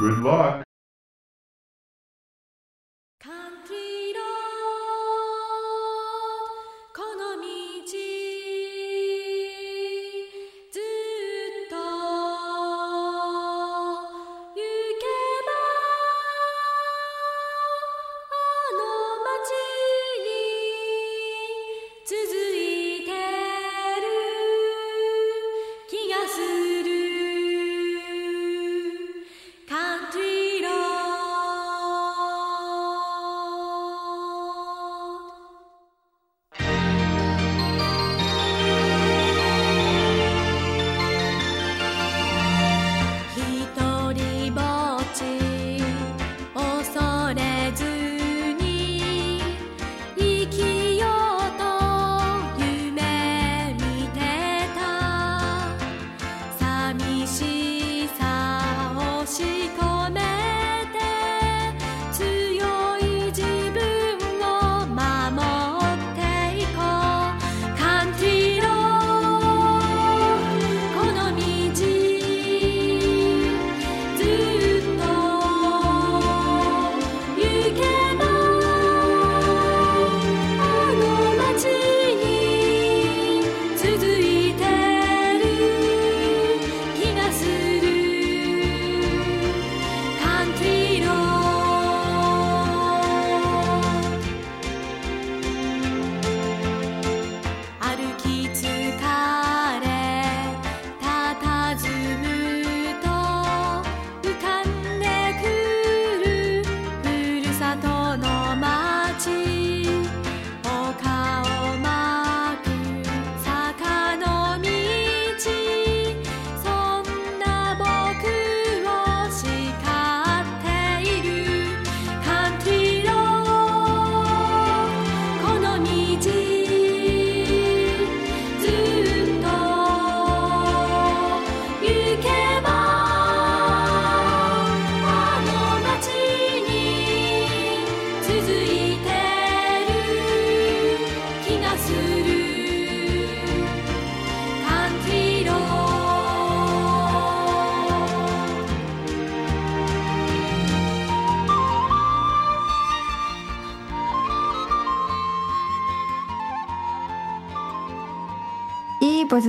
Good luck.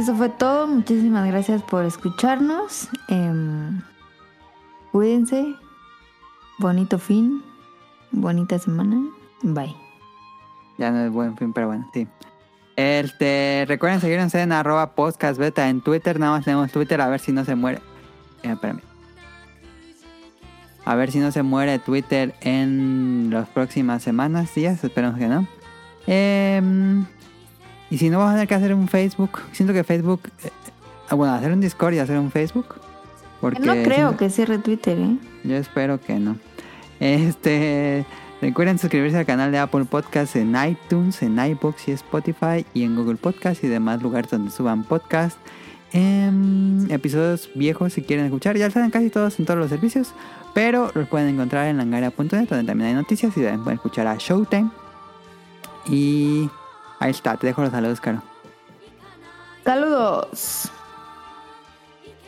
Eso fue todo. Muchísimas gracias por escucharnos. Em, cuídense. Bonito fin. Bonita semana. Bye. Ya no es buen fin, pero bueno, sí. Este, recuerden seguirnos en arroba podcast beta en Twitter. Nada más tenemos Twitter a ver si no se muere. Eh, espérame. A ver si no se muere Twitter en las próximas semanas, días. Esperemos que no. Em, y si no, vamos a tener que hacer un Facebook. Siento que Facebook. eh, ah, bueno, hacer un Discord y hacer un Facebook. Porque no creo siento- que cierre Twitter, ¿eh? yo espero que no. Este, recuerden suscribirse al canal de Apple Podcasts en iTunes, en iBooks y Spotify y en Google Podcasts y demás lugares donde suban podcasts. Em, episodios viejos si quieren escuchar, ya están casi todos en todos los servicios, pero los pueden encontrar en langaria.net donde también hay noticias y también pueden escuchar a Showtime. Y ahí está, te dejo los saludos, Caro. Saludos.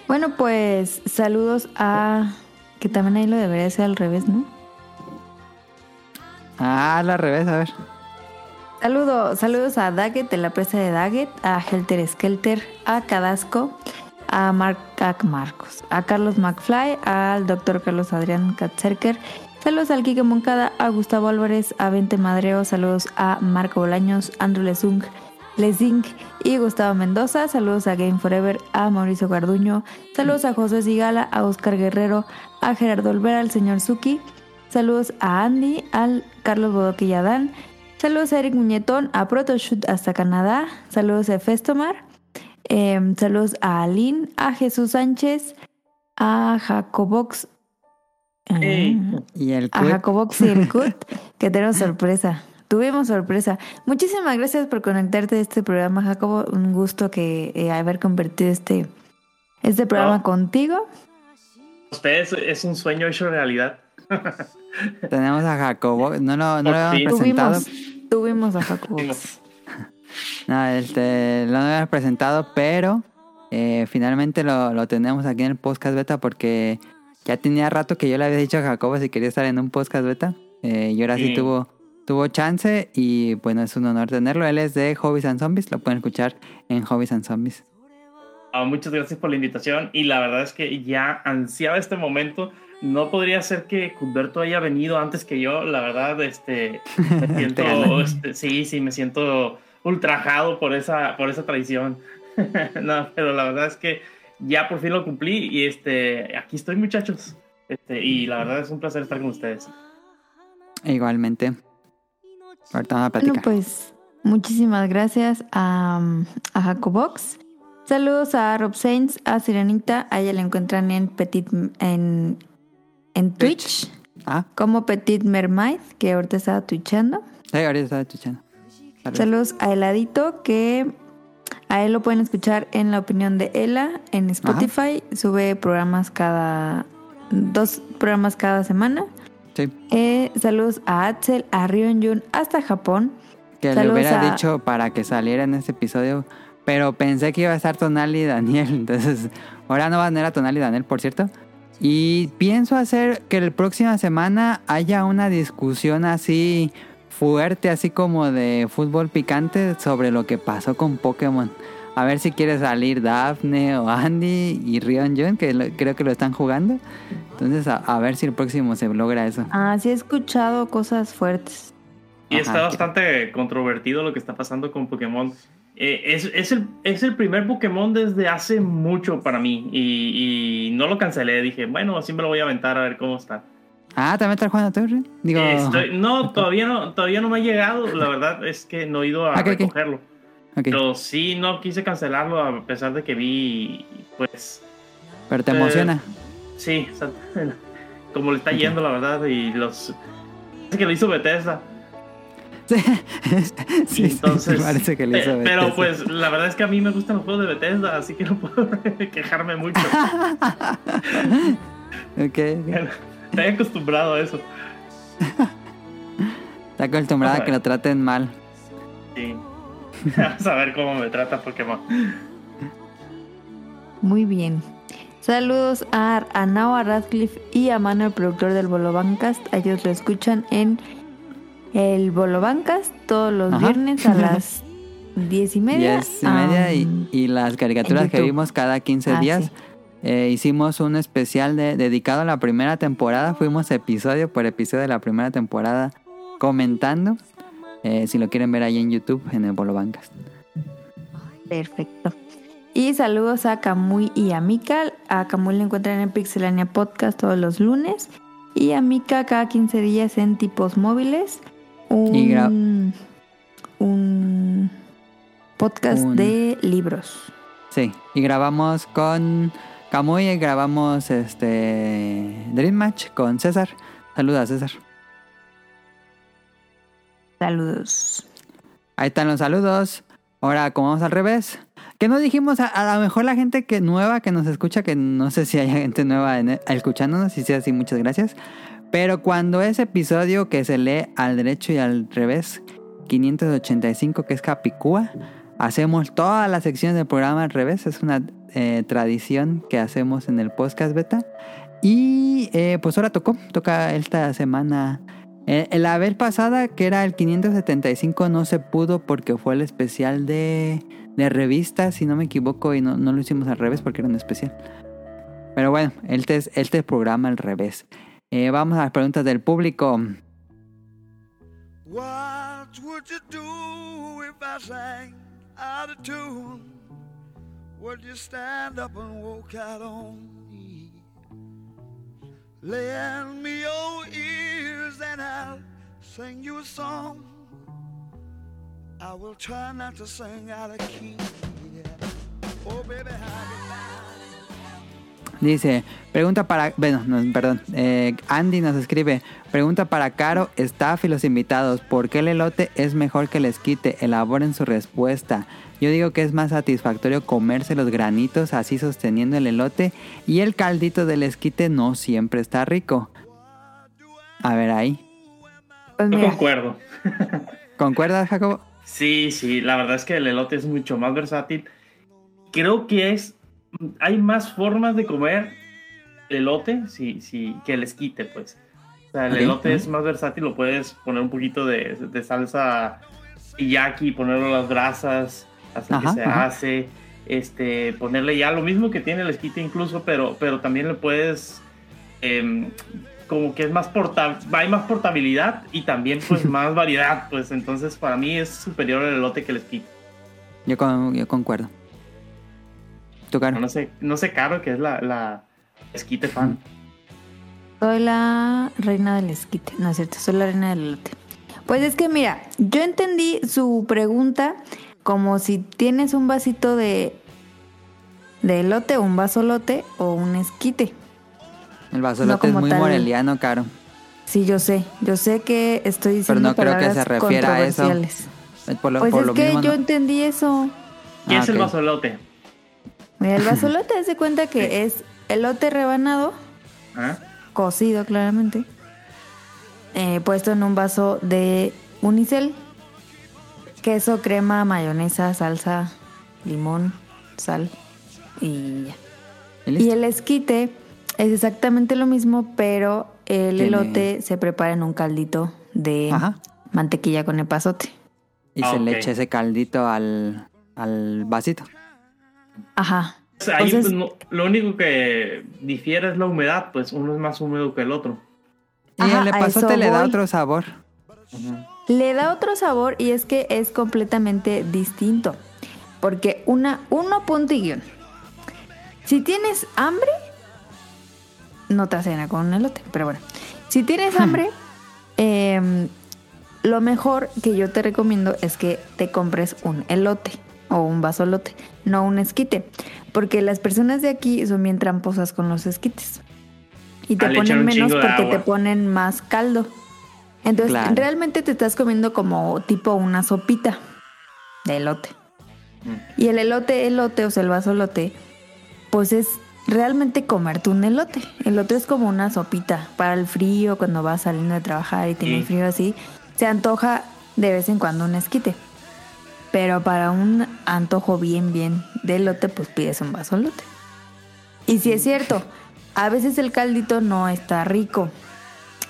Bueno, pues saludos a... Que también ahí lo debería ser al revés, ¿no? Ah, al revés, a ver. Saludos, saludos a Daggett de la presa de Daggett, a Helter Skelter, a Cadasco, a Mark a Marcos, a Carlos McFly, al doctor Carlos Adrián Katzerker, saludos al Kike Moncada, a Gustavo Álvarez, a Vente Madreo, saludos a Marco Bolaños, Andrew Lesung, Lesing y Gustavo Mendoza, saludos a Game Forever, a Mauricio Garduño, saludos a José Sigala, a Oscar Guerrero, a Gerardo Olvera, al señor Suki, saludos a Andy, al Carlos Bodoque y Adán, Saludos a Eric Muñetón, a Protoshoot hasta Canadá. Saludos a Festomar. Em, saludos a Aline, a Jesús Sánchez, a Jacobox. Ey. Ah, Y el a Cut, Jacobox y el Cut, que tenemos sorpresa. Tuvimos sorpresa. Muchísimas gracias por conectarte a este programa, Jacobo. Un gusto que eh, haber convertido este, este programa No. contigo. Ustedes es un sueño hecho realidad. tenemos a Jacobo, no lo, no Por lo habíamos presentado. Tuvimos, tuvimos a Jacobox. No, este, lo habíamos presentado, pero eh, finalmente lo, lo tenemos aquí en el podcast beta porque Ya tenía rato que yo le había dicho a Jacobo si quería estar en un podcast beta. Eh, y ahora sí, Sí. tuvo, tuvo chance y bueno, es un honor tenerlo. Él es de Hobbies and Zombies, lo pueden escuchar en Hobbies and Zombies. Ah, muchas gracias por la invitación y la verdad es que ya ansiaba este momento. No podría ser que Cudberto haya venido antes que yo. La verdad, este, me siento, este, sí, sí, me siento ultrajado por esa, por esa tradición. no, pero la verdad es que ya por fin lo cumplí y este, aquí estoy muchachos. Este, y la verdad es un placer estar con ustedes. Igualmente. Ahorita vamos a Bueno, pues muchísimas gracias a, a Jacobox. Saludos a Rob Saints, a Sirenita. A ella la encuentran en Petit en, en Twitch Ah, como Petit Mermaid, que ahorita está twitchando. sí, ahorita estaba. Saludos. Saludos a Heladito, que a él lo pueden escuchar en la opinión de Ela en Spotify. Sube programas cada. dos programas cada semana. Sí, Eh, saludos a Axel, a Ryonjun, hasta Japón. que le hubiera a- dicho para que saliera en este episodio, pero pensé que iba a estar Tonali y Daniel, entonces ahora no va a tener a Tonali y Daniel, por cierto. Y pienso hacer que la próxima semana haya una discusión así fuerte, así como de fútbol picante sobre lo que pasó con Pokémon. A ver si quiere salir Daphne o Andy y Rion Jun, que lo- creo que lo están jugando. Entonces, a, a ver si el próximo se logra eso. Ah, sí he escuchado cosas fuertes. Y Ajá, está que- bastante controvertido lo que está pasando con Pokémon. Eh, es, es el, es el primer Pokémon desde hace mucho para mí. Y, y no lo cancelé. Dije, bueno, así me lo voy a aventar a ver cómo está. Ah, ¿también estás jugando tú, Rion? Digo, estoy- no, todavía no, todavía no me ha llegado. La verdad es que no he ido a Ok, ok. recogerlo. ok. Pero sí, no quise cancelarlo a pesar de que vi, pues, pero te eh, emociona. sí, como le está yendo, la verdad. Y los... Parece que lo hizo Bethesda. Sí, sí, sí, Entonces, parece que le hizo pe- pero Bethesda. pues la verdad es que a mí me gustan los juegos de Bethesda, así que no puedo quejarme mucho. Ok, ok. Estoy acostumbrado a eso. Está acostumbrada a que lo traten mal. Sí. Vamos a ver cómo me trata Pokémon. Muy bien. Saludos a, a Nao, Radcliffe y a Mano, el productor del Bolo Bancast. A ellos lo escuchan en el Bolo Bancast todos los Ajá. viernes a las diez y media. Diez y media y, las caricaturas que vimos cada 15 Ah, días. sí. Eh, hicimos un especial de- dedicado a la primera temporada. Fuimos episodio por episodio de la primera temporada comentando. Eh, si lo quieren ver ahí en YouTube, en el Bolo Bancas. Perfecto. Y saludos a Camuy y a Mika. A Camuy le encuentran en Pixelania Podcast todos los lunes. Y a Mika cada 15 días en Tipos Móviles. Un, Y un podcast Un- de libros. Sí, y grabamos con Camuy grabamos este Dream Match con César. Saluda César. Saludos. Ahí están los saludos. Ahora, como vamos al revés. Que no dijimos, a, a lo mejor la gente que nueva que nos escucha, que no sé si hay gente nueva en- escuchándonos, y si es así, muchas gracias. Pero cuando ese episodio que se lee al derecho y al revés, 585, que es Capicúa, hacemos todas las secciones del programa al revés. Es una eh, tradición que hacemos en el podcast beta. Y eh, pues ahora tocó, toca esta semana. Eh, la vez pasada, que era el 575, no se pudo porque fue el especial de, de revistas, si no me equivoco, y no, no lo hicimos al revés porque era un especial. Pero bueno, este es este programa al revés. Eh, vamos a las preguntas del público. What would you do if I sang out of tune? Would you stand up and walk out on me? Lend me your ears and I'll sing you not Dice, pregunta para... Bueno, no, perdón. eh, Andy nos escribe, pregunta para Caro, Staff y los invitados. ¿Por qué el elote es mejor que el esquite? Elaboren su respuesta. Yo digo que es más satisfactorio comerse los granitos así sosteniendo el elote y el caldito del esquite no siempre está rico. A ver ahí. Pues mira, concuerdo. ¿Concuerdas, Jacobo? Sí, sí, la verdad es que el elote es mucho más versátil. Creo que es. Hay más formas de comer el elote sí, sí, que el esquite, pues. O sea, el elote es más versátil, lo puedes poner un poquito de, de salsa yaki, ponerlo a las brasas hasta Ajá, que se ajá. hace, este, ponerle ya lo mismo que tiene el esquite incluso, pero, pero también le puedes, em, como que es más portable, hay más portabilidad y también pues más variedad, pues entonces para mí es superior el elote que el esquite. Yo, con- yo concuerdo. ¿Tu caro? No sé, no sé Caro, que es la, la esquite fan. Soy la reina del esquite, no es cierto, soy la reina del elote. Pues es que mira, yo entendí su pregunta como si tienes un vasito de, de elote, un vasolote o un esquite. El vasolote es como muy tal. moreliano, caro. Sí, yo sé, yo sé que estoy diciendo no creo que palabras se refiera a eso. controversiales. Por lo, Pues por es lo que mismo, yo ¿no? entendí eso. ¿Qué Ah, es el ok. vasolote? Mira, el vasolote se cuenta que es elote rebanado, ¿Ah? cocido claramente, eh, puesto en un vaso de unicel, queso, crema, mayonesa, salsa, limón, sal y ya. ¿Y el esquite es exactamente lo mismo, pero el Tiene- elote se prepara en un caldito de Ajá. mantequilla con epazote. Y Ah, se le ok. echa ese caldito al, al vasito. Ajá. O sea, ahí, Entonces- pues, no- lo único que difiere es la humedad, pues uno es más húmedo que el otro. Y Ajá, el epazote le da otro sabor. Le da otro sabor y es que es completamente distinto. Porque una, uno punto y guion. Si tienes hambre, no te cena con un elote, pero bueno. Si tienes hambre, em, lo mejor que yo te recomiendo es que te compres un elote o un vasolote, no un esquite. Porque las personas de aquí son bien tramposas con los esquites. Y te Ah, ponen menos porque te ponen más caldo. Entonces, Claro. realmente te estás comiendo como tipo una sopita de elote. Mm. Y el elote, elote, o sea, el vasolote, pues es realmente comerte un elote. El otro es como una sopita para el frío, cuando vas saliendo de trabajar y tienes Sí. frío así. Se antoja de vez en cuando un esquite. Pero para un antojo bien, bien de elote, pues pides un vasolote. Y si es cierto, a veces el caldito no está rico.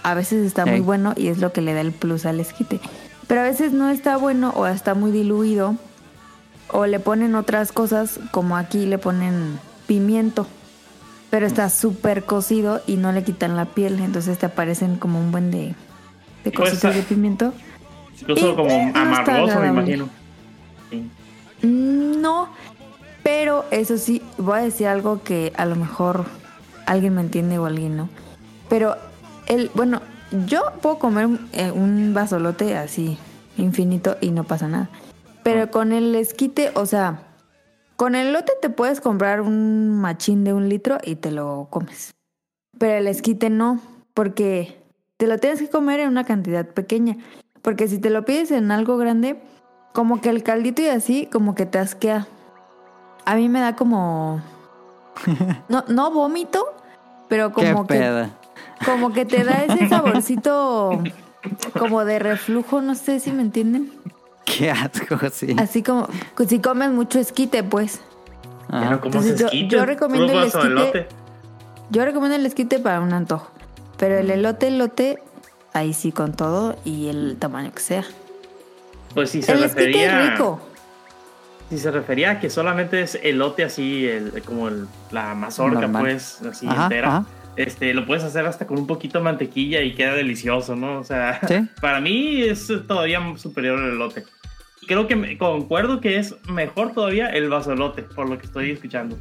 A veces está muy bueno y es lo que le da el plus al esquite. Pero a veces no está bueno o está muy diluido. O le ponen otras cosas, como aquí le ponen pimiento. Pero está súper cocido y no le quitan la piel. Entonces te aparecen como un buen de, de Pues, cositas de ah, pimiento. Incluso Y, como eh, no me imagino. Sí. Mm, No, pero eso sí, voy a decir algo que a lo mejor alguien me entiende o alguien no. Pero el, bueno, yo puedo comer eh, un vasolote así, infinito, y no pasa nada. Pero con el esquite, o sea, con el lote te puedes comprar un machín de un litro y te lo comes. Pero el esquite no, porque te lo tienes que comer en una cantidad pequeña. Porque si te lo pides en algo grande, como que el caldito y así, como que te asquea. A mí me da como. No, no vómito, pero como Qué que. Como que te da ese saborcito como de reflujo, no sé si me entienden. Qué asco, sí. Así como si comes mucho esquite, pues. No comas Entonces, yo- recomiendo el esquite. elote. Yo recomiendo el esquite para un antojo. Pero el elote, elote, ahí sí con todo y el tamaño que sea. Pues si se el esquite refería. es rico. Si se refería a que solamente es elote así, el, como el- la mazorca, Normal. pues, así Ajá, entera. ajá. Este, lo puedes hacer hasta con un poquito de mantequilla y queda delicioso, ¿no? O sea, Sí. para mí es todavía superior el elote. Creo que me, concuerdo que es mejor todavía el vasolote, por lo que estoy escuchando.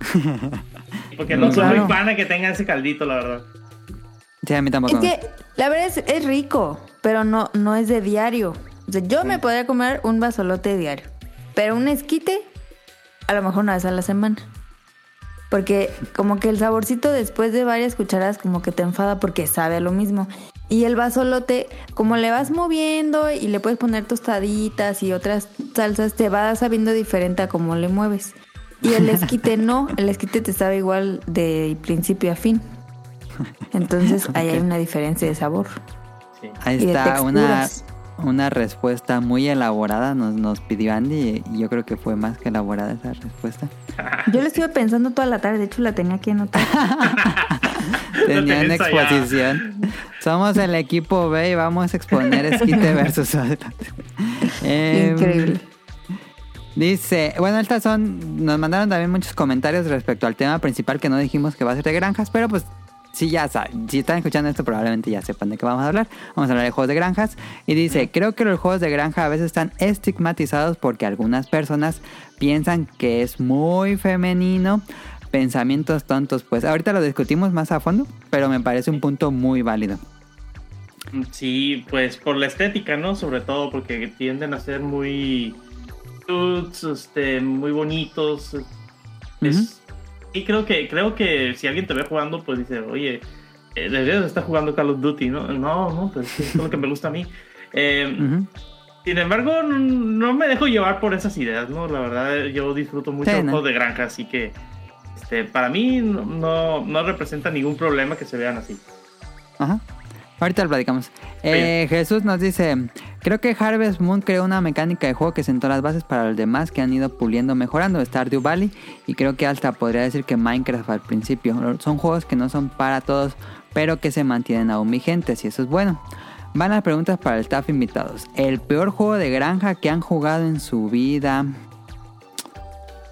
Porque no soy claro. muy de que tenga ese caldito, la verdad. Sí, a mí tampoco. Es que la verdad es, es rico, pero no, no es de diario. O sea, yo me podría comer un vasolote diario, pero un esquite a lo mejor una vez a la semana. Porque como que el saborcito después de varias cucharadas como que te enfada porque sabe a lo mismo. Y el vasolote, como le vas moviendo y le puedes poner tostaditas y otras salsas, te va sabiendo diferente a cómo le mueves. Y el esquite no, el esquite te sabe igual de principio a fin. Entonces ahí hay una diferencia de sabor Sí. Ahí y de está una. Una respuesta muy elaborada, nos, nos pidió Andy y yo creo que fue más que elaborada esa respuesta. Yo lo estuve pensando toda la tarde, de hecho la tenía aquí anotada. Tenía una exposición. Somos el equipo B y vamos a exponer esquite versus. Em, Increíble. Dice, bueno, estas son, nos mandaron también muchos comentarios respecto al tema principal que no dijimos que va a ser de granjas, pero pues si ya saben, si están escuchando esto probablemente ya sepan de qué vamos a hablar. Vamos a hablar de juegos de granjas. Y dice, creo que los juegos de granja a veces están estigmatizados porque algunas personas piensan que es muy femenino. Pensamientos tontos, pues ahorita lo discutimos más a fondo, pero me parece un punto muy válido. Sí, pues por la estética, ¿no? Sobre todo porque tienden a ser muy cutes, este, muy bonitos. Es- Creo que, creo que si alguien te ve jugando, pues dice, oye, eh, deberías estar jugando Call of Duty, ¿no? No, no, pues es lo que me gusta a mí. Eh, Ujú. Sin embargo, no me dejo llevar por esas ideas, ¿no? La verdad, yo disfruto mucho Sí, ¿no? juegos de granja, así que este, para mí no, no, no representa ningún problema que se vean así. Ajá. Ahorita lo platicamos. Eh, Jesús nos dice, creo que Harvest Moon creó una mecánica de juego que sentó las bases para los demás que han ido puliendo, mejorando Stardew Valley y creo que hasta podría decir que Minecraft al principio. Son juegos que no son para todos, pero que se mantienen aún vigentes y eso es bueno. Van las preguntas para el staff invitados. El peor juego de granja que han jugado en su vida.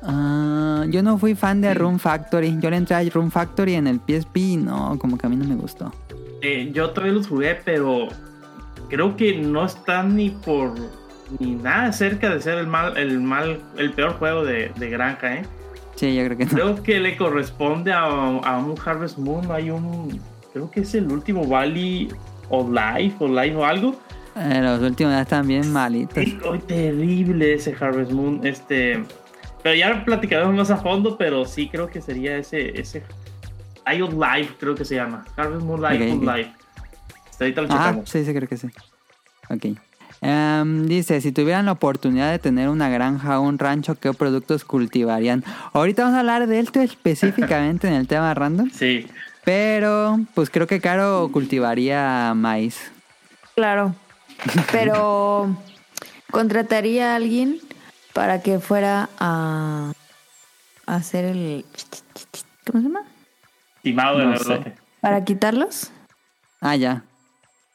Ah, yo no fui fan de Room Factory. Yo le entré a Room Factory en el PSP y no, como que a mí no me gustó. Eh, yo todavía los jugué, pero creo que no están ni por ni nada cerca de ser el mal, el mal, el peor juego de, de granja, ¿eh? Sí, yo creo que no. Creo que le corresponde a, a un Harvest Moon. Hay un, creo que es el último Valley o Life o Life o algo. Eh, los últimos ya están bien malitos. Oh, terrible ese Harvest Moon. Este, pero ya platicaremos más a fondo, pero sí creo que sería ese, ese Life Life, creo que se llama. Harvest Moon Life Ok, on ok. Life. Hasta ahorita lo Ah, checamos. sí, sí, creo que sí. Ok. Em, dice, si tuvieran la oportunidad de tener una granja o un rancho, ¿qué productos cultivarían? Ahorita vamos a hablar de esto específicamente en el tema random, Sí. pero pues creo que Caro cultivaría maíz. Claro. Pero contrataría a alguien para que fuera a hacer el... ¿Cómo se llama? No sé. Para quitarlos. Ah, ya.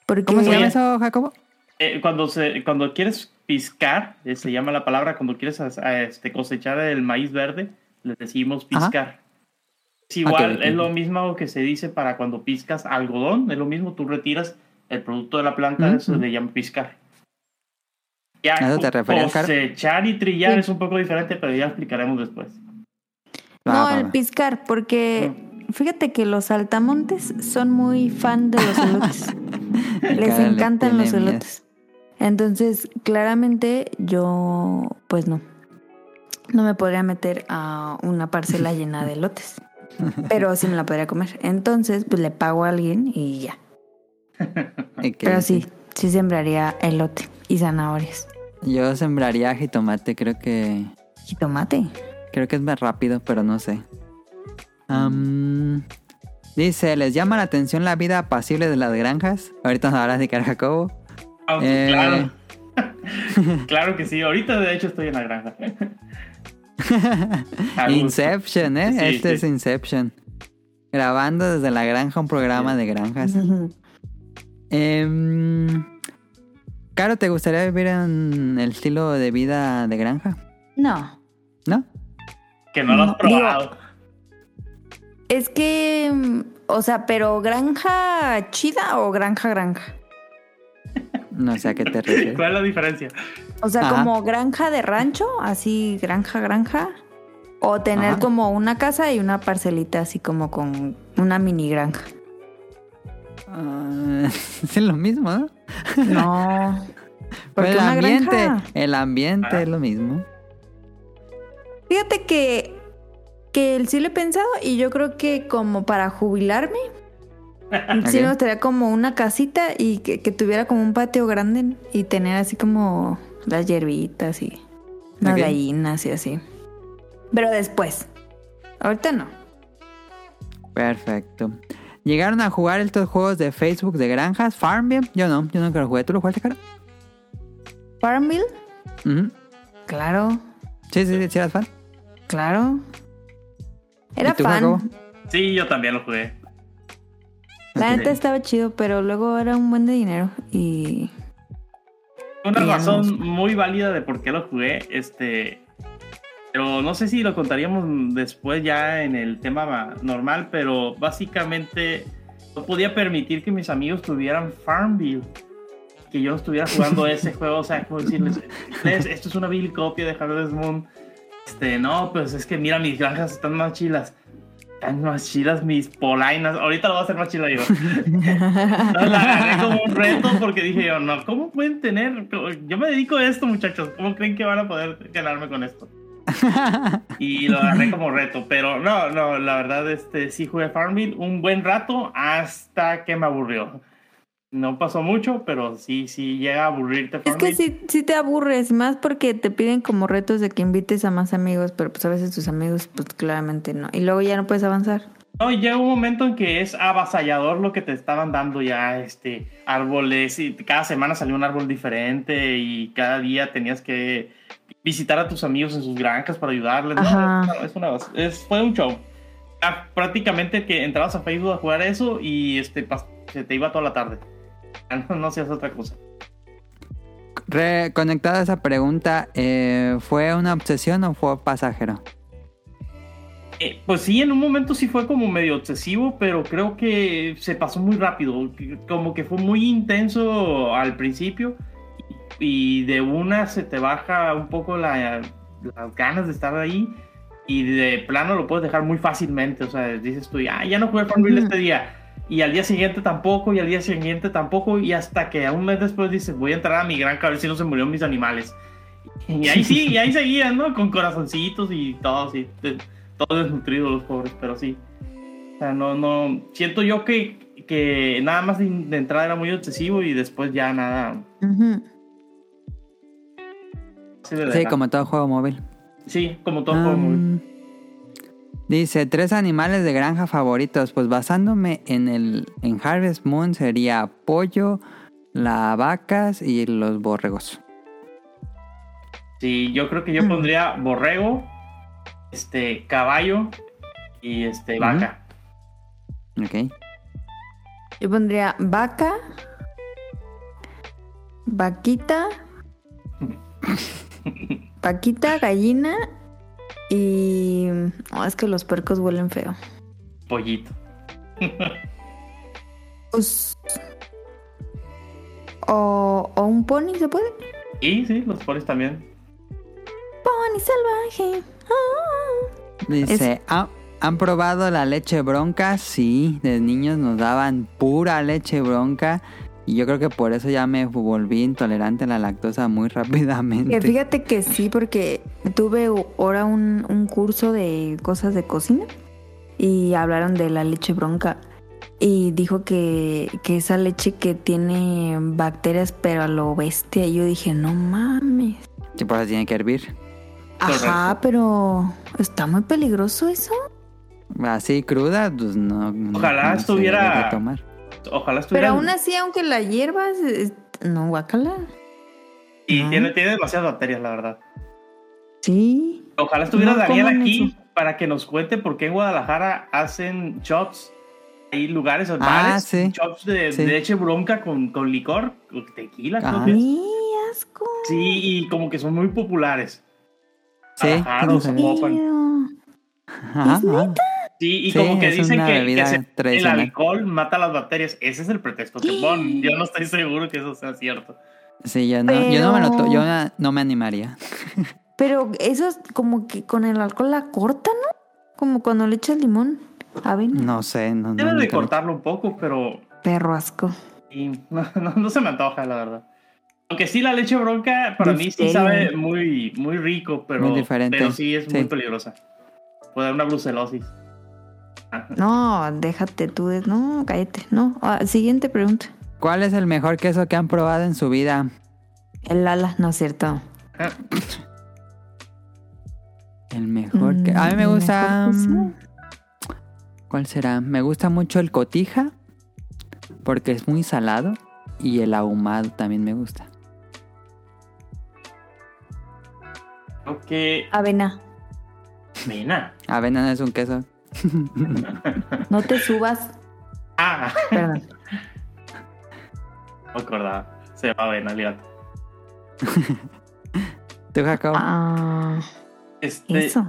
Porque ¿Cómo se llama eso, Jacobo? Eh, cuando, se, cuando quieres piscar, eh, se llama la palabra, cuando quieres a- este, cosechar el maíz verde, le decimos Ajá. piscar. Es igual, Ok, ok, es lo mismo que se dice para cuando piscas algodón, es lo mismo, tú retiras el producto de la planta, eso se le llama piscar. Ya, ¿A eso te referías, cosechar y trillar Sí. es un poco diferente, pero ya explicaremos después. Va, No, va, el piscar, porque fíjate que los saltamontes son muy fan de los elotes. Les Cara, encantan los elotes. Entonces, claramente yo, pues no. No me podría meter a una parcela llena de elotes. Pero sí me la podría comer. Entonces, pues le pago a alguien y ya. Pero sí, sí sembraría elote y zanahorias. Yo sembraría jitomate, creo que... Y tomate. Creo que es más rápido, pero no sé. Dice, ¿les llama la atención la vida apacible de las granjas? Ahorita nos hablas de cara Jacobo. Aunque, Eh. claro. claro que sí, ahorita de hecho estoy en la granja. Inception, ¿eh? Sí, este sí. es Inception. Grabando desde la granja un programa de granjas. Em, Caro, ¿te gustaría vivir en el estilo de vida de granja? No. ¿No? Que no lo has probado. Es que, o sea, pero granja chida o granja granja. No sé a qué te refieres. ¿Cuál es la diferencia? O sea, Ajá. como granja de rancho, así granja granja. O tener Ajá. como una casa y una parcelita así como con una mini granja. Ah, es lo mismo, ¿no? No. Porque el una ambiente, granja. el ambiente Ah. es lo mismo. Fíjate que, que sí lo he pensado y yo creo que como para jubilarme, sí me gustaría como una casita y que, que tuviera como un patio grande y tener así como las hierbitas y las gallinas y así. Pero después. Ahorita no. Perfecto. ¿Llegaron a jugar estos juegos de Facebook de granjas? Farmville? Yo no, yo nunca lo jugué. ¿Tú lo jugaste, cara? Farmville, Ujú. claro, Sí, sí, sí, ¿sí eras fan. claro. Era ¿Y tú, fan. Jacobo? Sí, yo también lo jugué. La neta estaba chido, pero luego era un buen de dinero. Y. Una razón no. muy válida de por qué lo jugué, este, pero no sé si lo contaríamos después ya en el tema ma- normal, pero básicamente no podía permitir que mis amigos tuvieran Farmville, que yo no estuviera jugando ese juego, o sea, como decirles, "Les, esto es una vil copia de Harvest Moon, este, no, pues es que mira, mis granjas están más chilas. Están más chilas mis polainas. Ahorita lo voy a hacer más chila yo. No, la agarré como un reto porque dije yo, no, ¿cómo pueden tener? Yo me dedico a esto, muchachos. ¿Cómo creen que van a poder ganarme con esto? Y lo agarré como reto. Pero no, no, la verdad, este, sí jugué Farmville un buen rato hasta que me aburrió. No pasó mucho, pero sí, sí llega a aburrirte Es que sí, sí te aburres, más porque te piden como retos de que invites a más amigos, pero pues a veces tus amigos, pues claramente no. Y luego ya no puedes avanzar. No, llega un momento en que es avasallador lo que te estaban dando ya, este, árboles, y cada semana salió un árbol diferente y cada día tenías que visitar a tus amigos en sus granjas para ayudarles. No, Ajá. no, es una, es- fue un show. Ah, prácticamente que entrabas a Facebook a jugar eso y este, se te iba toda la tarde. Ah, No, no hacías otra cosa. Reconectada a esa pregunta, eh, ¿fue una obsesión o fue pasajero? Eh, pues sí, en un momento sí fue como medio obsesivo, pero creo que se pasó muy rápido. Como que fue muy intenso al principio y, de una se te baja un poco la- las ganas de estar ahí y de plano lo puedes dejar muy fácilmente. O sea, dices tú, ah, ya no jugué Farmville este día. Y al día siguiente tampoco, y al día siguiente tampoco, y hasta que un mes después dices, voy a entrar a mi granja a ver si no se murieron mis animales. Y ahí sí, y ahí seguían, ¿no? Con corazoncitos y todo así. todos desnutridos los pobres, pero sí. O sea, no, no. Siento yo que, que nada más de, de entrada era muy obsesivo y después ya nada. Sí, como todo juego móvil. Sí, como todo juego muy- Um, dice, tres animales de granja favoritos. Pues basándome en el en Harvest Moon sería pollo, las vacas y los borregos. Sí, yo creo que yo Mm. pondría borrego, este, caballo y este, vaca. Ok. Yo pondría vaca, vaquita, vaquita, gallina y... oh, es que los puercos huelen feo. Pollito. Pues... O, o un pony, ¿se puede? Y sí, los polis también. Pony salvaje. Ah. Dice, "¿Ha- ¿han probado la leche bronca? Sí, de niños nos daban pura leche bronca. Y yo creo que por eso ya me volví intolerante a la lactosa muy rápidamente. Que fíjate que sí, porque tuve ahora un, un curso de cosas de cocina y hablaron de la leche bronca y dijo que, que esa leche que tiene bacterias pero a lo bestia. Y yo dije, no mames. Sí, por eso tiene que hervir. Ajá, pero está muy peligroso eso. Así cruda, pues no. Ojalá no estuviera- tomar. Ojalá Pero estuviera. aún así, aunque la hierbas, es- no, guacala. Y tiene, tiene demasiadas bacterias, la verdad. Sí. Ojalá estuviera No Daniel aquí eso. para que nos cuente por qué en Guadalajara hacen shots. Hay lugares, Ah, bares, sí. shots de, Sí. de leche bronca con, con licor, con tequila, creo es. ¡Ay, asco! Sí, y como que son muy populares. Sí, Guadalajara, no o Sí, y Sí, como que es dicen que, bebida que se- el alcohol mata las bacterias. Ese es el pretexto que ponen. Yo no estoy seguro que eso sea cierto. Sí, yo no, yo no me lo yo no- no me animaría. Pero eso es como que con el alcohol la corta, ¿no? Como cuando le echas limón. Avena. No sé, no, no. Deben de lo he cortarlo un poco, pero Perro asco. y no, no- no se me antoja, la verdad. Aunque sí, la leche bronca para mí sí sabe muy, muy rico, pero, Muy diferente, pero sí es muy peligrosa. Puede dar una brucelosis. No, déjate tú. de- No, cállate. No. Ah, siguiente pregunta. ¿Cuál es el mejor queso que han probado en su vida? El ala, no es cierto. ah, El mejor que... A mí me Mm, gusta... mm, ¿Cuál será? Me gusta mucho el cotija porque es muy salado y el ahumado también me gusta. que. Avena. Avena. Avena no es un queso. No te subas. Ah, Perdón. no acordaba. Se llama avena, el gato. ¿Tú, Jacob? Ah, Este, eso.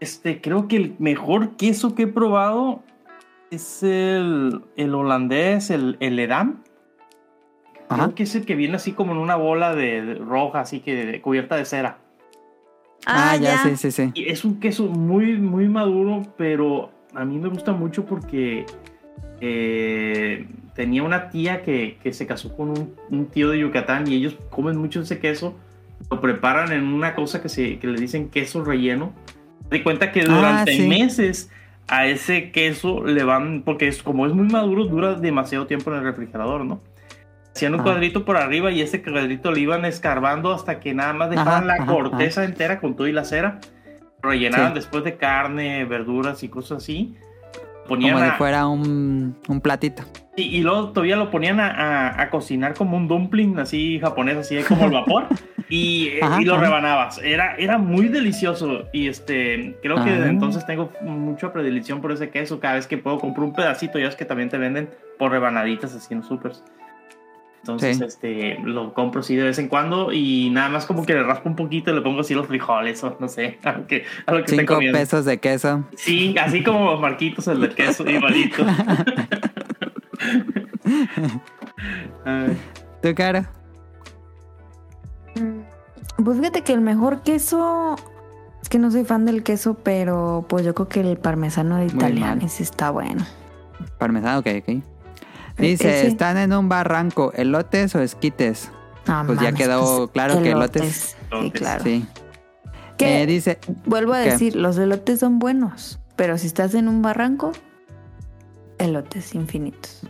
este, creo que el mejor queso que he probado es el, el holandés, el, el Edam. Ajá. Creo que es el que viene así como en una bola de, de roja, así que de- cubierta de cera. Ah, ya, sí, sí, sí. Y es un queso muy, muy maduro, pero a mí me gusta mucho porque eh, tenía una tía que, que se casó con un, un tío de Yucatán y ellos comen mucho ese queso. Lo preparan en una cosa que, se, que le dicen queso relleno. De cuenta que Ah, durante sí. meses a ese queso le van, porque es, como es muy maduro, dura demasiado tiempo en el refrigerador, ¿no? Hacían un Ah. cuadrito por arriba y ese cuadrito lo iban escarbando hasta que nada más dejaban Ajá, la ajá, corteza entera con todo y la cera. Rellenaban Sí. después de carne, verduras y cosas así. Ponían Como si a- fuera un, un platito. y, y luego todavía lo ponían a, a- a cocinar como un dumpling así japonés, así como el vapor. y, eh, Ajá, y lo ajá. rebanabas. Era, era muy delicioso. Y este, creo que Ah. desde entonces tengo mucha predilección por ese queso. Cada vez que puedo compro un pedacito, ya es que también te venden por rebanaditas así en los supers. Entonces, Sí. este, lo compro así de vez en cuando y nada más como que le raspo un poquito y le pongo así los frijoles o no sé, a lo que, a lo que esté Cinco comiendo. pesos de queso. Sí, así como Marquitos, el del queso, igualito. ¿Tu cara? Mm, Pues fíjate que el mejor queso. Es que no soy fan del queso, pero pues yo creo que el parmesano de italiano está bueno. Parmesano, ok, ok. Dice, Ese. están en un barranco, ¿elotes o esquites? No Pues ya mames, quedó claro que elotes. Sí, Elotes. claro. Sí. Que Eh, dice, vuelvo a ¿qué? decir, los elotes son buenos, pero si estás en un barranco, elotes infinitos.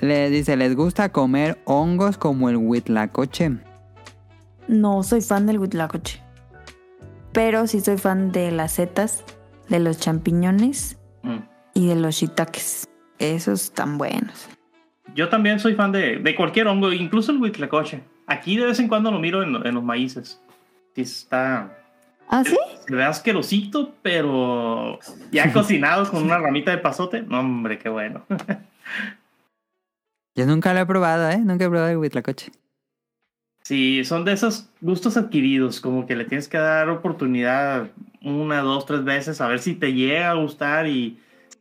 le dice, ¿les gusta comer hongos como el huitlacoche? No soy fan del huitlacoche, pero sí soy fan de las setas, de los champiñones Mm. y de los shiitakes. Esos están buenos. Yo también soy fan de, de cualquier hongo, incluso el huitlacoche. Aquí de vez en cuando lo miro en, en los maíces. Sí está... ¿Ah, sí? Se ve asquerosito, pero ya cocinado con una ramita de pasote. No, hombre, qué bueno. Yo nunca lo he probado, ¿eh? Nunca he probado el huitlacoche. Sí, son de esos gustos adquiridos, como que le tienes que dar oportunidad una, dos, tres veces a ver si te llega a gustar y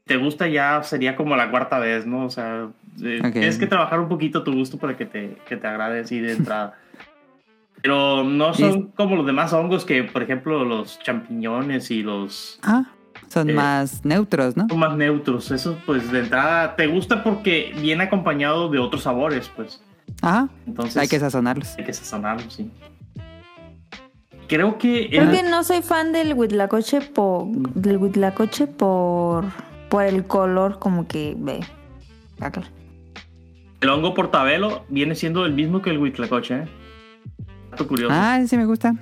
te gusta ya sería como la cuarta vez, ¿no? O sea, eh, tienes que trabajar un poquito tu gusto para que te, que te agrade así de entrada. Pero no son como los demás hongos que, por ejemplo, los champiñones y los Ah, son Eh, más neutros, ¿no? son más neutros. Eso, pues, de entrada te gusta porque viene acompañado de otros sabores, pues. Ajá, Entonces hay que sazonarlos. hay que sazonarlo, sí. Creo que Creo el- que no soy fan del huitlacoche por, del huitlacoche por, por el color como que ve. Acá. El hongo portabelo viene siendo el mismo que el huitlacoche, ¿eh? Dato curioso. Ah, sí me gusta.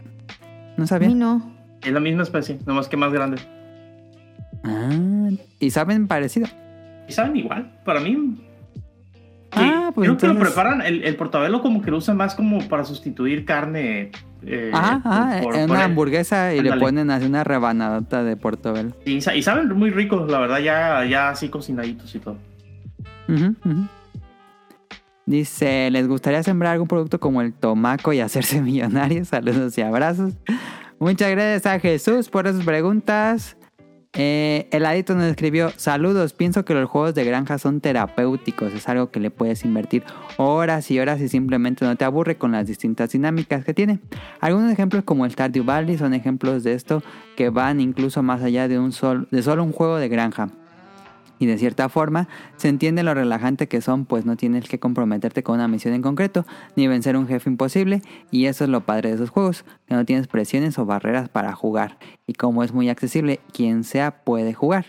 No A sabía. mí no. Es la misma especie, nomás que más grande. Ah, y saben parecido. Y saben igual, para mí. Ah, pues creo que lo preparan, el, el portabelo como que lo usan más como para sustituir carne. Eh, Ajá, ajá, por- en por una el- hamburguesa y le ponen así una rebanadota de portobelo. Y, y saben muy ricos, la verdad, ya, ya así cocinaditos y todo. Dice, ¿les gustaría sembrar algún producto como el tomaco y hacerse millonarios? Saludos y abrazos. Muchas gracias a Jesús por esas preguntas. Eh, el adito nos escribió, saludos, pienso que los juegos de granja son terapéuticos, es algo que le puedes invertir horas y horas y simplemente no te aburre con las distintas dinámicas que tiene. Algunos ejemplos como el Stardew Valley son ejemplos de esto que van incluso más allá de, un sol, de solo un juego de granja. Y de cierta forma se entiende lo relajante que son, pues no tienes que comprometerte con una misión en concreto, ni vencer un jefe imposible, y eso es lo padre de esos juegos, que no tienes presiones o barreras para jugar, y como es muy accesible, quien sea puede jugar.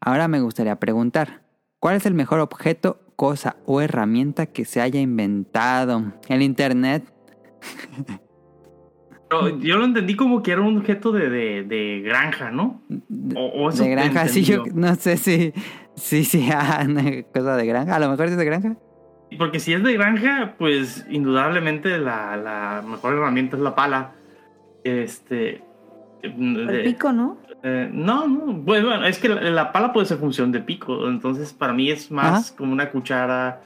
Ahora me gustaría preguntar, ¿cuál es el mejor objeto, cosa o herramienta que se haya inventado? El Internet. Pero yo lo entendí como que era un objeto de, de, de granja, ¿no? O, o eso De granja, sí, yo no sé si, si sea una cosa de granja, a lo mejor es de granja. Porque si es de granja, pues indudablemente la, la mejor herramienta es la pala. Este, El de- pico, ¿no? eh, no, no, pues bueno, es que la, la pala puede ser función de pico, entonces para mí es más como una cuchara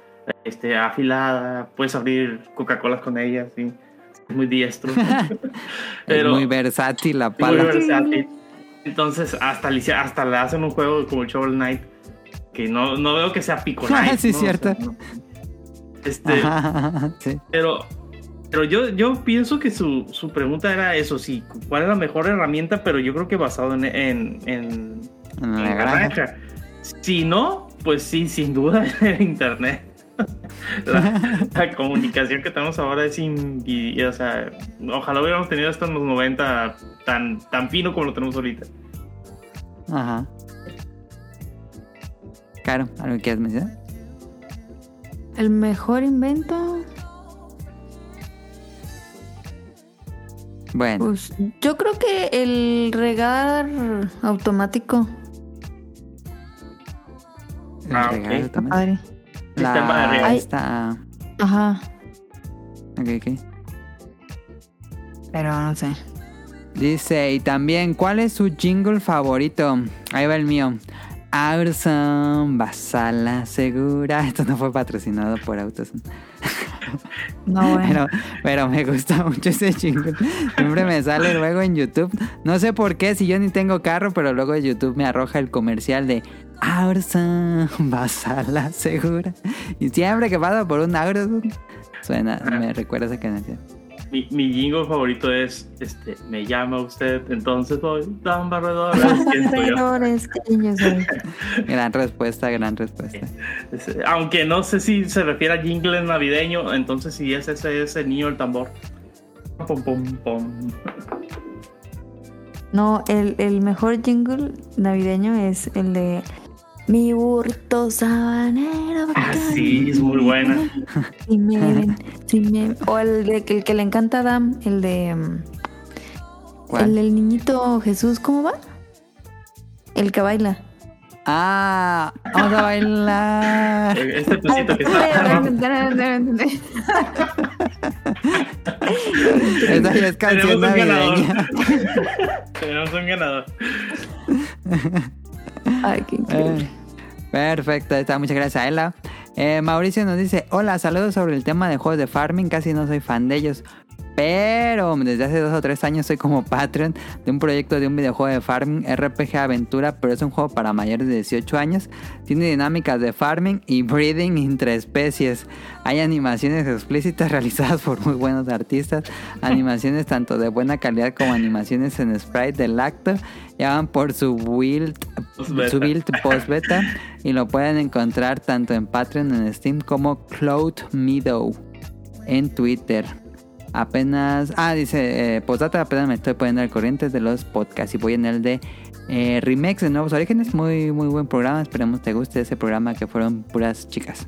este, afilada, puedes abrir Coca-Cola con ella, sí, muy diestro. es muy versátil la muy pala. versátil. Entonces, hasta, le hasta le hacen un juego como el Shovel Knight, que no, no veo que sea Pico Knight. Sí, ¿no? O cierto. sea, no. Este, Ajá, sí. pero, pero yo, yo pienso que su, su pregunta era eso, sí, ¿cuál es la mejor herramienta? Pero yo creo que basado en, en, en, En la en granja. Si no, pues sí, sin duda el internet. La, la comunicación que tenemos ahora es invi- o sea, ojalá hubiéramos tenido esto en los 90 tan, tan fino como lo tenemos ahorita. Ajá. Claro, ¿algo que quieras mencionar? El mejor invento. Bueno, Pues yo creo que el regar automático. el ah, regalo ok. Está también. padre. Sistema de riego. Ay. Esta... Ajá. Ok, ok. Pero no sé. Dice, y también, ¿cuál es su jingle favorito? Ahí va el mío. Aurzone, Basala, Segura. Esto no fue patrocinado por Autoson. No, bueno. Pero, pero me gusta mucho ese jingle. Siempre me sale luego en YouTube. No sé por qué, si yo ni tengo carro, pero luego YouTube me arroja el comercial de Aurzone, Basala, Segura. Y siempre que paso por un Aurzone, suena, me recuerda esa canción. Mi, mi jingle favorito es este, me llama usted, entonces voy tan barredor. siento yo. Alrededores, que yo soy. Gran respuesta, gran respuesta. Es- Aunque no sé si se refiere a jingle navideño, entonces si es ese, ese niño el tambor. Pom, pom, pom. No, el, el mejor jingle navideño es el de Mi burto sabanero. Ah, sí, es muy buena. Si me ven, si me- O el, de, el que le encanta a Adam, el de. mm, ¿Cuál? El del niñito Jesús, ¿cómo va? El que baila. Ah, vamos a bailar. Este pesito que está. Esa ya es canción Tenemos un ganador. navideña. Tenemos un ganador. Ay, qué increíble. Eh, Perfecto, está, muchas gracias Ela. Eh, Mauricio nos dice, hola, saludos sobre el tema de juegos de farming, casi no soy fan de ellos. Pero desde hace dos o tres años soy como Patreon de un proyecto de un videojuego de farming, RPG Aventura, pero es un juego para mayores de 18 años. Tiene dinámicas de farming y breeding entre especies. Hay animaciones explícitas realizadas por muy buenos artistas, animaciones tanto de buena calidad como animaciones en sprite del acto. Llevan por su build, Postbeta. su build post beta y lo pueden encontrar tanto en Patreon, en Steam como Cloud Meadow en Twitter. Apenas, ah, dice, eh, postdata, apenas me estoy poniendo al corriente de los podcasts y voy en el de eh, Remakes de Nuevos Orígenes. Muy, muy buen programa. Esperemos te guste ese programa que fueron puras chicas.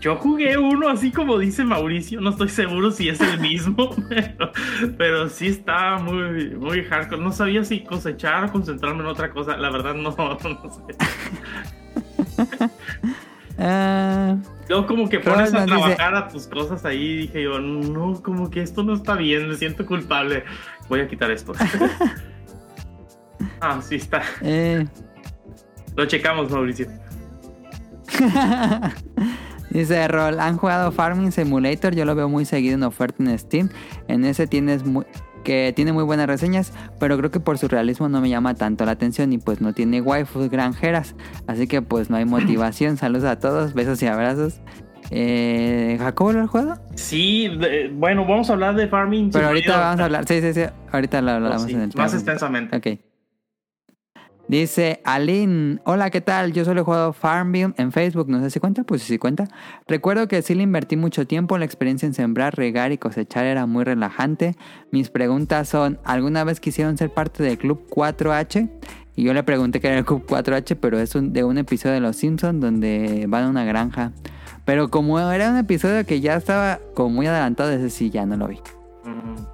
Yo jugué uno así como dice Mauricio, no estoy seguro si es el mismo, pero, pero sí estaba muy, muy hardcore. No sabía si cosechar o concentrarme en otra cosa. La verdad no, no sé. Ah, Luego como que pones a dice- trabajar a tus cosas ahí dije yo, no, como que esto no está bien, me siento culpable. Voy a quitar esto. ah, sí está. eh. Lo checamos, Mauricio. Dice Rol, ¿han jugado Farming Simulator? Yo lo veo muy seguido en oferta en Steam. En ese tienes muy, que tiene muy buenas reseñas, pero creo que por su realismo no me llama tanto la atención y pues no tiene waifus granjeras. Así que pues no hay motivación. Saludos a todos, besos y abrazos. Eh, ¿Jacobo lo ha jugado? Sí, de- bueno, vamos a hablar de Farming. Pero ahorita vamos a hablar. Sí, sí, sí. Ahorita lo hablamos Sí, en el más tema. extensamente. Ok. Dice Aline, hola, ¿qué tal? Yo solo he jugado Farmville en Facebook, no sé si cuenta, pues sí cuenta. Recuerdo que sí le invertí mucho tiempo, la experiencia en sembrar, regar y cosechar era muy relajante. Mis preguntas son, ¿alguna vez quisieron ser parte del Club 4H? Y yo le pregunté qué era el Club 4H, pero es un- de un episodio de Los Simpsons donde van a una granja. Pero como era un episodio que ya estaba como muy adelantado, ese sí ya no lo vi.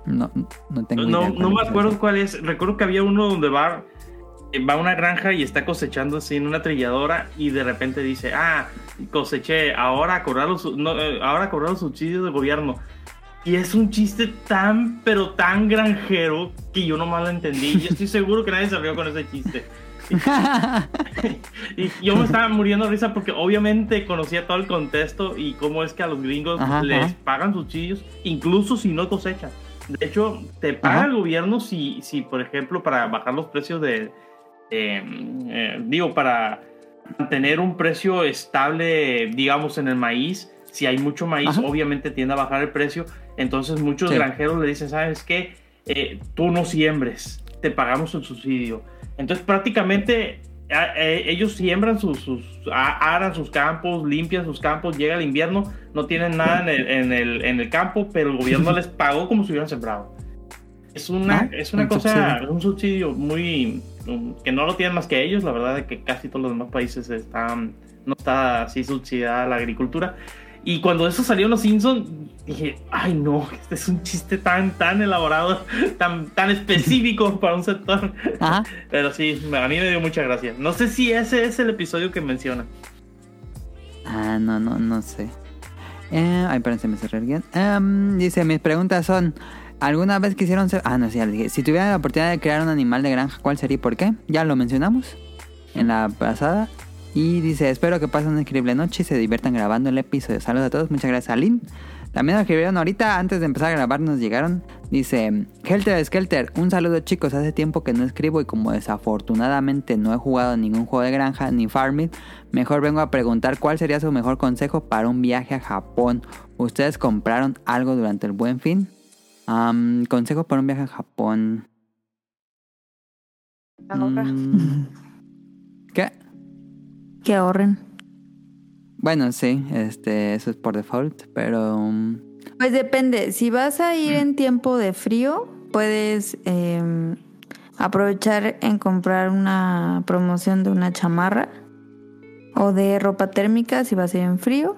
No, no tengo No, idea no me acuerdo cuál es. Recuerdo que había uno donde va, va a una granja y está cosechando así en una trilladora y de repente dice, ah, coseché, ahora a cobrar los, no, eh, ahora cobrar los subsidios del gobierno. Y es un chiste tan, pero tan granjero que yo nomás lo entendí. Y estoy seguro que nadie se rió con ese chiste. y yo me estaba muriendo de risa porque obviamente conocía todo el contexto y cómo es que a los gringos Ajá, les ajá. pagan subsidios, incluso si no cosechan. De hecho, te paga Ajá. el gobierno si, si, por ejemplo, para bajar los precios de, eh, eh, digo, para mantener un precio estable, digamos, en el maíz. Si hay mucho maíz, Ajá. obviamente tiende a bajar el precio. Entonces muchos Sí. granjeros le dicen, ¿sabes qué? Eh, tú no siembres, te pagamos el subsidio. Entonces prácticamente a- eh, ellos siembran sus, sus a- aran sus campos, limpian sus campos, llega el invierno, no tienen nada en el, en el, en el campo, pero el gobierno les pagó como si hubieran sembrado. Es una, Ah, es una un cosa, subsidio. un subsidio muy que no lo tienen más que ellos, la verdad es que casi todos los demás países están, no está así subsidiada la agricultura. Y cuando eso salió en los Simpsons, dije, ay no, este es un chiste tan, tan elaborado, tan, tan específico para un sector. Ajá. Pero sí, a mí me dio mucha gracia. No sé si ese es el episodio que menciona. Ah, no, no, no sé. Eh, ay, espérense, me cerré guion. Em, dice, mis preguntas son... ¿Alguna vez quisieron ser... Ah, no, sí, ya dije. Si tuvieran la oportunidad de crear un animal de granja, ¿cuál sería y por qué? Ya lo mencionamos en la pasada. Y dice, espero que pasen una increíble noche y se diviertan grabando el episodio. Saludos a todos, muchas gracias a Lynn. También nos escribieron ahorita, antes de empezar a grabar, nos llegaron. Dice, Helter Skelter, un saludo chicos, hace tiempo que no escribo y como desafortunadamente no he jugado ningún juego de granja ni farming, mejor vengo a preguntar cuál sería su mejor consejo para un viaje a Japón. ¿Ustedes compraron algo durante el buen fin? Am, consejo para un viaje a Japón. Ahorra. Mm, ¿Qué? Que ahorren. Bueno, sí, este, eso es por default, pero... um, Pues depende. Si vas a ir en tiempo de frío, puedes eh, aprovechar en comprar una promoción de una chamarra o de ropa térmica si vas a ir en frío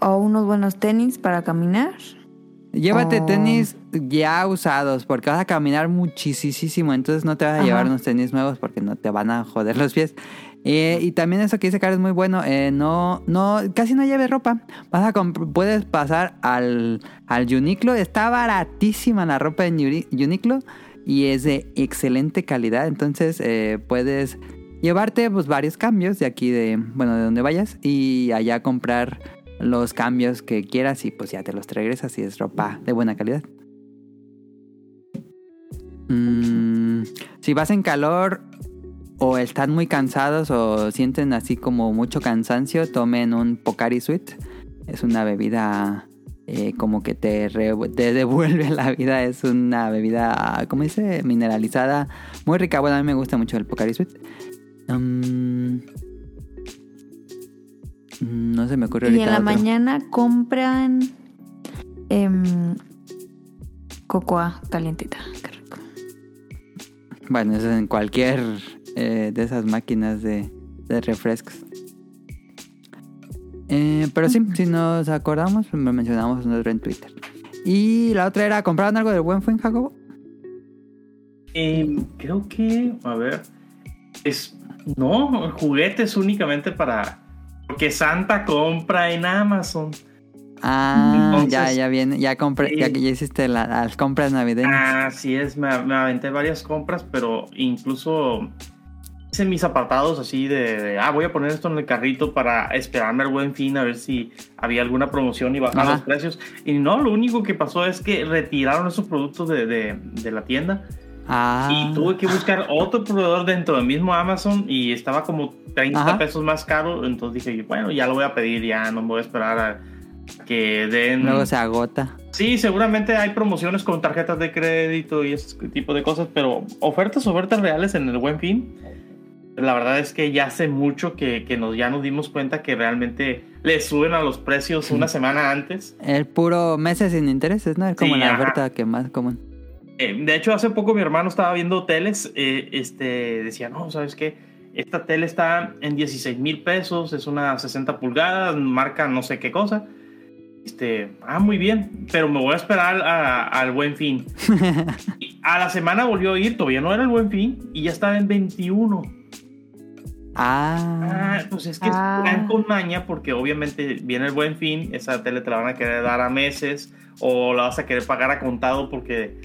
o unos buenos tenis para caminar. Llévate Oh. tenis ya usados porque vas a caminar muchísimo, entonces no te vas a Ajá. llevar unos tenis nuevos porque no te van a joder los pies. Eh, y también eso que dice Caro es muy bueno, eh, no, no, casi no lleves ropa. Vas a puedes pasar al, al Uniqlo, está baratísima la ropa en Uni- Uniqlo y es de excelente calidad, entonces eh, puedes llevarte pues varios cambios de aquí de, bueno, de donde vayas y allá comprar los cambios que quieras y pues ya te los regresas y es ropa de buena calidad. Mm, si vas en calor o están muy cansados o sienten así como mucho cansancio, tomen un Pocari Sweet. Es una bebida eh, como que te, devuelve la vida. Es una bebida, ¿cómo dice? Mineralizada. Muy rica. Bueno, a mí me gusta mucho el Pocari Sweet. Mm, no se me ocurre Y en la otro. mañana compran em, cocoa calientita. Qué rico. Bueno, eso es en cualquier eh, de esas máquinas de, de refrescos. Eh, pero sí, si nos acordamos, lo mencionamos nosotros en Twitter. Y la otra era, ¿compraron algo del buen fin, Jacobo? Eh, creo que, a ver, es no juguetes únicamente para porque Santa compra en Amazon. Ah, Entonces, ya, ya viene, ya compré, sí. ya, ya hiciste la- las compras navideñas. Así es, me, me aventé varias compras, pero incluso hice mis apartados así de, de, ah, voy a poner esto en el carrito para esperarme al buen fin a ver si había alguna promoción y bajar los precios. Y no, lo único que pasó es que retiraron esos productos de, de- de la tienda Ah, y tuve que buscar otro proveedor dentro del mismo Amazon y estaba como 30 Ajá. pesos más caro. Entonces dije, bueno, ya lo voy a pedir, ya no me voy a esperar a que den. luego se agota. Sí, seguramente hay promociones con tarjetas de crédito y ese tipo de cosas, pero ofertas, ofertas reales en el buen fin. La verdad es que ya hace mucho que, que nos, ya nos dimos cuenta que realmente le suben a los precios una semana antes. El puro meses sin intereses, ¿no? Es como Sí, la ajá. oferta que más común. Eh, de hecho, hace poco mi hermano estaba viendo teles, eh, este, decía, no, ¿sabes qué? Esta tele está en 16 mil pesos, es una 60 pulgadas, marca no sé qué cosa. Este, ah, muy bien, pero me voy a esperar al buen fin. Y a la semana volvió a ir, todavía no era el buen fin, y ya estaba en 21. Ah, Ah, pues es que Ah. es plan con maña porque obviamente viene el buen fin, esa tele te la van a querer dar a meses o la vas a querer pagar a contado porque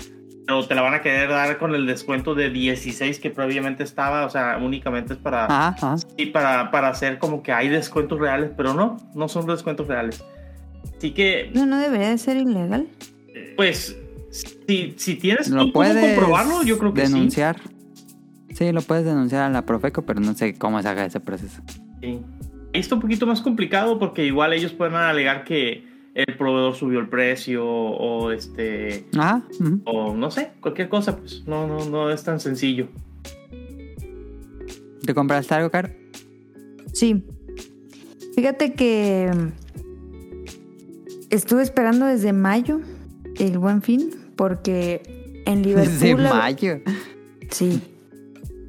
pero te la van a querer dar con el descuento de 16 que previamente estaba, o sea, únicamente es para y para, para hacer como que hay descuentos reales, pero no, no son descuentos reales. Así que, No, no debería de ser ilegal. pues, si, si tienes Lo tú cómo puedes comprobarlo, yo creo que denunciar. Sí. lo puedes denunciar a la Profeco, pero no sé cómo se haga ese proceso. sí. sí. Ahí está un poquito más complicado porque igual ellos pueden alegar que el proveedor subió el precio o este Ah, ujú. o no sé, cualquier cosa, pues no, no, no es tan sencillo. ¿te compraste algo, Caro? Sí. Fíjate que estuve esperando desde mayo el buen fin porque en Liverpool... Desde mayo. Sí.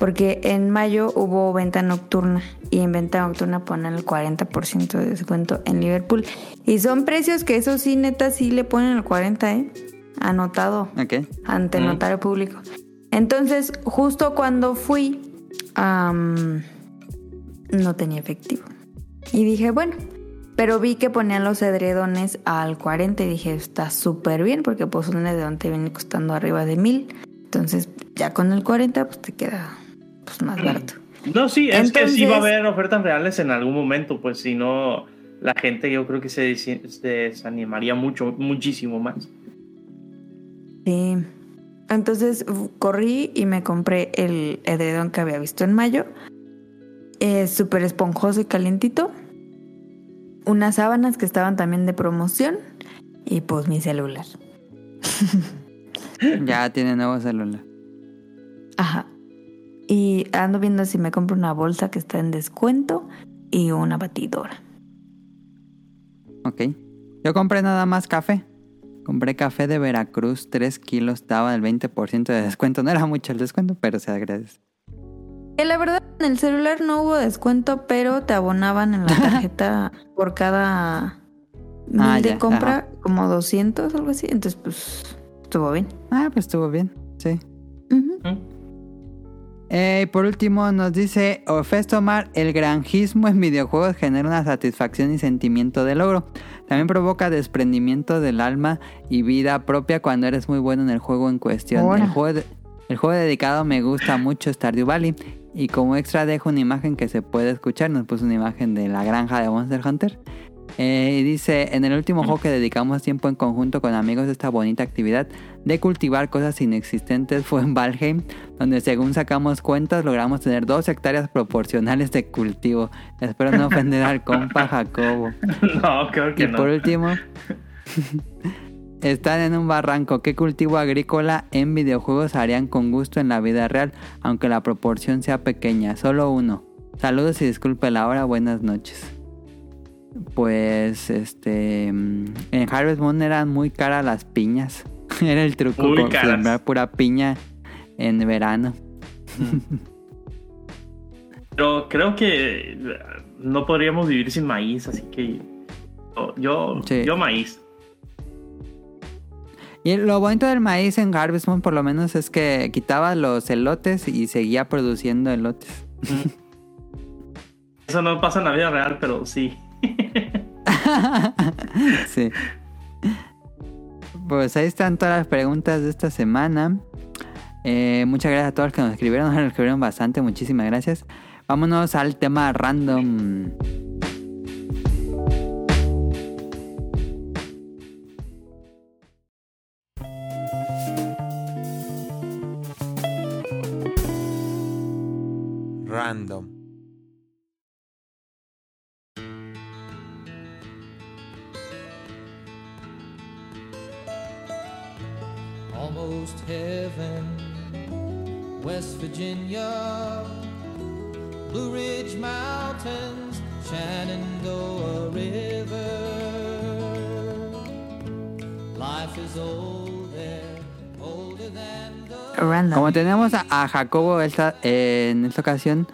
Porque en mayo hubo venta nocturna y en venta nocturna ponen el 40% de descuento en Liverpool. Y son precios que eso sí, neta, sí le ponen el 40, ¿eh? Anotado Ok. ante Mm. notario público. Entonces, justo cuando fui, no tenía efectivo. Y dije, bueno, pero vi que ponían los edredones al 40 y dije, está súper bien porque pues un edredón te viene costando arriba de mil. Entonces, ya con el 40 pues te queda pues, más barato. No, sí, es que sí va a haber ofertas reales en algún momento, pues si no, la gente yo creo que se, se desanimaría mucho, muchísimo más. Sí. Entonces corrí y me compré el edredón que había visto en mayo. Es súper esponjoso y calientito. Unas sábanas que estaban también de promoción. Y pues mi celular. Ya tiene nuevo celular. Ajá. Y ando viendo si me compro una bolsa que está en descuento y una batidora. Ok. Yo compré nada más café. Compré café de Veracruz, 3 kilos, estaba del 20% de descuento. No era mucho el descuento, pero se agradece. Que la verdad en el celular no hubo descuento, pero te abonaban en la tarjeta por cada mil Ah, de ya, compra como 200 algo así. Entonces pues estuvo bien. Ah, pues estuvo bien, sí. Eh, por último nos dice Ofestomar, el granjismo en videojuegos genera una satisfacción y sentimiento de logro. También provoca desprendimiento del alma y vida propia cuando eres muy bueno en el juego en cuestión. El juego, de- el juego dedicado me gusta mucho Stardew Valley. Y como extra dejo una imagen que se puede escuchar. Nos puso una imagen de la granja de Monster Hunter. Eh, y dice, en el último juego que dedicamos tiempo en conjunto con amigos de esta bonita actividad de cultivar cosas inexistentes fue en Valheim, donde según sacamos cuentas logramos tener dos hectáreas proporcionales de cultivo. Espero no ofender al compa Jacobo. No, creo que Y no. por último, están en un barranco. ¿Qué cultivo agrícola en videojuegos harían con gusto en la vida real, aunque la proporción sea pequeña? Solo uno. Saludos y disculpe la hora. Buenas noches. Pues, este, en Harvest Moon eran muy caras las piñas. Era el truco Muy con caras. sembrar pura piña en verano. Pero creo que no podríamos vivir sin maíz, así que yo, yo, Sí. yo maíz. Y lo bonito del maíz en Harvest Moon por lo menos es que quitaba los elotes y seguía produciendo elotes. Eso no pasa en la vida real, pero sí. sí. Pues ahí están todas las preguntas de esta semana. Eh, muchas gracias a todos los que nos escribieron. Nos escribieron bastante. Muchísimas gracias. Vámonos al tema random. Random. Virginia, Blue Ridge Mountains, Shenandoah River. Life is old there, older than the Random. Como tenemos a, a Jacobo esta- eh, en esta ocasión,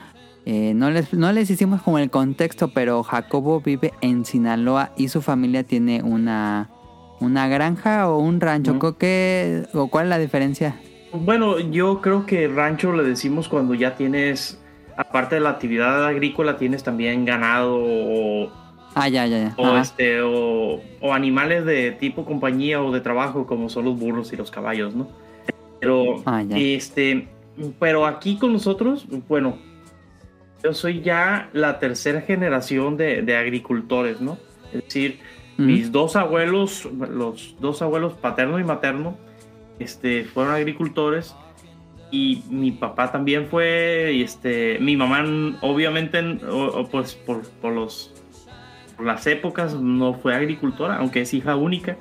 eh, no, les, no les hicimos como el contexto, pero Jacobo vive en Sinaloa y su familia tiene una, una granja o un rancho. Ujú. ¿Qué- ¿O cuál es la diferencia? Bueno, yo creo que rancho le decimos cuando ya tienes aparte de la actividad agrícola, tienes también ganado o, Ah, ya, ya, ya. o, este, o, o animales de tipo compañía o de trabajo, como son los burros y los caballos, ¿no? Pero, Ah, este, pero aquí con nosotros, bueno, yo soy ya la tercera generación de, de agricultores, ¿no? Es decir, mis dos abuelos, los dos abuelos paterno y materno, este, fueron agricultores y mi papá también fue, y este, mi mamá obviamente, pues por, los, las épocas no fue agricultora, aunque es hija única.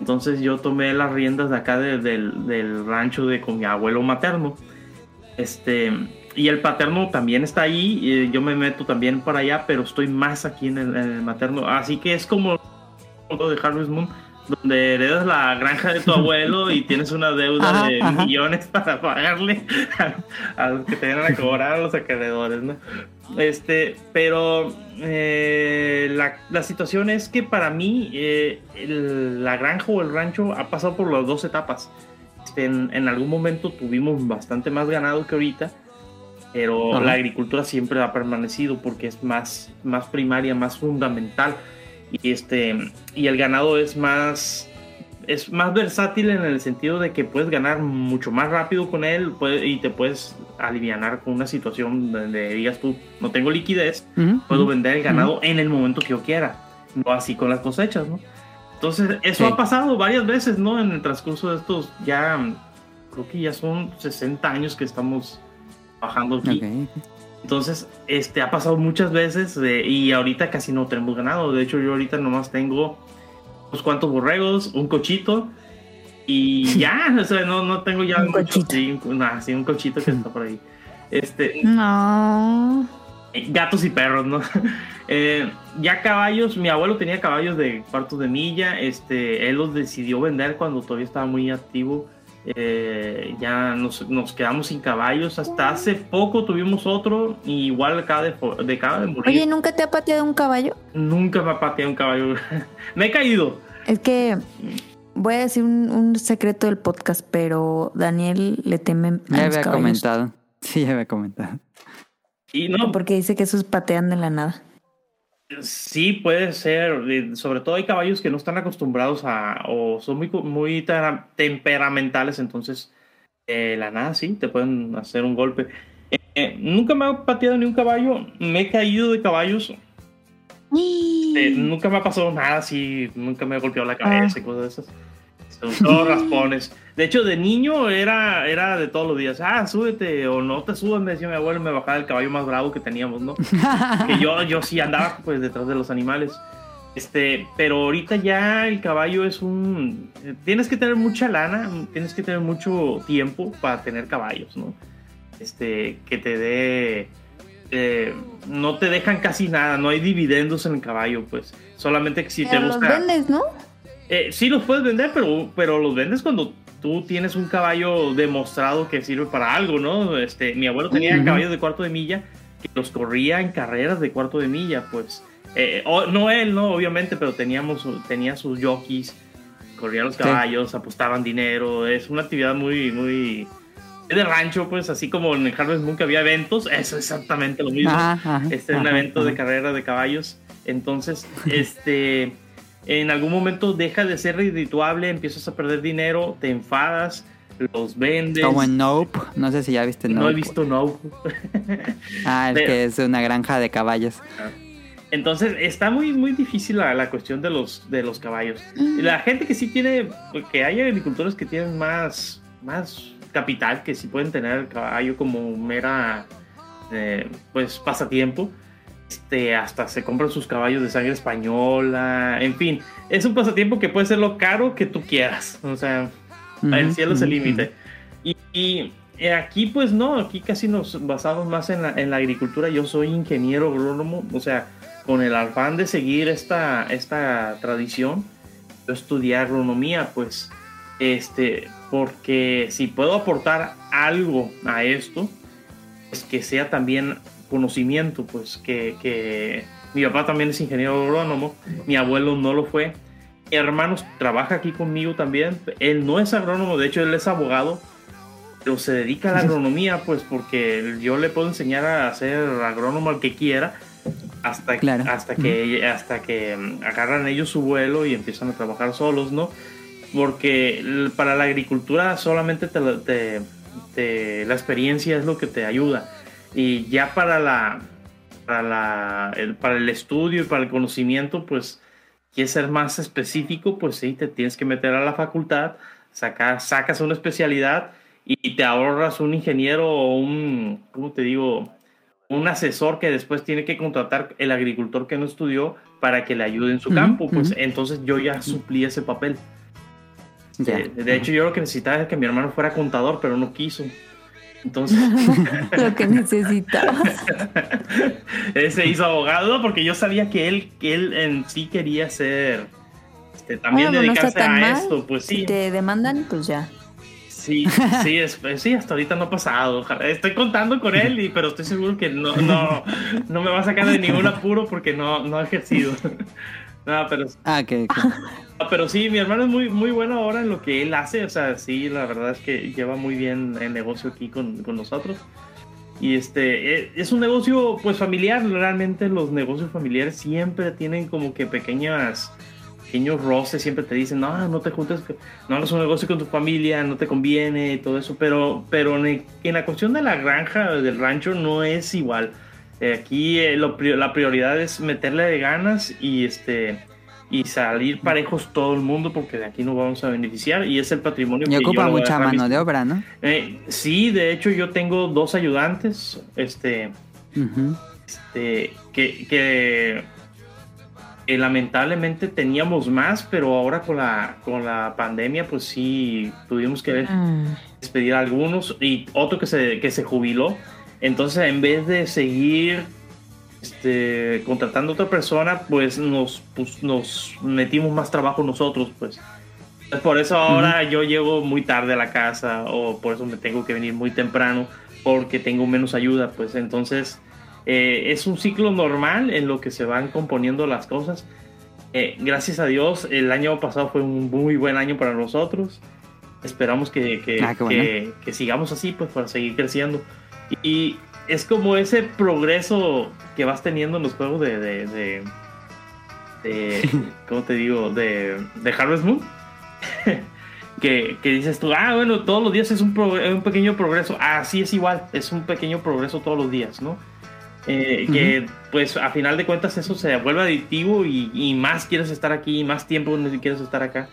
Entonces yo tomé las riendas de acá de- del, rancho de con mi abuelo materno. Este, y el paterno también está ahí, yo me meto también para allá, pero estoy más aquí en el, materno. Así que es como de Harvest Moon, donde heredas la granja de tu abuelo y tienes una deuda Ajá, de ajá. millones para pagarle a, a los que te vienen a cobrar a los acreedores, ¿no? Este, pero eh, la, la situación es que para mí eh, el- la granja o el rancho ha pasado por las dos etapas. Este, en, en algún momento tuvimos bastante más ganado que ahorita, pero Ajá. la agricultura siempre ha permanecido porque es más, más primaria, más fundamental. Y, este, y el ganado es más, es más versátil en el sentido de que puedes ganar mucho más rápido con él puede- y te puedes aliviar con una situación donde digas tú, no tengo liquidez, puedo vender el ganado en el momento que yo quiera, no así con las cosechas, ¿no? Entonces, eso Sí. ha pasado varias veces, ¿no? En el transcurso de estos, ya, creo que ya son 60 años que estamos bajando aquí. Ok. Entonces, este ha pasado muchas veces eh, y ahorita casi no tenemos ganado. De hecho, yo ahorita nomás tengo unos cuantos borregos, un cochito y ya, o sea, no, no tengo ya Un mucho, cochito. sí, un, nah, sí, un cochito que está por ahí. Este, No. gatos y perros, ¿no? Eh, ya caballos, mi abuelo tenía caballos de cuartos de milla, este, él los decidió vender cuando todavía estaba muy activo. Eh, ya nos, nos quedamos sin caballos. Hasta hace poco tuvimos otro, y igual acaba de, de, acaba de morir. Oye, ¿nunca te ha pateado un caballo? Nunca me ha pateado un caballo. me he caído. Es que voy a decir un, un secreto del podcast, pero Daniel le teme a Ya los había caballos. comentado. Sí, ya había comentado. Y no, Porque dice que esos patean de la nada. Sí, puede ser. Eh, Sobre todo hay caballos que no están acostumbrados a o son muy, muy temperamentales, entonces eh, la nada sí, te pueden hacer un golpe. Eh, eh, nunca me ha pateado ni un caballo, me he caído de caballos, nunca me ha pasado nada así, nunca me he golpeado la cabeza y cosas de esas. Son todos raspones. De hecho, de niño era, era de todos los días, ah, súbete o no te subas, me decía mi abuelo, me bajaba el caballo más bravo que teníamos, ¿no? que yo, yo sí andaba pues detrás de los animales. Este, pero ahorita ya el caballo es un... eh, Tienes que tener mucha lana, tienes que tener mucho tiempo para tener caballos, ¿no? Este, que te dé... eh, no te dejan casi nada, no hay dividendos en el caballo, pues. Solamente que si te Pero los gusta... vendes, ¿no? Eh, sí los puedes vender, pero, pero los vendes cuando tú tienes un caballo demostrado que sirve para algo, ¿no? Este, mi abuelo tenía caballos de cuarto de milla que los corría en carreras de cuarto de milla, pues. Eh, o- no él, no, obviamente, pero teníamos, tenía sus jockeys, corrían los Sí. caballos, apostaban dinero, es una actividad muy, muy de rancho, pues, así como en el Harvest Moon que había eventos, es exactamente lo mismo Ajá, este es un ajá, evento de carrera de caballos. Entonces, este, en algún momento deja de ser redituable, empiezas a perder dinero, te enfadas, los vendes. Como en Nope. No sé si ya viste Nope. no he visto no. Ah, el Pero- que es una granja de caballos. Entonces, está muy, muy difícil la, la cuestión de los, de los caballos. Y La gente que sí tiene, que hay agricultores que tienen más, más capital, que sí pueden tener el caballo como mera, eh, pues, pasatiempo. Este, hasta se compran sus caballos de sangre española, en fin, es un pasatiempo que puede ser lo caro que tú quieras, o sea, el Ujú, cielo es el límite. Y, y, aquí pues no, aquí casi nos basamos más en la, en la agricultura, yo soy ingeniero agrónomo, o sea, con el afán de seguir esta, esta tradición, yo estudié agronomía, pues, este, porque si puedo aportar algo a esto, pues que sea también conocimiento, pues que, que mi papá también es ingeniero agrónomo, mi abuelo no lo fue, mi hermano trabaja aquí conmigo también, él no es agrónomo, de hecho él es abogado, pero se dedica a la agronomía, pues porque yo le puedo enseñar a ser agrónomo al que quiera, hasta, Claro. hasta que hasta que mm, agarran ellos su vuelo y empiezan a trabajar solos, ¿no? Porque para la agricultura solamente te, la- te- te- la experiencia es lo que te ayuda y ya para la para la el, para el estudio y para el conocimiento, pues quieres ser más específico, pues sí, te tienes que meter a la facultad, sacas, sacas una especialidad y te ahorras un ingeniero o un, ¿cómo te digo? Un asesor que después tiene que contratar el agricultor que no estudió para que le ayude en su campo. Pues entonces yo ya suplí ese papel. Ya. De, de hecho, yo lo que necesitaba es que mi hermano fuera contador, pero no quiso. Entonces, Lo que necesitabas. él se hizo abogado porque yo sabía que él, que él en sí quería ser, este, también Bueno, no está dedicarse a mal. esto. Pues sí, Si te demandan, pues ya. Sí, sí, es- sí, hasta ahorita no ha pasado. Ojalá- Estoy contando con él, y, pero estoy seguro que no, no, no me va a sacar de ningún apuro porque no, no ha ejercido. No, pero, Ah, que no, pero sí, mi hermano es muy, muy bueno ahora en lo que él hace. O sea, sí, la verdad es que lleva muy bien el negocio aquí con, con nosotros. Y este, eh, es un negocio pues familiar. Realmente los negocios familiares siempre tienen como que pequeñas pequeños roces, siempre te dicen, no, no te juntes, no hagas un negocio con tu familia, no te conviene y todo eso, pero, pero en, el- en la cuestión de la granja, del rancho, no es igual. Eh, aquí eh, lo la prioridad es meterle de ganas y este y salir parejos todo el mundo porque de aquí nos vamos a beneficiar y es el patrimonio y que yo ocupa le voy a mucha mano de obra, ¿no? Eh, sí, de hecho yo tengo dos ayudantes, este, este, que, que, que lamentablemente teníamos más, pero ahora con la, con la pandemia, pues sí, tuvimos que Mm. despedir a algunos y otro que se, que se jubiló. Entonces, en vez de seguir este, contratando a otra persona, pues nos, pues, nos metimos más trabajo nosotros, pues. Por eso ahora yo llego muy tarde a la casa o por eso me tengo que venir muy temprano porque tengo menos ayuda, pues entonces eh, es un ciclo normal en lo que se van componiendo las cosas. Eh, gracias a Dios, el año pasado fue un muy buen año para nosotros. Esperamos que, que, Ah, qué bueno. que- que sigamos así, pues para seguir creciendo. Y es como ese progreso que vas teniendo en los juegos de, de, de, de- ¿cómo te digo? De, de Harvest Moon. que, que dices tú, ah, bueno, todos los días es un, un pequeño progreso. Ah, sí, es igual, es un pequeño progreso todos los días, ¿no? Eh, Que pues a final de cuentas eso se vuelve adictivo y, y más quieres estar aquí, más tiempo quieres estar acá.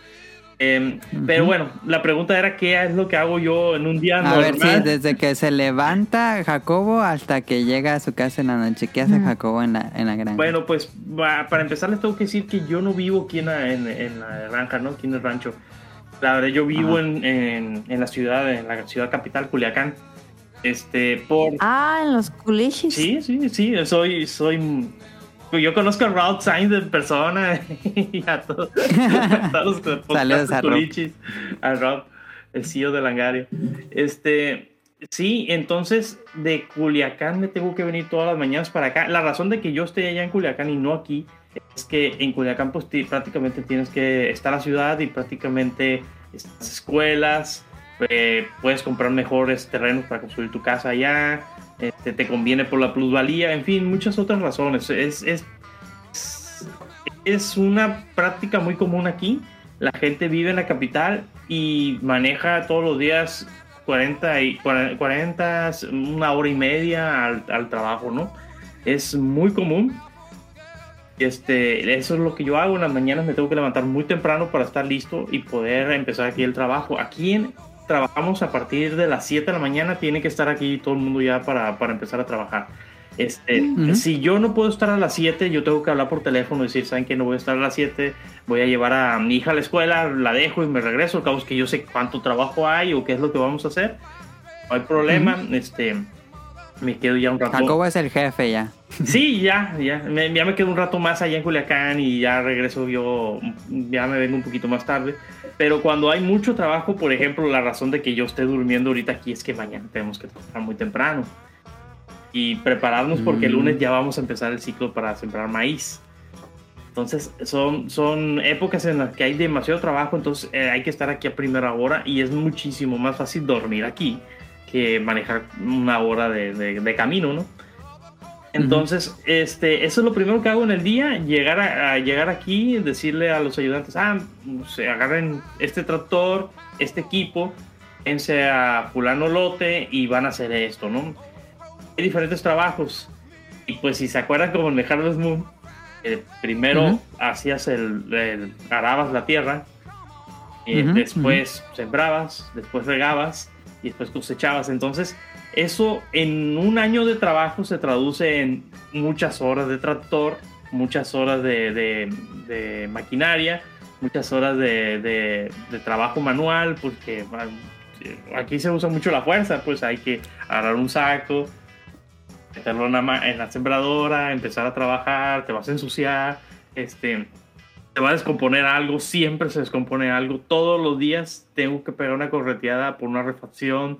Eh, Pero bueno, la pregunta era qué es lo que hago yo en un día A normal. ver, sí, desde que se levanta Jacobo hasta que llega a su casa en la noche. ¿Qué hace. Jacobo en la, en la granja? Bueno, pues para empezar les tengo que decir que yo no vivo aquí en la, en, en la granja, ¿no? Aquí en el rancho. La verdad, yo vivo en, en, en la ciudad, en la ciudad capital, Culiacán. Este, por... Ah, en los culichis. Sí, sí, sí, soy, soy... Yo conozco a Rod Sainz en persona y a todos, a todos los Saludos a Rob. a Rob, el CEO de Langario. Este, sí, entonces de Culiacán me tengo que venir todas las mañanas para acá. La razón de que yo esté allá en Culiacán y no aquí es que en Culiacán pues ti- prácticamente tienes que estar la ciudad y prácticamente estas escuelas, eh, puedes comprar mejores terrenos para construir tu casa allá, este, te conviene por la plusvalía, en fin, muchas otras razones. Es, es, es una práctica muy común aquí. La gente vive en la capital y maneja todos los días 40, y, 40 una hora y media al, al trabajo, ¿no? Es muy común. Este, eso es lo que yo hago. En las mañanas me tengo que levantar muy temprano para estar listo y poder empezar aquí el trabajo. Aquí en, trabajamos a partir de las 7 de la mañana. Tiene que estar aquí todo el mundo ya para, para empezar a trabajar. Este, Ujú. Si yo no puedo estar a las 7, yo tengo que hablar por teléfono y decir, ¿saben que no voy a estar a las 7? Voy a llevar a mi hija a la escuela, la dejo y me regreso. Al cabo es que yo sé cuánto trabajo hay o qué es lo que vamos a hacer. No hay problema. Este, me quedo ya un rato. Jacobo es el jefe ya. Sí, ya, ya. Me, ya me quedo un rato más allá en Culiacán y ya regreso yo, ya me vengo un poquito más tarde. Pero cuando hay mucho trabajo, por ejemplo, la razón de que yo esté durmiendo ahorita aquí es que mañana tenemos que trabajar muy temprano. Y prepararnos porque el Mm. lunes ya vamos a empezar el ciclo para sembrar maíz. Entonces son, son épocas en las que hay demasiado trabajo, entonces eh, hay que estar aquí a primera hora y es muchísimo más fácil dormir aquí que manejar una hora de, de- de camino, ¿no? Entonces, este, eso es lo primero que hago en el día, llegar, a, a llegar aquí, decirle a los ayudantes, ah, se agarren este tractor, este equipo, pense a fulano lote y van a hacer esto, ¿no? Hay diferentes trabajos. Y pues si se acuerdan como en The Harvest Moon, eh, primero Ujú. hacías el, el- arabas la tierra, eh, después sembrabas, después regabas y después cosechabas. Entonces, eso en un año de trabajo se traduce en muchas horas de tractor, muchas horas de, de- de maquinaria, muchas horas de, de- de trabajo manual, porque aquí se usa mucho la fuerza, pues hay que agarrar un saco, meterlo en la, en la sembradora, empezar a trabajar, te vas a ensuciar, este, te va a descomponer algo, siempre se descompone algo, todos los días tengo que pegar una correteada por una refacción,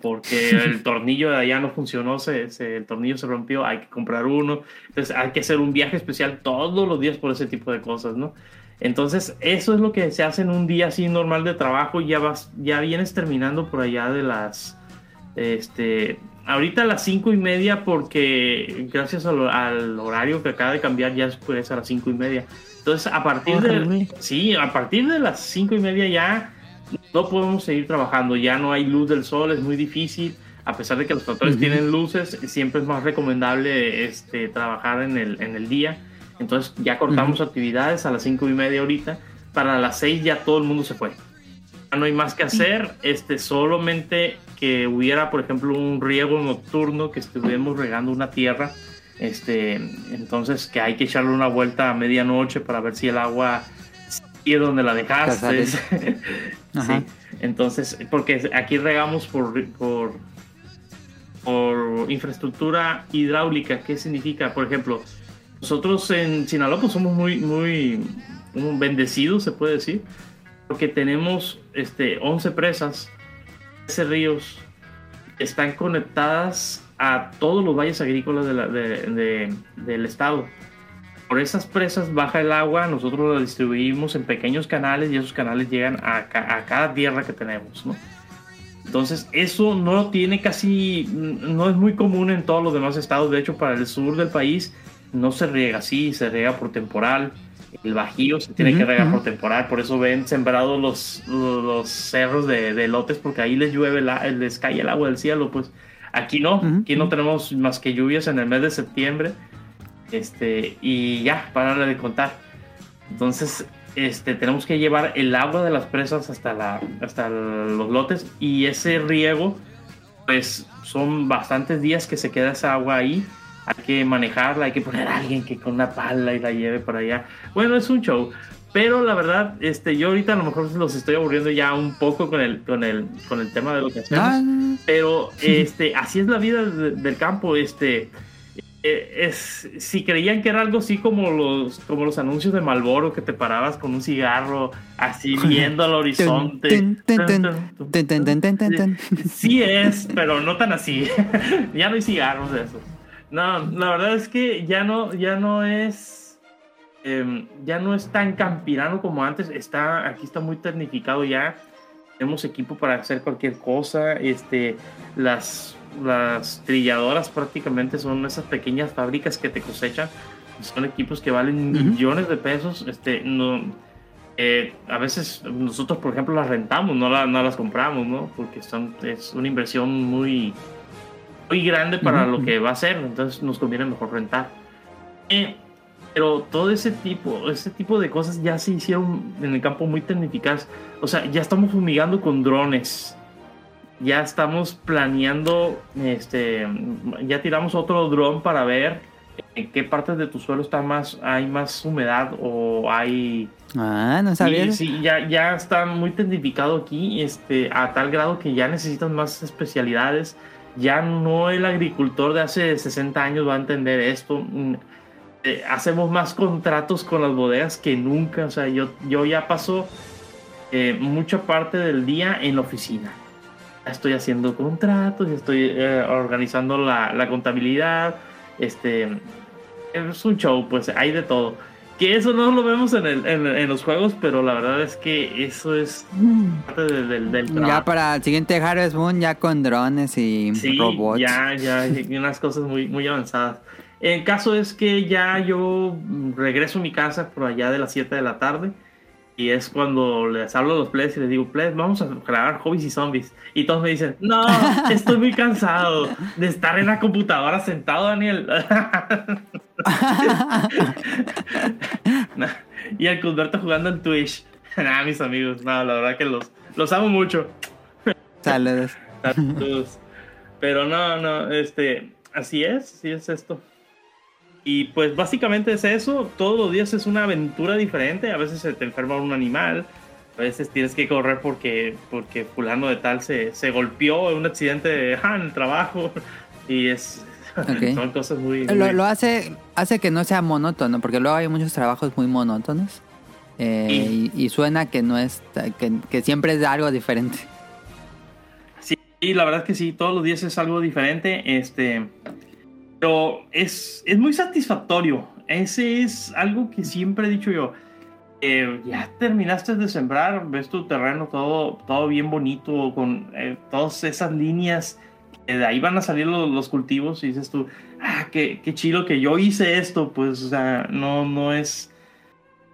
porque el tornillo de allá no funcionó, se, se- el tornillo se rompió, hay que comprar uno, entonces hay que hacer un viaje especial todos los días por ese tipo de cosas, ¿no? Entonces, eso es lo que se hace en un día así normal de trabajo. Ya vas, ya vienes terminando por allá de las, este, ahorita a las cinco y media, porque gracias al, al horario que acaba de cambiar, ya es a las cinco y media. Entonces, a partir Horrible. de, sí, a partir de las cinco y media ya no podemos seguir trabajando. Ya no hay luz del sol, es muy difícil. A pesar de que los tractores tienen luces, siempre es más recomendable este, trabajar en el, en el día. Entonces ya cortamos actividades a las cinco y media ahorita. Para las seis ya todo el mundo se fue. Ya no hay más que hacer. Este, solamente que hubiera, por ejemplo, un riego nocturno, que estuviéramos regando una tierra. Este, entonces que hay que echarle una vuelta a medianoche para ver si el agua sigue donde la dejaste. Ajá. sí. Entonces, porque aquí regamos por, por, por infraestructura hidráulica. ¿Qué significa? Por ejemplo, nosotros en Sinaloa pues, somos muy, muy bendecidos, se puede decir, porque tenemos este, 11 presas, 13 ríos, están conectadas a todos los valles agrícolas de la- de- de- del estado. Por esas presas baja el agua, nosotros la distribuimos en pequeños canales y esos canales llegan a, ca- a cada tierra que tenemos, ¿no? Entonces, eso no tiene casi, no es muy común en todos los demás estados. De hecho, para el sur del país no se riega así, se riega por temporal. El bajío se tiene que regar por temporal, por eso ven sembrados los, los, los cerros de, de lotes, porque ahí les llueve, la, les cae el agua del cielo. Pues aquí no, aquí no tenemos más que lluvias en el mes de septiembre. Este, y ya, para de contar. Entonces, este, tenemos que llevar el agua de las presas hasta, la, hasta los lotes y ese riego, pues son bastantes días que se queda esa agua ahí. Hay que manejarla, hay que poner a alguien que con una pala y la lleve para allá. Bueno, es un show. Pero la verdad, este, yo ahorita a lo mejor los estoy aburriendo ya un poco con el, con el, con el tema de lo que hacemos Ah, pero este así es la vida de- del campo este eh, es, si creían que era algo así como los, como los anuncios de Malboro que te parabas con un cigarro así viendo al horizonte. Sí es, pero no tan así. ya no hay cigarros de esos. No, la verdad es que ya no, ya no es. Em, ya no es tan campirano como antes. Está, aquí está muy tecnificado ya. Tenemos equipo para hacer cualquier cosa. Este, las las trilladoras prácticamente son esas pequeñas fábricas que te cosechan. Son equipos que valen Ujú. millones de pesos. Este, no, eh, a veces nosotros, por ejemplo, las rentamos, no, la- no las compramos, ¿no? Porque son, es una inversión muy, muy grande para Ujú, lo ujú. que va a ser. Entonces nos conviene mejor rentar. Eh, pero todo ese tipo, ese tipo de cosas ya se hicieron en el campo muy tecnificadas. O sea, ya estamos fumigando con drones. Ya estamos planeando, este, ya tiramos otro dron para ver en qué partes de tu suelo está más, hay más humedad o hay Ah, no Sí, sabía. sí, ya, ya está muy tecnificado aquí, este, a tal grado que ya necesitan más especialidades. Ya no el agricultor de hace 60 años va a entender esto. Mm, eh, hacemos más contratos con las bodegas que nunca. O sea, yo, yo ya paso eh, mucha parte del día en la oficina. Ya estoy haciendo contratos, ya estoy eh, organizando la, la contabilidad. Este, es un show, pues hay de todo. Que eso no lo vemos en, el- en- en los juegos, pero la verdad es que eso es parte de- del, del Ya trabajo. para el siguiente Harvest Moon, ya con drones y Sí, robots. ya, ya, unas cosas muy, muy avanzadas. El caso es que ya yo regreso a mi casa por allá de las 7 de la tarde. Y es cuando les hablo a los players y les digo, players, vamos a grabar hobbies y zombies. Y todos me dicen, no, estoy muy cansado de estar en la computadora sentado, Daniel. y el Cusberto jugando en Twitch. Nah, mis amigos, no, la verdad que los, los amo mucho. Saludos. Saludos. Pero no, no, este, así es, así es esto. Y pues básicamente es eso, todos los días es una aventura diferente, a veces se te enferma un animal, a veces tienes que correr porque, porque fulano de tal se, se golpeó en un accidente ah, en el trabajo. Y es... Son cosas muy... Lo, lo hace, hace que no sea monótono, porque luego hay muchos trabajos muy monótonos. eh, y, y suena que no es, que, que siempre es algo diferente. Sí, la verdad es que sí, todos los días es algo diferente, este, pero es, es muy satisfactorio. Ese es algo que siempre he dicho yo. Eh, ya terminaste de sembrar, ves tu terreno todo, todo bien bonito, con eh, todas esas líneas, que de ahí van a salir los, los cultivos y dices tú, ah, qué, qué chido que yo hice esto, pues, no, no es,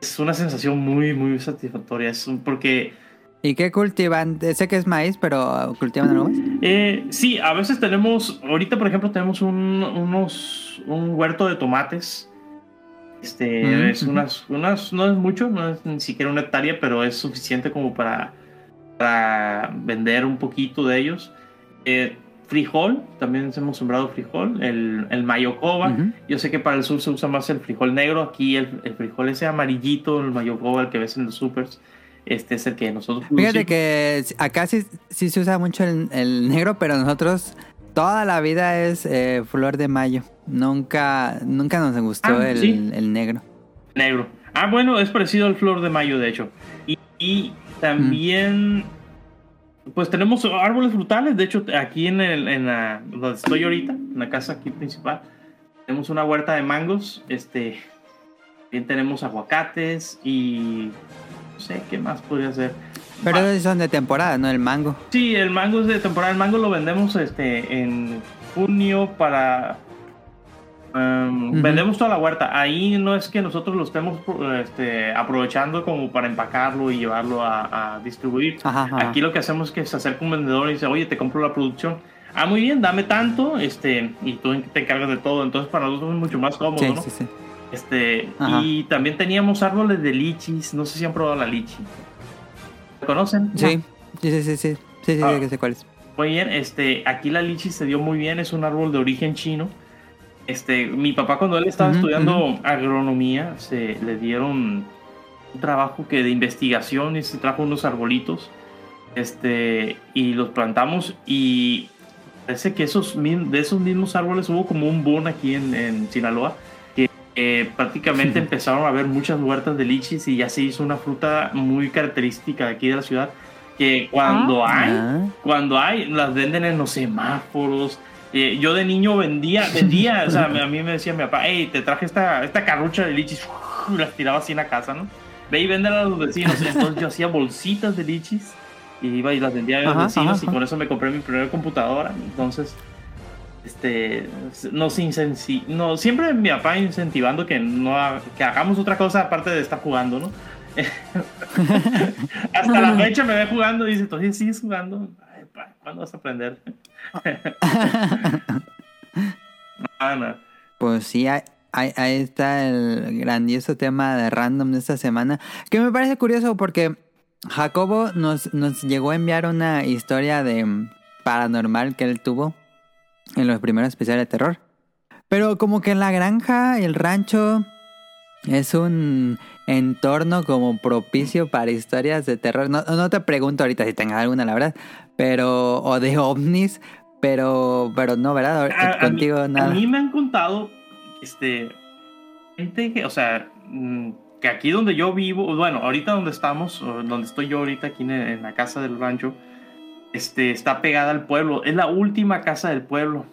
es una sensación muy, muy satisfactoria, es porque... ¿Y qué cultivan? Sé que es maíz, pero ¿cultivan algo más? Eh, sí, a veces tenemos, ahorita por ejemplo tenemos un, unos, un huerto de tomates. Este, Mm, es unas, unas, no es mucho, no es ni siquiera una hectárea, pero es suficiente como para, para vender un poquito de ellos. Eh, frijol, también hemos sembrado frijol, el, el mayocoba. Yo sé que para el sur se usa más el frijol negro, aquí el, el frijol ese amarillito, el mayocoba, el que ves en los supers, este es el que nosotros Fíjate producimos. que acá sí, sí se usa mucho el, el negro, pero nosotros toda la vida es eh, flor de mayo. Nunca, nunca nos gustó Ah, el, sí. el negro. Negro. Ah, bueno, es parecido al flor de mayo, de hecho. Y, y también, pues tenemos árboles frutales. De hecho, aquí en, el, en la, donde estoy ahorita, en la casa aquí principal, tenemos una huerta de mangos. Este, también tenemos aguacates y sé qué más podría ser. Pero Ah, son de temporada, ¿no? El mango. Sí, el mango es de temporada. El mango lo vendemos este, en junio para. um. Vendemos toda la huerta. Ahí no es que nosotros lo estemos este, aprovechando como para empacarlo y llevarlo a, a distribuir. Ajá, ajá. Aquí lo que hacemos es que se acerca un vendedor y dice, oye, te compro la producción. Ah, muy bien, dame tanto, este, y tú te encargas de todo. Entonces para nosotros es mucho más cómodo, Sí, ¿no? sí, sí. Este, Ajá. y también teníamos árboles de lichis. No sé si han probado la lichi. ¿La conocen? Sí, sí, sí, sí, sí, sí, sí, Ah. sí, que sé cuál es. Muy bien, este, aquí la lichi se dio muy bien, es un árbol de origen chino. Este, mi papá cuando él estaba estudiando agronomía, se le dieron un trabajo que de investigación y se trajo unos arbolitos, este, y los plantamos y parece que esos de esos mismos árboles hubo como un boom aquí en, en Sinaloa, eh, prácticamente empezaron a haber muchas huertas de lichis y ya se hizo una fruta muy característica de aquí de la ciudad, que cuando hay Ah. cuando hay, las venden en los semáforos. Eh, yo de niño vendía, vendía, o sea, a mí me decía mi papá, hey, te traje esta, esta carrucha de lichis, y las tiraba así en la casa, ¿no? Ve y véndela a los vecinos. Entonces yo hacía bolsitas de lichis y iba y las vendía a los Ajá, vecinos ajá, y con eso me compré mi primera computadora. Entonces, este, nos no, siempre mi papá incentivando que no que hagamos otra cosa aparte de estar jugando, ¿no? Hasta la fecha me ve jugando y dice, ¿todavía sigues jugando? Ay, ¿Cuándo vas a aprender? no, no. Pues sí, ahí, ahí- ahí está el grandioso tema de random de esta semana. Que me parece curioso porque Jacobo nos, nos llegó a enviar una historia de mm, paranormal que él tuvo en los primeros especiales de terror. Pero como que en la granja, el rancho, es un entorno como propicio para historias de terror. No, no te pregunto ahorita si tengas alguna, la verdad. Pero, o de ovnis, pero, pero no, ¿verdad? A- a Contigo mí, nada. A mí me han contado, este, gente que, o sea, mm, que aquí donde yo vivo, bueno, ahorita donde estamos, donde estoy yo ahorita, aquí en, en la casa del rancho, este, está pegada al pueblo. Es la última casa del pueblo.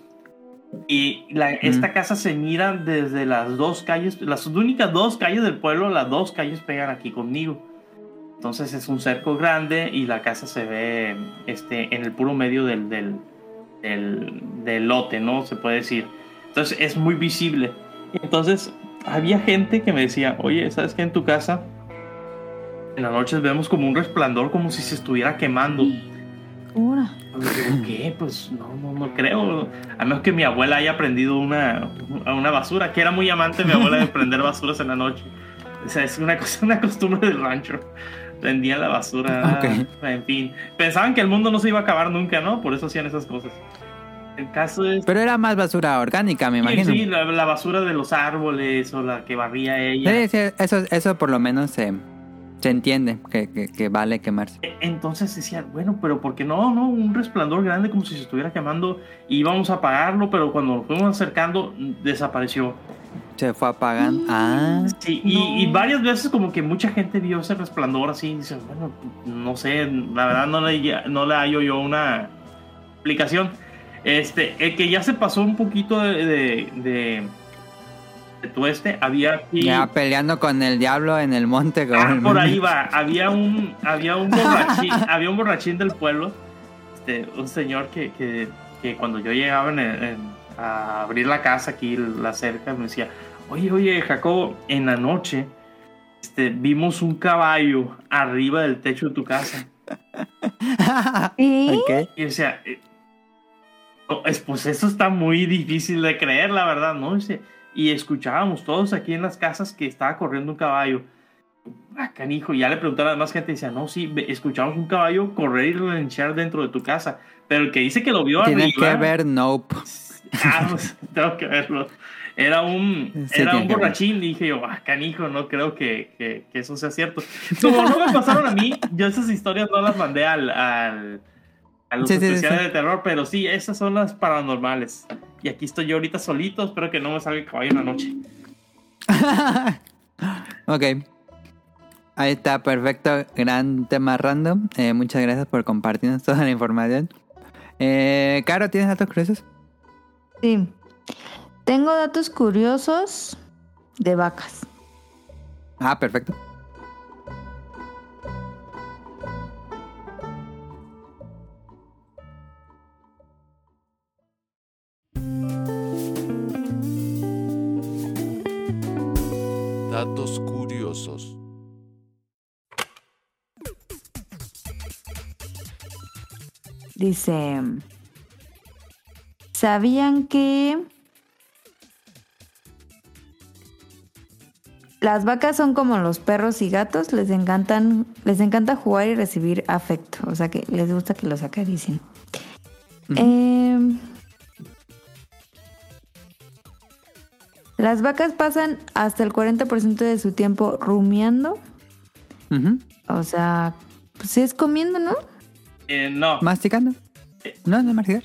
Y la- esta casa se mira desde las dos calles, las únicas dos calles del pueblo, las dos calles pegan aquí conmigo. Entonces es un cerco grande y la casa se ve este, en el puro medio del, del, del, del lote, ¿no? Se puede decir. Entonces es muy visible. Entonces había gente que me decía, oye, ¿sabes qué? En tu casa en las noches vemos como un resplandor como si se estuviera quemando. Digo, ¿qué? Pues no, no, no creo. A menos que mi abuela haya prendido una, una basura, que era muy amante mi abuela de prender basuras en la noche. O sea, es una, cosa, una costumbre del rancho. Prendía la basura. Ok. En fin. Pensaban que el mundo no se iba a acabar nunca, ¿no? Por eso hacían esas cosas. El caso es. Pero era más basura orgánica, me imagino. sí, la, la basura de los árboles o la que barría ella. Sí, sí, eso, eso por lo menos se, se entiende, que, que- que vale quemarse. E- Entonces decía, bueno, pero ¿por qué no? no? Un resplandor grande como si se estuviera quemando. Íbamos a apagarlo, pero cuando nos fuimos acercando, mm, desapareció. Se fue apagando. Ah, Sí, y, y varias veces como que mucha gente vio ese resplandor así y dice, bueno, no sé, la verdad no le, no le hallo yo una explicación. Este, el que ya se pasó un poquito de, de, de tueste, había aquí... ya peleando con el diablo en el monte. Ah, el por ahí va. Había un, había un borrachín, había un borrachín del pueblo, este, un señor que, que, que cuando yo llegaba en a abrir la casa aquí, la cerca, me decía, oye, oye, Jacobo, en la noche este, vimos un caballo arriba del techo de tu casa. Y decía, eh, no, es, pues eso está muy difícil de creer, la verdad, ¿no? Dice, y escuchábamos todos aquí en las casas que estaba corriendo un caballo. Ah, canijo, y ya le preguntaron a la demás gente, decía, no, sí, escuchamos un caballo correr y relinchar dentro de tu casa. Pero el que dice que lo vio Tiene arriba... que ver Nope. Ah, pues, tengo que verlo. Era un, Sí, era un borrachín. Dije yo, ah, canijo, no creo que, que- que eso sea cierto. Como no me pasaron a mí, yo esas historias no las mandé al, al- a los Sí, sí, sí, especiales sí. de terror, pero sí, esas son las paranormales. Y aquí estoy yo ahorita solito, espero que no me salga el caballo en la noche. ok. Ahí está, perfecto. Gran tema random. Eh, muchas gracias por compartirnos toda la información. Eh, Caro, ¿tienes datos curiosos? Sí. Tengo datos curiosos de vacas. Ah, perfecto. Datos curiosos. Dice, ¿sabían que las vacas son como los perros y gatos? Les encantan, les encanta jugar y recibir afecto, o sea que les gusta que los acaricien. Em, las vacas pasan hasta el 40% de su tiempo rumiando, o sea, pues es comiendo, ¿no? Eh, no, ¿Masticando? No, no es masticar.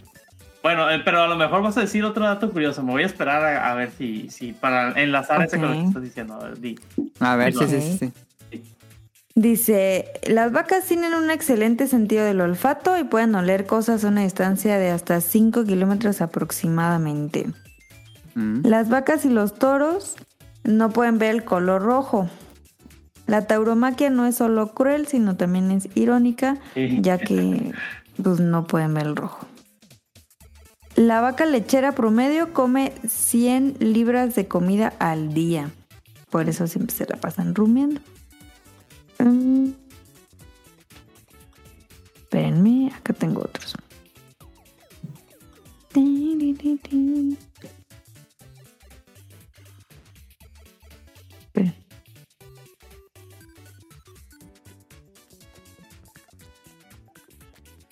bueno, eh, pero a lo mejor vas a decir otro dato curioso. Me voy a esperar a, a ver si, si para enlazar ese con lo que estás diciendo. A ver, di. A ver, sí, sí, sí. Dice, las vacas tienen un excelente sentido del olfato y pueden oler cosas a una distancia de hasta 5 kilómetros aproximadamente. Mm. Las vacas y los toros no pueden ver el color rojo. La tauromaquia no es solo cruel, sino también es irónica, Sí. ya que pues, no pueden ver el rojo. La vaca lechera promedio come 100 libras de comida al día. Por eso siempre se la pasan rumiando. Mm. Espérenme, acá tengo otros.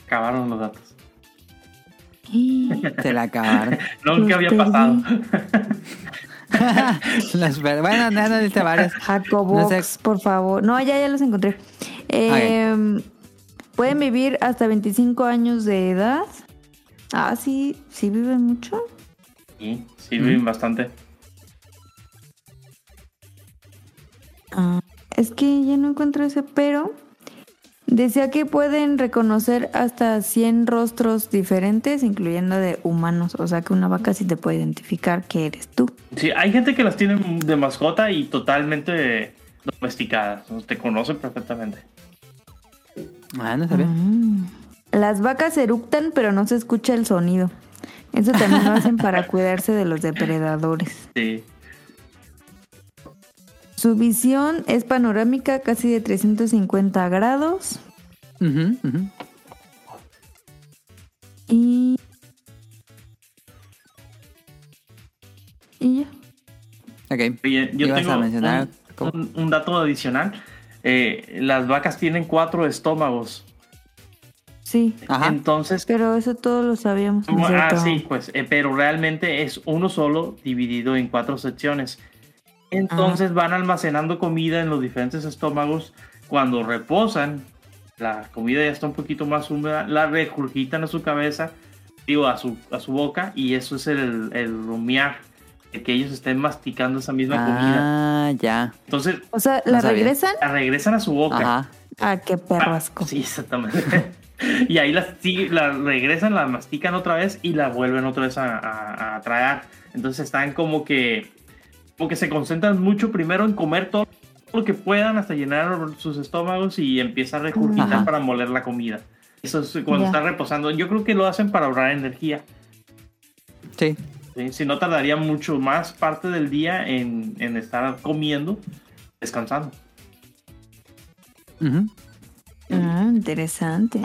Acabaron los datos. Se la acabaron. Nunca había pasado. Las bueno, no, no diste varias. Jacobox, No sé. por favor. No, ya, ya los encontré. Eh, Pueden vivir hasta 25 años de edad. Ah, sí, sí viven mucho. Sí, sirven bastante. Ah, es que ya no encuentro ese, pero Decía que pueden reconocer hasta 100 rostros diferentes, incluyendo de humanos. O sea que una vaca sí te puede identificar que eres tú. Sí, hay gente que las tiene de mascota y totalmente domesticadas. Te conocen perfectamente. Ah, no sabía. Mm. Las vacas eructan, pero no se escucha el sonido. Eso también lo hacen para cuidarse de los depredadores. Sí. Su visión es panorámica casi de 350 grados. Y. Y ya. Ok. Oye, yo Ibas tengo a mencionar un, cómo- un- un dato adicional. Eh, las vacas tienen cuatro estómagos. Sí. Ajá. Entonces, Pero eso todos lo sabíamos. ¿no es ah, cierto? sí, pues, eh, pero realmente es uno solo dividido en cuatro secciones. Entonces van almacenando comida en los diferentes estómagos. Cuando reposan, la comida ya está un poquito más húmeda, la regurgitan a su cabeza, digo, a su, a su boca, y eso es el, el rumiar, de que ellos estén masticando esa misma comida. Ah, ya. Entonces, O sea, ¿la regresan? la regresan a su boca. Ajá. Ah, qué perro Ah, asco. Sí, exactamente. y ahí las sí, la regresan, la mastican otra vez y la vuelven otra vez a, a- a tragar. Entonces están como que, como que se concentran mucho primero en comer todo lo que puedan hasta llenar sus estómagos y empieza a regurgitar para moler la comida. Eso es cuando Ya. está reposando. Yo creo que lo hacen para ahorrar energía. Sí. ¿sí? Si no, tardaría mucho más parte del día en, en estar comiendo, descansando. Ujú. Ah, interesante.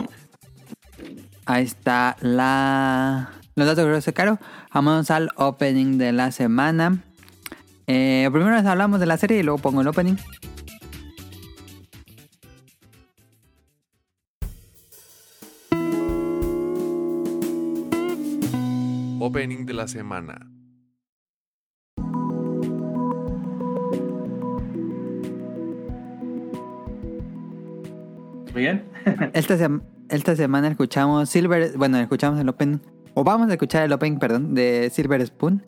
Ahí está la... los datos de Caro. Vamos al opening de la semana. Eh, primero les hablamos de la serie y luego pongo el opening. Opening de la semana. ¿Muy bien? Esta, sem- esta semana escuchamos Silver... Bueno, escuchamos el opening. O vamos a escuchar el opening, perdón, de Silver Spoon.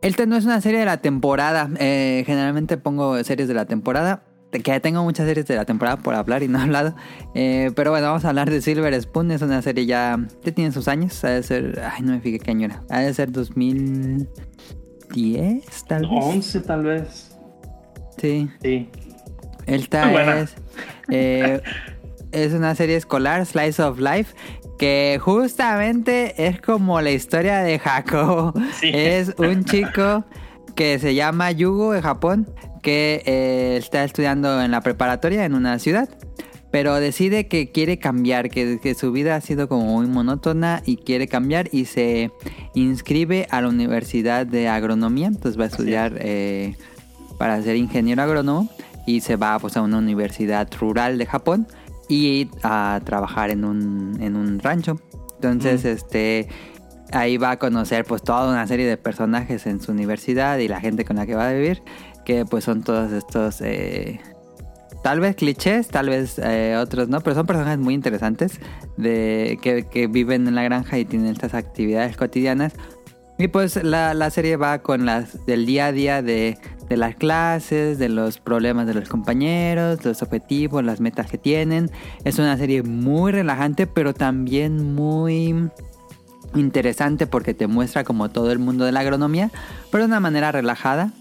Esta no es una serie de la temporada. Eh, generalmente pongo series de la temporada. Que tengo muchas series de la temporada por hablar y no he hablado. Eh, pero bueno, vamos a hablar de Silver Spoon. Es una serie ya... Ya tiene sus años. Ha de ser... Ay, no me fijé qué año era. Ha de ser 2010, tal vez. 11 tal vez. Sí. Sí. Esta es, eh, es una serie escolar, Slice of Life, que justamente es como la historia de Jacobo. Sí. Es un chico que se llama Yugo de Japón, que eh, está estudiando en la preparatoria en una ciudad. Pero decide que quiere cambiar, que, que su vida ha sido como muy monótona y quiere cambiar y se inscribe a la Universidad de Agronomía. Entonces va a estudiar eh, para ser ingeniero agrónomo y se va pues, a una universidad rural de Japón y a trabajar en un, en un rancho. Entonces, este ahí va a conocer pues toda una serie de personajes en su universidad y la gente con la que va a vivir, que pues son todos estos eh, tal vez clichés, tal vez eh, otros no, pero son personajes muy interesantes de que, que viven en la granja y tienen estas actividades cotidianas. Y pues la, la serie va con las del día a día de, de las clases, de los problemas de los compañeros, los objetivos, las metas que tienen. Es una serie muy relajante, pero también muy interesante porque te muestra como todo el mundo de la agronomía, pero de una manera relajada.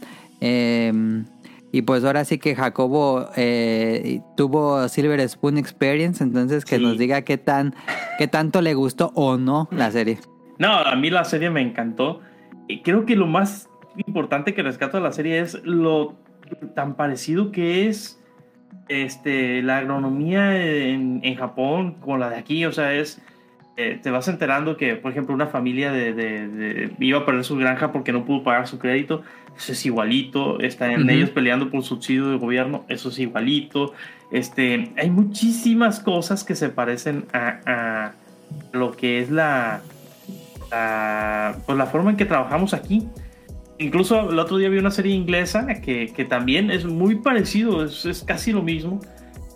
Eh, y pues ahora sí que Jacobo eh, tuvo Silver Spoon Experience, entonces que Sí. nos diga qué tan qué tanto le gustó o no la serie. No, a mí la serie me encantó. Y creo que lo más importante que rescato de la serie es lo tan parecido que es este, la agronomía en, en Japón con la de aquí. O sea, es. eh, te vas enterando que, por ejemplo, una familia de, de- de- iba a perder su granja porque no pudo pagar su crédito. Eso es igualito. Están ellos peleando por subsidio de gobierno. Eso es igualito. Este, hay muchísimas cosas que se parecen a, a lo que es la, la, pues la forma en que trabajamos aquí. Incluso el otro día vi una serie inglesa que, que también es muy parecido, es, es casi lo mismo,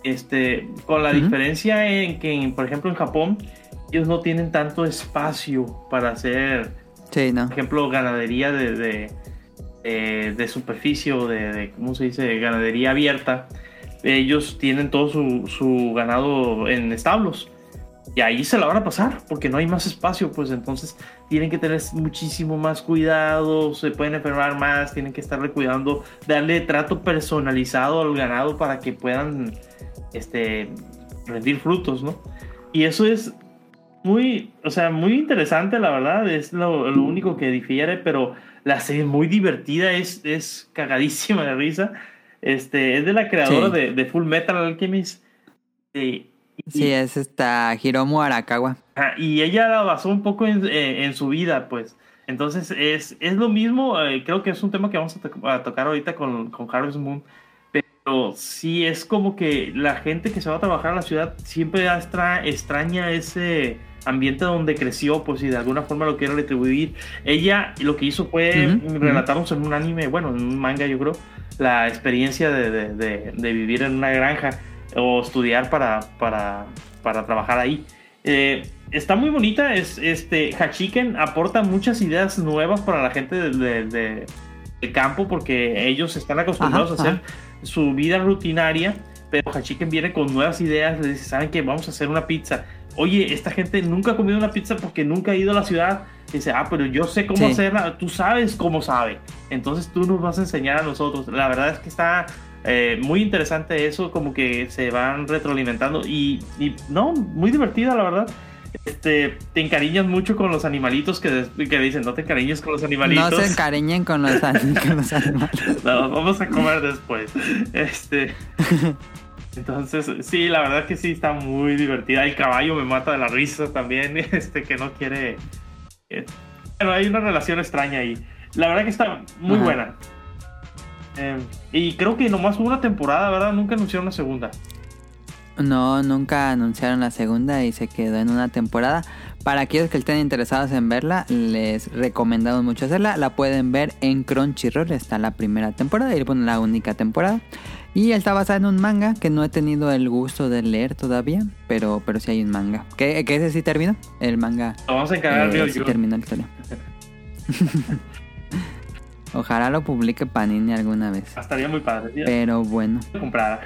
este, con la Ujú. diferencia en que, por ejemplo, en Japón, ellos no tienen tanto espacio para hacer, Sí, no. por ejemplo, ganadería de, de, de- de superficie o de, de, ¿cómo se dice?, ganadería abierta. ellos tienen todo su, su ganado en establos. Y ahí se la van a pasar porque no hay más espacio, pues entonces tienen que tener muchísimo más cuidado, se pueden enfermar más, tienen que estarle cuidando, darle trato personalizado al ganado para que puedan este, rendir frutos, ¿no? Y eso es muy, o sea, muy interesante, la verdad, es lo, lo único que difiere, pero la serie es muy divertida, es, es cagadísima de risa. Este, es de la creadora Sí. de, de Full Metal Alchemist. Eh, Sí, es esta Hiromu Arakawa. Ajá, y ella la basó un poco en, eh, en su vida, pues. Entonces es, es lo mismo, eh, creo que es un tema que vamos a, to- a tocar ahorita con, con Harvest Moon, pero sí es como que la gente que se va a trabajar a la ciudad siempre extra, extraña ese ambiente donde creció, pues y de alguna forma lo quiere retribuir. Ella lo que hizo fue Ujú, ujú. relatarnos en un anime, bueno, en un manga yo creo, la experiencia de, de- de- de vivir en una granja o estudiar para, para, para trabajar ahí. Eh, está muy bonita, es, este, Hachiken aporta muchas ideas nuevas para la gente de, de- de- del campo porque ellos están acostumbrados Ajá, a hacer su vida rutinaria, pero Hachiken viene con nuevas ideas, les dice, ¿saben qué? Vamos a hacer una pizza. Oye, esta gente nunca ha comido una pizza porque nunca ha ido a la ciudad. Dice, ah, pero yo sé cómo Sí. hacerla, tú sabes cómo sabe. Entonces tú nos vas a enseñar a nosotros. La verdad es que está eh, muy interesante eso, como que se van retroalimentando y, y no, muy divertida la verdad. Este, te encariñas mucho con los animalitos que, que dicen, no te encariñes con los animalitos. No se encariñen con los, con los animales. No, vamos a comer después. Este. Entonces, sí, la verdad que sí está muy divertida. El caballo me mata de la risa también. Este, que no quiere. eh, Bueno, hay una relación extraña ahí. La verdad que está muy Ajá. buena. Eh, y creo que nomás hubo una temporada, ¿verdad? Nunca anunciaron una segunda. No, nunca anunciaron la segunda y se quedó en una temporada. Para aquellos que estén interesados en verla, les recomendamos mucho hacerla. La pueden ver en Crunchyroll, está la primera temporada y bueno, la única temporada. Y está basada en un manga que no he tenido el gusto de leer todavía, pero, pero sí hay un manga. Que, que ese sí terminó, el manga Lo vamos a encargar eh, sí terminó la historia. Ojalá lo publique Panini alguna vez. Estaría muy padre. ¿sí? Pero bueno. Comprar.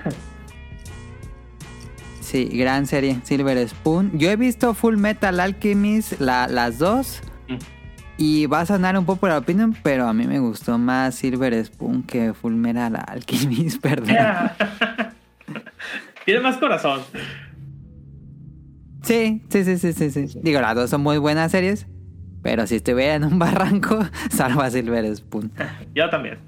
Sí, gran serie, Silver Spoon. Yo he visto Full Metal Alchemist, la- las dos. Mm. Y va a sonar un poco la opinión, pero a mí me gustó más Silver Spoon que Full Metal Alchemist, perdón. Tiene más corazón. Sí, sí, sí, sí, sí, sí. Digo, las dos son muy buenas series. Pero si estuviera en un barranco, salvo a Silver Spoon. Yo también.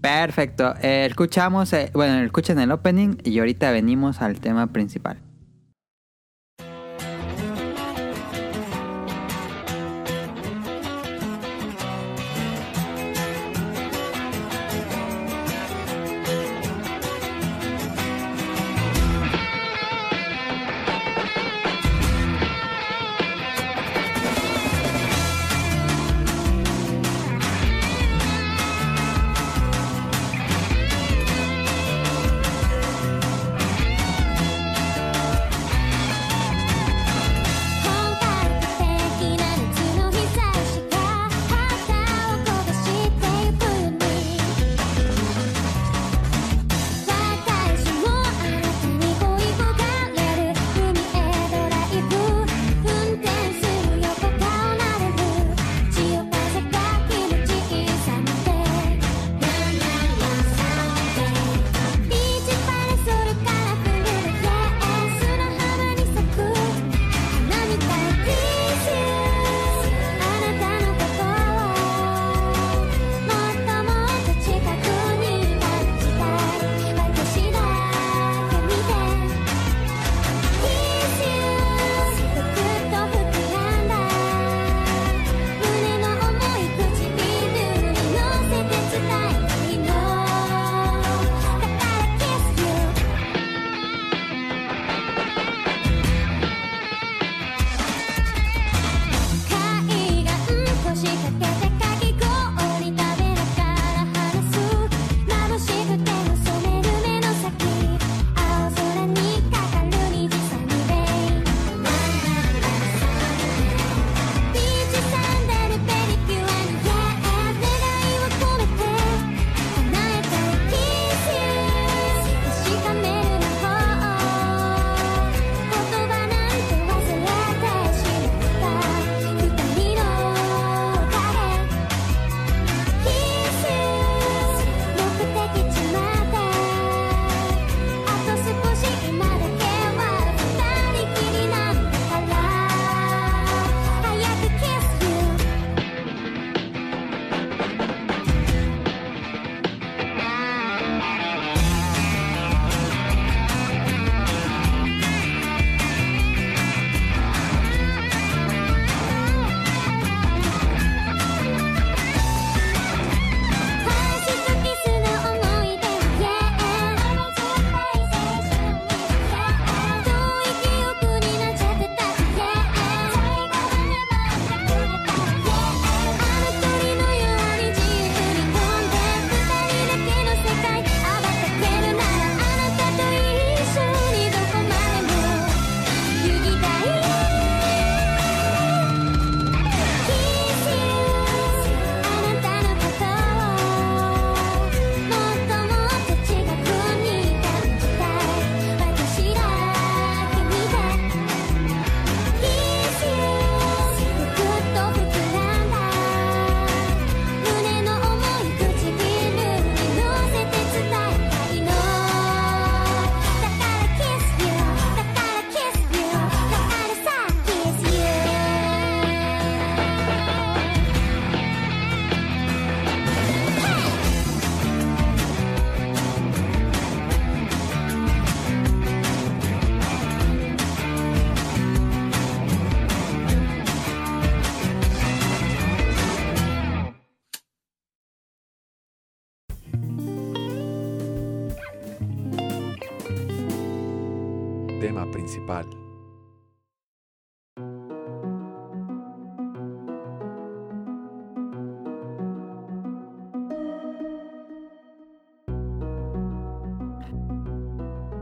Perfecto. Eh, escuchamos, eh, bueno, escuchen el opening y ahorita venimos al tema principal.「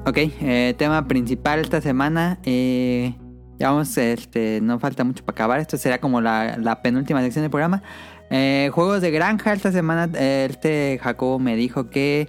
Ok, eh, tema principal esta semana. Eh, ya vamos, este, no falta mucho para acabar. Esto será como la, la penúltima sección del programa. Eh, juegos de granja. Esta semana eh, este Jacobo me dijo que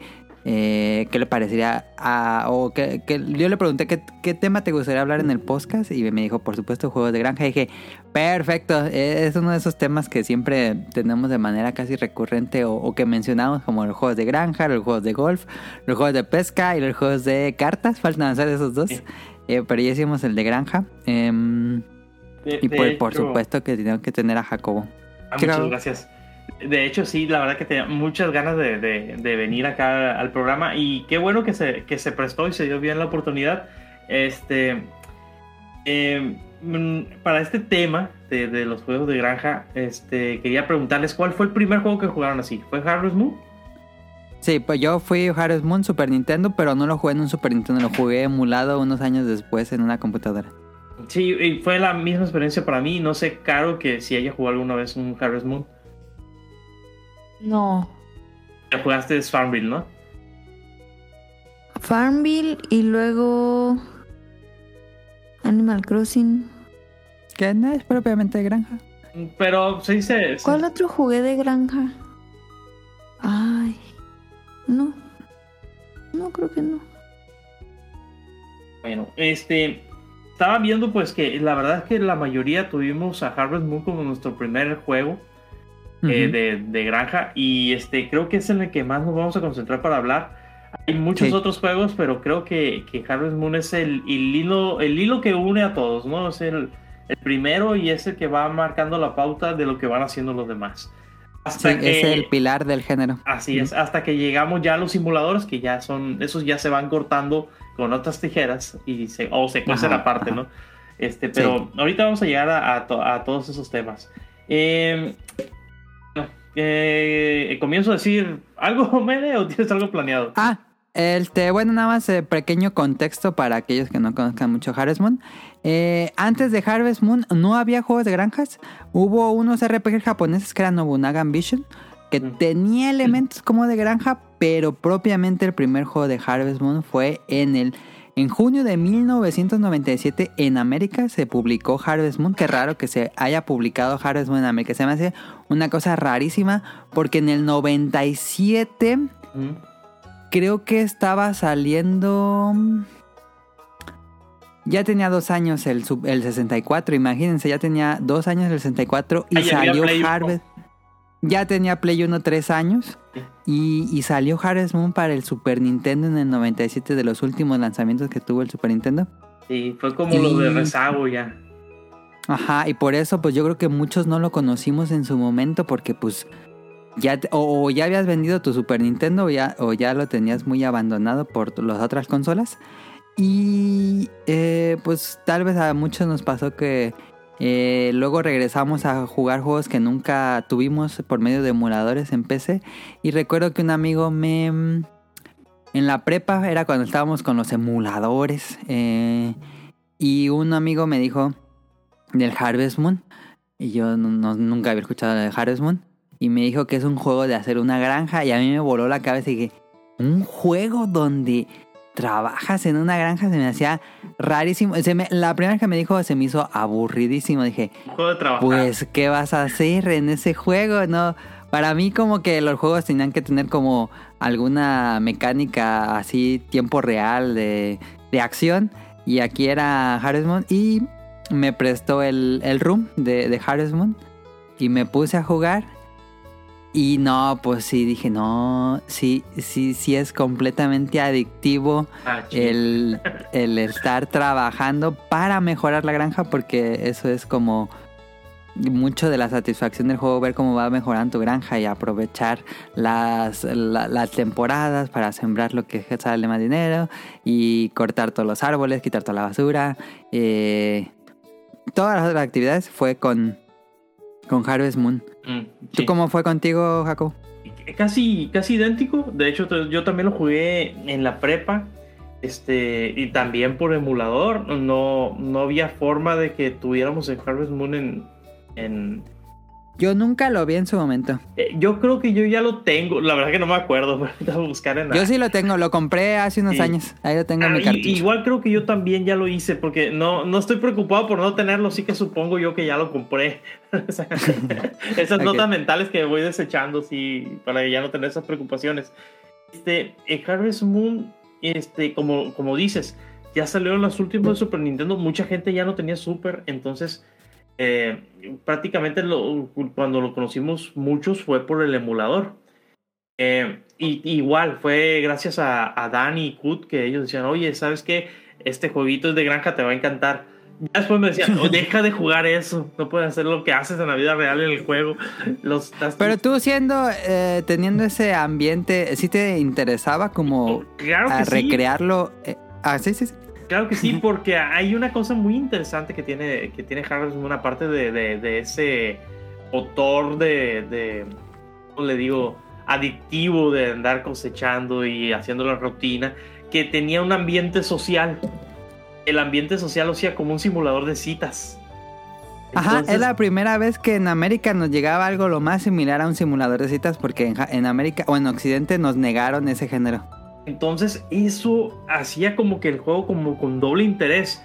eh, qué le parecería a, o que, que yo le pregunté qué, qué tema te gustaría hablar en el podcast y me dijo por supuesto juegos de granja. Y dije perfecto eh, es uno de esos temas que siempre tenemos de manera casi recurrente o, o que mencionamos como los juegos de granja los juegos de golf los juegos de pesca y los juegos de cartas. Faltan avanzar esos dos. Sí. Eh, pero ya hicimos el de granja. Em, De- y de pues, por hecho- supuesto que tengo que tener a Jacobo. Ah, muchas gracias. De hecho, sí, la verdad que tenía muchas ganas de, de- de venir acá al programa y qué bueno que se, que se prestó y se dio bien la oportunidad. Este, eh, mm, para este tema de, de los juegos de granja, este, quería preguntarles cuál fue el primer juego que jugaron así. ¿Fue Harvest Moon? Sí, pues yo fui Harvest Moon Super Nintendo, pero no lo jugué en un Super Nintendo, lo jugué emulado unos años después en una computadora. Sí, y fue la misma experiencia para mí. No sé, Caro, que si ella jugó alguna vez un Harvest Moon. No. Ya jugaste Farmville, ¿no? Farmville y luego Animal Crossing. Que no es propiamente de granja. Pero se dice... ¿Cuál otro jugué de granja? Ay, no. No, creo que no. Bueno, este. Estaba viendo, pues, que la verdad es que la mayoría tuvimos a Harvest Moon como nuestro primer juego eh, Ujú. de, de granja. Y este, creo que es en el que más nos vamos a concentrar para hablar. Hay muchos Sí. otros juegos, pero creo que, que Harvest Moon es el, el hilo, el hilo que une a todos, ¿no? Es el, el primero y es el que va marcando la pauta de lo que van haciendo los demás. Sí, Hasta que, es el pilar del género. Así es, hasta que llegamos ya a los simuladores que ya son, esos ya se van cortando con otras tijeras y se, o se cuecen aparte. ¿no? Este, pero ahorita vamos a llegar a, a to- a todos esos temas. Eh, eh, ¿Comienzo a decir algo, Mene, o tienes algo planeado? Ah, este, bueno, nada más eh, pequeño contexto para aquellos que no conozcan mucho Harvest Moon. Eh, antes de Harvest Moon no había juegos de granjas. Hubo unos RPG japoneses que eran Nobunaga Ambition, que Mm. tenía elementos como de granja, pero propiamente el primer juego de Harvest Moon fue en el... En junio de 1997 en América se publicó Harvest Moon. Qué raro que se haya publicado Harvest Moon en América. Se me hace una cosa rarísima porque en el 97 Mm. creo que estaba saliendo. Ya tenía dos años el, el 64, imagínense, ya tenía dos años el 64 y salió. Harvest. Ya tenía Play 1 tres años Sí. y, y salió Harvest Moon para el Super Nintendo en el 97 de los últimos lanzamientos que tuvo el Super Nintendo. Sí, fue como lo de Y- rezago ya. Ajá, y por eso pues yo creo que muchos no lo conocimos en su momento porque pues ya o, o ya habías vendido tu Super Nintendo o ya, o ya lo tenías muy abandonado por las otras consolas. Y eh, pues tal vez a muchos nos pasó que eh, luego regresamos a jugar juegos que nunca tuvimos por medio de emuladores en PC. Y recuerdo que un amigo me... mm, En la prepa era cuando estábamos con los emuladores. eh, y un amigo me dijo del Harvest Moon. Y yo no- nunca había escuchado de Harvest Moon. Y me dijo que es un juego de hacer una granja. Y a mí me voló la cabeza y dije, un juego donde trabajas en una granja se me hacía rarísimo. Se me- la primera que me dijo se me hizo aburridísimo. Dije, juego de pues, ¿qué vas a hacer en ese juego? No, para mí como que los juegos tenían que tener como alguna mecánica así, tiempo real de, de acción. Y aquí era Harvest Moon y me prestó el, el room de, de Harvest Moon. Y me puse a jugar. Y no, pues sí, dije, no, sí, sí, sí es completamente adictivo Ah, el, el estar trabajando para mejorar la granja porque eso es como mucho de la satisfacción del juego ver cómo va mejorando tu granja y aprovechar las, la- las temporadas para sembrar lo que sale más dinero y cortar todos los árboles, quitar toda la basura. eh, todas las otras actividades fue con, con Harvest Moon. Mm, ¿Tú cómo fue contigo, Jaco? Casi, casi idéntico. De hecho, yo también lo jugué en la prepa. Este, y también por emulador, no, no había forma de que tuviéramos el Harvest Moon en, en, Yo nunca lo vi en su momento. Eh, yo creo que yo ya lo tengo. La verdad que no me acuerdo. Voy a buscar en la- Yo sí lo tengo, lo compré hace unos Sí. años. Ahí lo tengo en Ah, mi y- cartucho. igual creo que yo también ya lo hice porque no, no estoy preocupado por no tenerlo, sí que supongo yo que ya lo compré. Esas notas mentales que voy desechando, sí, para ya no tener esas preocupaciones. Este, el Harvest Moon, este, como, como dices, ya salieron los últimos de Super Nintendo, mucha gente ya no tenía Super, entonces eh, prácticamente lo- cuando lo conocimos muchos fue por el emulador. Eh, y igual fue gracias a, a Dani y Kut que ellos decían, oye, ¿sabes qué? Este jueguito es de granja, te va a encantar. Ya después me decían, "Oh, deja de jugar eso, no puedes hacer lo que haces en la vida real en el juego. Los, Pero tú siendo, eh, teniendo ese ambiente, ¿sí te interesaba como claro que recrearlo? Eh, ah, sí, sí, sí. Claro que sí, porque hay una cosa muy interesante que tiene, que tiene Harvest Moon, aparte de, de, de ese motor de, de, ¿cómo le digo? Adictivo de andar cosechando y haciendo la rutina, que tenía un ambiente social. El ambiente social lo hacía como un simulador de citas. Ajá, es la primera vez que en América nos llegaba algo lo más similar a un simulador de citas porque en, en América o en Occidente nos negaron ese género. Entonces eso hacía como que el juego como con doble interés.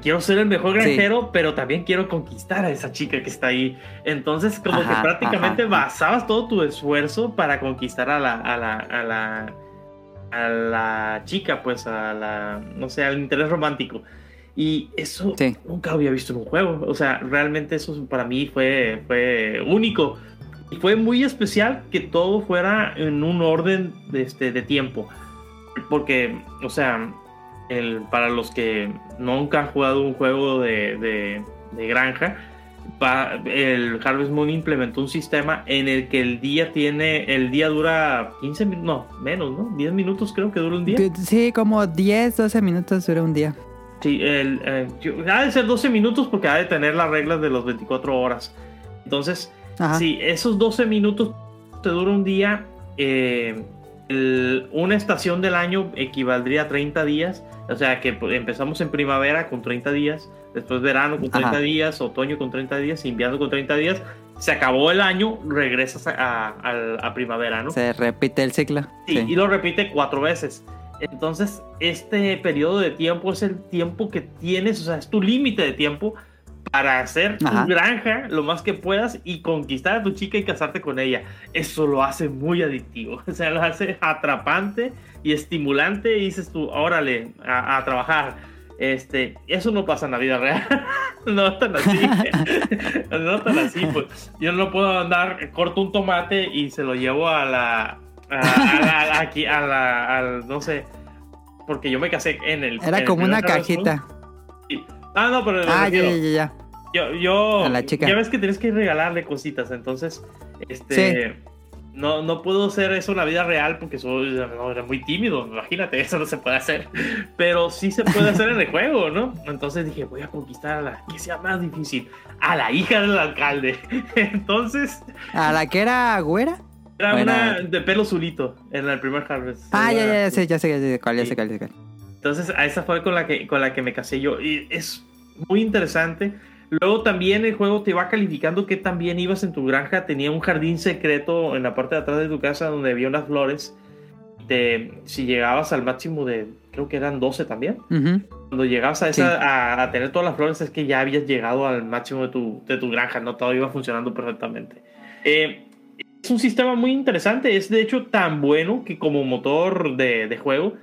Quiero ser el mejor Sí. granjero, pero también quiero conquistar a esa chica que está ahí. Entonces como que Ajá, prácticamente ajá, basabas todo tu esfuerzo para conquistar a la, a la, a la, a la chica, pues a la, no sé, al interés romántico. Y eso Sí. nunca había visto en un juego. O sea, realmente eso para mí fue, fue único. Y fue muy especial que todo fuera en un orden de, este, de tiempo. Porque, o sea, el, para los que nunca han jugado un juego de, de- de granja, pa- el Harvest Moon implementó un sistema en el que el día tiene, el día dura 15 minutos, no, menos, ¿no? 10 minutos creo que dura un día. Sí, como 10, 12 minutos dura un día. Sí, el, eh, yo- ha de ser 12 minutos porque ha de tener las reglas de los 24 horas. Entonces, Ajá. si esos 12 minutos te dura un día, eh, el- una estación del año equivaldría a 30 días. O sea que pues, empezamos en primavera con 30 días, después verano con 30 Ajá. días, otoño con 30 días, invierno con 30 días. Se acabó el año, regresas a, a- a- a primavera, ¿no? Se repite el ciclo. Sí, Sí. y lo repite cuatro veces. Entonces, este periodo de tiempo es el tiempo que tienes, o sea, es tu límite de tiempo para hacer Ajá. tu granja lo más que puedas y conquistar a tu chica y casarte con ella. Eso lo hace muy adictivo, o sea, lo hace atrapante y estimulante y dices tú, órale, a, a trabajar. Este, eso no pasa en la vida real. no tan así. no tan así, pues. Yo no puedo andar, corto un tomate y se lo llevo a la. A, aquí, a la. al- no sé. Porque yo me casé en el. en Era el como una cajita. Ah, no, pero. Ah, ya, ya, ya. Yo, yo. A la chica. Ya ves que tienes que regalarle cositas. Entonces. Este. No, no puedo hacer eso en la vida real porque soy no, era muy tímido. Imagínate, eso no se puede hacer. Pero sí se puede hacer en el juego, ¿no? Entonces dije, voy a conquistar a la que sea más difícil. A la hija del alcalde. Entonces, ¿A la que era güera? era Bueno. una de pelo azulito en el primer Harvest. Ah, ya, ya, ya sé, ya sé, ya sé cuál, ya Sí. sé cuál, ya sé cuál. Entonces, a esa fue con la que, con la que me casé yo. Y es muy interesante. Luego también el juego te va calificando que también ibas en tu granja. Tenía un jardín secreto en la parte de atrás de tu casa donde había unas flores. Te- si llegabas al máximo de, creo que eran 12 también. Cuando llegabas a, esa, a, a tener todas las flores es que ya habías llegado al máximo de tu, de tu granja, ¿no? Todo iba funcionando perfectamente. Eh, es un sistema muy interesante, es de hecho tan bueno que como motor de, de juego,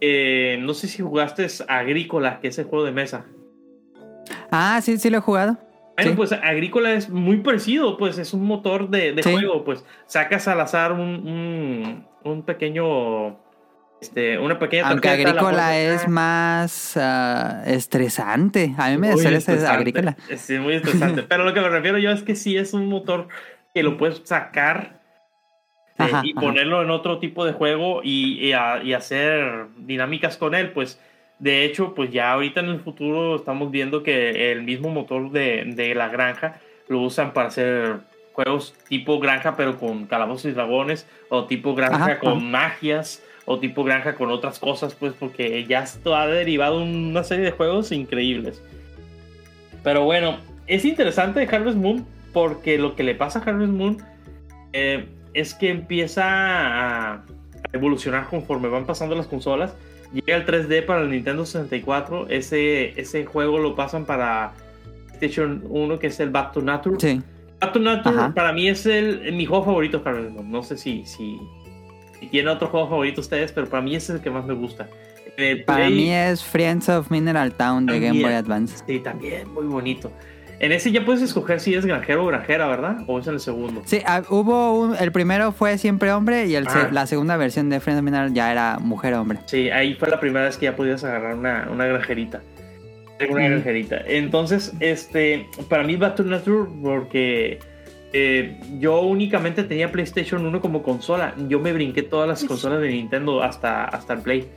eh, no sé si jugaste Agrícola, que es el juego de mesa. Ah, sí, sí lo he jugado. Bueno, Sí. pues Agrícola es muy parecido, pues es un motor de, de Sí. juego, pues sacas al azar un, un, un pequeño, este, una pequeña Aunque agrícola es más ah, estresante. A mí me Muy estresa estresante. agrícola. Sí, muy estresante. Pero lo que me refiero yo es que sí es un motor que lo puedes sacar eh, y ajá. ponerlo en otro tipo de juego y, y a- y hacer dinámicas con él. Pues de hecho, pues ya ahorita en el futuro estamos viendo que el mismo motor de, de la granja lo usan para hacer juegos tipo granja pero con calabozos y dragones o tipo granja Ajá, con ajá. magias o tipo granja con otras cosas, pues porque ya esto ha derivado una serie de juegos increíbles. Pero bueno, es interesante Harvest Moon porque lo que le pasa a Harvest Moon eh, es que empieza a evolucionar conforme van pasando las consolas. Llega el 3D para el Nintendo 64. Ese, ese juego lo pasan para PlayStation 1, que es el Back to Nature. Sí. Back to Nature Ajá. para mí es el, mi juego favorito, Moon. No sé si, si, si tiene otro juego favorito ustedes, pero para mí es el que más me gusta. El Para mí es Friends of Mineral Town de Game. Boy Advance. Sí, también, muy bonito. En ese ya puedes escoger si es granjero o granjera, ¿verdad? O es en el segundo. Sí, ah, hubo un, el primero fue siempre hombre y el Ah. la segunda versión de Friends Mineral ya era mujer hombre. Sí, ahí fue la primera vez que ya podías agarrar una, una granjerita. Una granjerita. Entonces, este, para mí Back to Nature porque eh, yo únicamente tenía PlayStation 1 como consola. Yo me brinqué todas las consolas de Nintendo hasta, hasta el Play.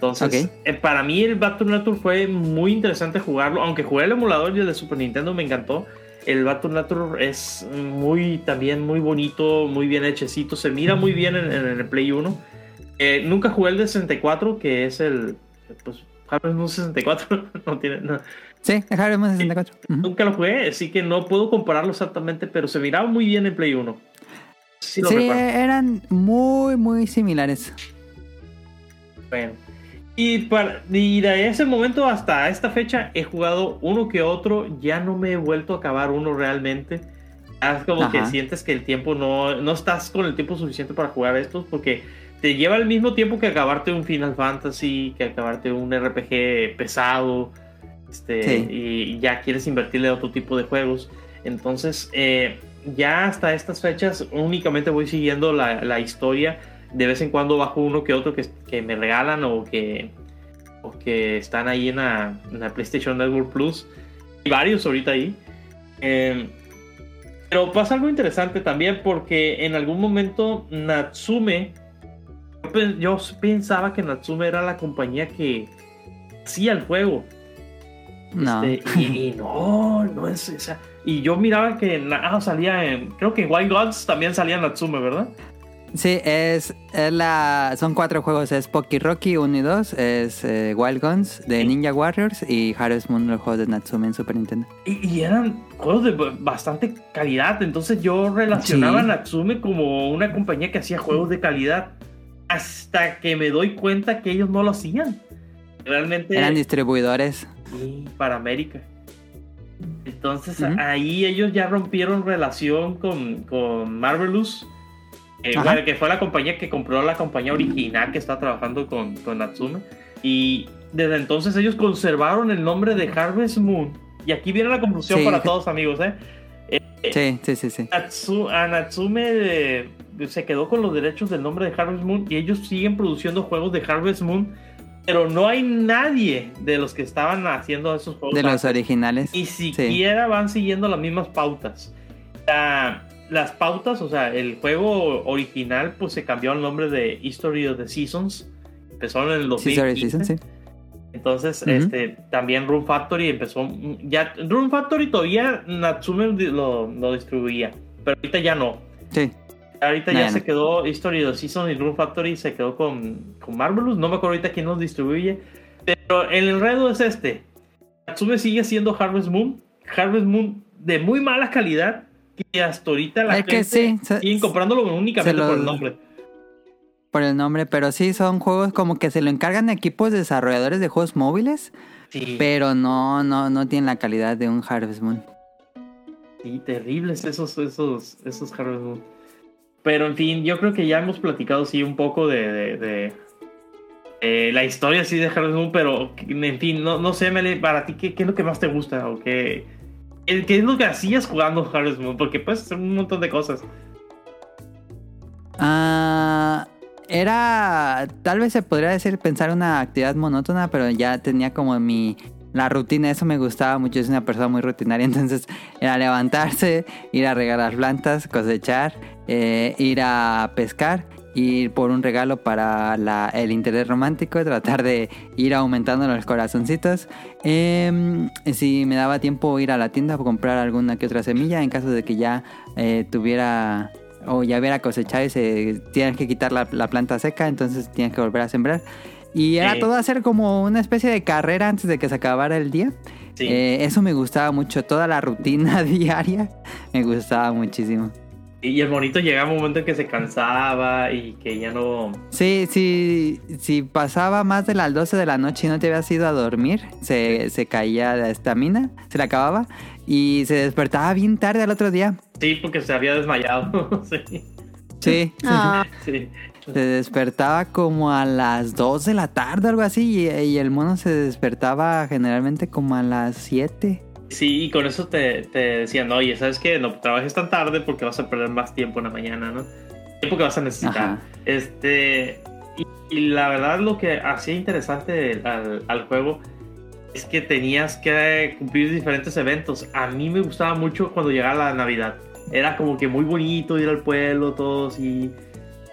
Entonces, eh, para mí el Back to Nature fue muy interesante jugarlo. Aunque jugué el emulador y el de Super Nintendo me encantó. El Back to Nature es muy, también muy bonito, muy bien hechecito. Se mira muy bien en, en el Play 1. Eh, nunca jugué el de 64, que es el. Pues, Harvest Moon 64. no tiene. no. Sí, Harvest Moon 64. Ujú. Nunca lo jugué, así que no puedo compararlo exactamente, pero se miraba muy bien en Play 1. Sí, Sí, eran muy, muy similares. Bueno. Y, para, y de ese momento hasta esta fecha he jugado uno que otro. Ya no me he vuelto a acabar uno realmente. Es como que Ajá. sientes que el tiempo no, no estás con el tiempo suficiente para jugar estos porque te lleva el mismo tiempo que acabarte un Final Fantasy, que acabarte un RPG pesado. Este, Sí. Y ya quieres invertirle a otro tipo de juegos. Entonces, eh, ya hasta estas fechas únicamente voy siguiendo la, la historia de vez en cuando bajo uno que otro que, que me regalan o que, o que están ahí en la, en la PlayStation Network Plus. Y varios ahorita ahí. Eh, pero pasa algo interesante también porque en algún momento Natsume, yo pe- yo pensaba que Natsume era la compañía que hacía el juego. No. Este, y, y no, no es esa. Y yo miraba que ah, salía en, creo que en Wild Gods también salía Natsume, ¿verdad? Sí, es, es la, son cuatro juegos. Es Poki Rocky 1 y 2, es eh, Wild Guns de Ninja Warriors y Harvest Moon, los juegos de Natsume en Super Nintendo. Y, y eran juegos de bastante calidad. Entonces yo relacionaba Sí. a Natsume como una compañía que hacía juegos de calidad. Hasta que me doy cuenta que ellos no lo hacían. Realmente Eran distribuidores. sí, para América. Entonces ahí ellos ya rompieron relación con, con Marvelous. Eh, bueno, que fue la compañía que compró la compañía original que está trabajando con, con Natsume. Y desde entonces ellos conservaron el nombre de Harvest Moon. Y aquí viene la confusión Sí. para todos amigos, ¿eh? Sí, sí, sí, sí. Natsu- a Natsume eh, se quedó con los derechos del nombre de Harvest Moon y ellos siguen produciendo juegos de Harvest Moon, pero no hay nadie de los que estaban haciendo esos juegos. De los originales. Ni Sí. siquiera van siguiendo las mismas pautas. La- las pautas, o sea, el juego original pues se cambió el nombre de History of the Seasons. Empezó en el Sí, sorry, 2015. Season, sí. Entonces, Ujú. este, también Room Factory empezó. Ya, Room Factory todavía Natsume lo, lo distribuía, pero ahorita ya no. Sí. Ahorita No, ya se quedó History of the Season y Room Factory se quedó con, con Marvelous. No me acuerdo ahorita quién los distribuye, pero el enredo es este: Natsume sigue siendo Harvest Moon, Harvest Moon de muy mala calidad, y hasta ahorita la Es que gente sí, se- siguen comprándolo únicamente lo- por el nombre. Por el nombre, pero sí son juegos como que se lo encargan a equipos desarrolladores de juegos móviles, Sí, pero no, no, no tienen la calidad de un Harvest Moon. Sí, terribles esos, esos, esos Harvest Moon. Pero en fin, yo creo que ya hemos platicado sí un poco de, de, de, eh, la historia sí de Harvest Moon, pero en fin, no, no sé, Mele, para ti, ¿qué, qué es lo que más te gusta? ¿O qué, qué qué es lo que hacías jugando Harvest Moon? Porque puedes hacer un montón de cosas. Ah, era, tal vez se podría decir pensar una actividad monótona, pero ya tenía como mi, la rutina, eso me gustaba mucho, es una persona muy rutinaria, entonces era levantarse, ir a regar las plantas, cosechar, eh, ir a pescar, ir por un regalo para la- el interés romántico, tratar de ir aumentando los corazoncitos. Em, si me daba tiempo ir a la tienda a comprar alguna que otra semilla en caso de que ya eh, tuviera o ya hubiera cosechado y se tienes que quitar la, la planta seca, entonces tienes que volver a sembrar. Y era Sí. todo hacer como una especie de carrera antes de que se acabara el día. Sí. Eh, eso me gustaba mucho, toda la rutina diaria me gustaba muchísimo. Y el monito llegaba un momento en que se cansaba y que ya no. Sí, sí, si pasaba más de las 12 de la noche y no te habías ido a dormir, se, se caía la estamina, se le acababa y se despertaba bien tarde al otro día. Sí, porque se había desmayado. sí. Sí, Ah, sí. se despertaba como a las 2 de la tarde, algo así, y, y el mono se despertaba generalmente como a las 7. Sí, y con eso te, te decían, oye, ¿sabes qué? No trabajes tan tarde porque vas a perder más tiempo en la mañana, ¿no? Tiempo que vas a necesitar. Ajá. Este. Y, y la verdad, lo que hacía interesante al, al juego es que tenías que cumplir diferentes eventos. A mí me gustaba mucho cuando llegaba la Navidad. Era como que muy bonito ir al pueblo, todos así,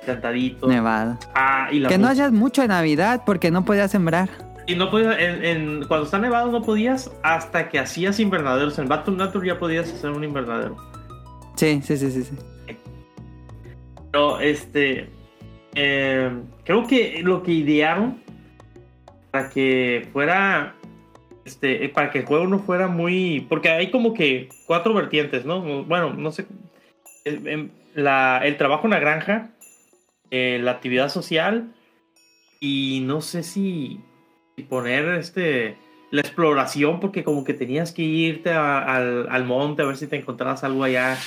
cantaditos. Nevada. Ah, y la Que no hayas mucho de Navidad porque no podías sembrar. Y no podías, en, en- cuando está nevado no podías hasta que hacías invernaderos. En Battle Nature ya podías hacer un invernadero. Sí, sí, sí, sí. sí. Pero este. eh, creo que lo que idearon para que fuera. Este, eh, para que el juego no fuera muy. Porque hay como que cuatro vertientes, ¿no? Bueno, no sé. eh, em, la- el trabajo en la granja, eh, la actividad social y no sé si, si poner este la exploración porque como que tenías que irte a- al, al monte a ver si te encontrabas algo allá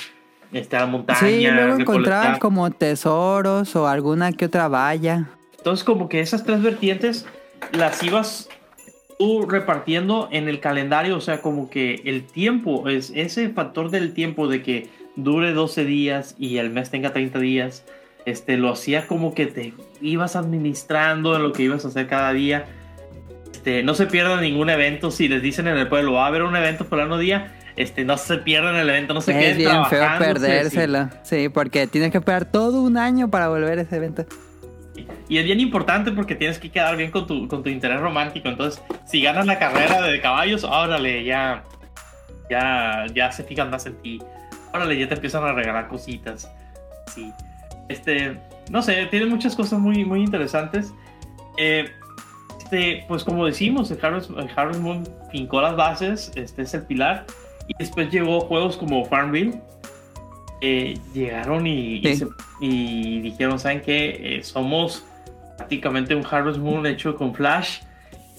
este, a la montaña Sí, luego encontraban como tesoros o alguna que otra valla. Entonces, como que esas tres vertientes las ibas tú repartiendo en el calendario, o sea, como que el tiempo, es ese factor del tiempo de que dure 12 días y el mes tenga 30 días, este, lo hacía como que te ibas administrando en lo que ibas a hacer cada día. Este, no se pierda ningún evento, si les dicen en el pueblo, va a haber un evento fulano día, este, no se pierdan el evento, no se es queden bien feo sí, perdérselo. Sí, porque tienes que esperar todo un año para volver a ese evento. Y es bien importante porque tienes que quedar bien con tu, con tu interés romántico. Entonces, si ganas la carrera de caballos, órale, ya, ya, ya se fijan más en ti. Órale, ya te empiezan a regalar cositas. Sí. Este, no sé, tiene muchas cosas muy, muy interesantes. Eh, este, pues como decimos, el Harvest, el Harvest Moon fincó las bases, este es el pilar. Y después llegó juegos como Farmville. eh, llegaron y, y Sí. se- y dijeron, ¿saben qué? Eh, somos prácticamente un Harvest Moon hecho con Flash.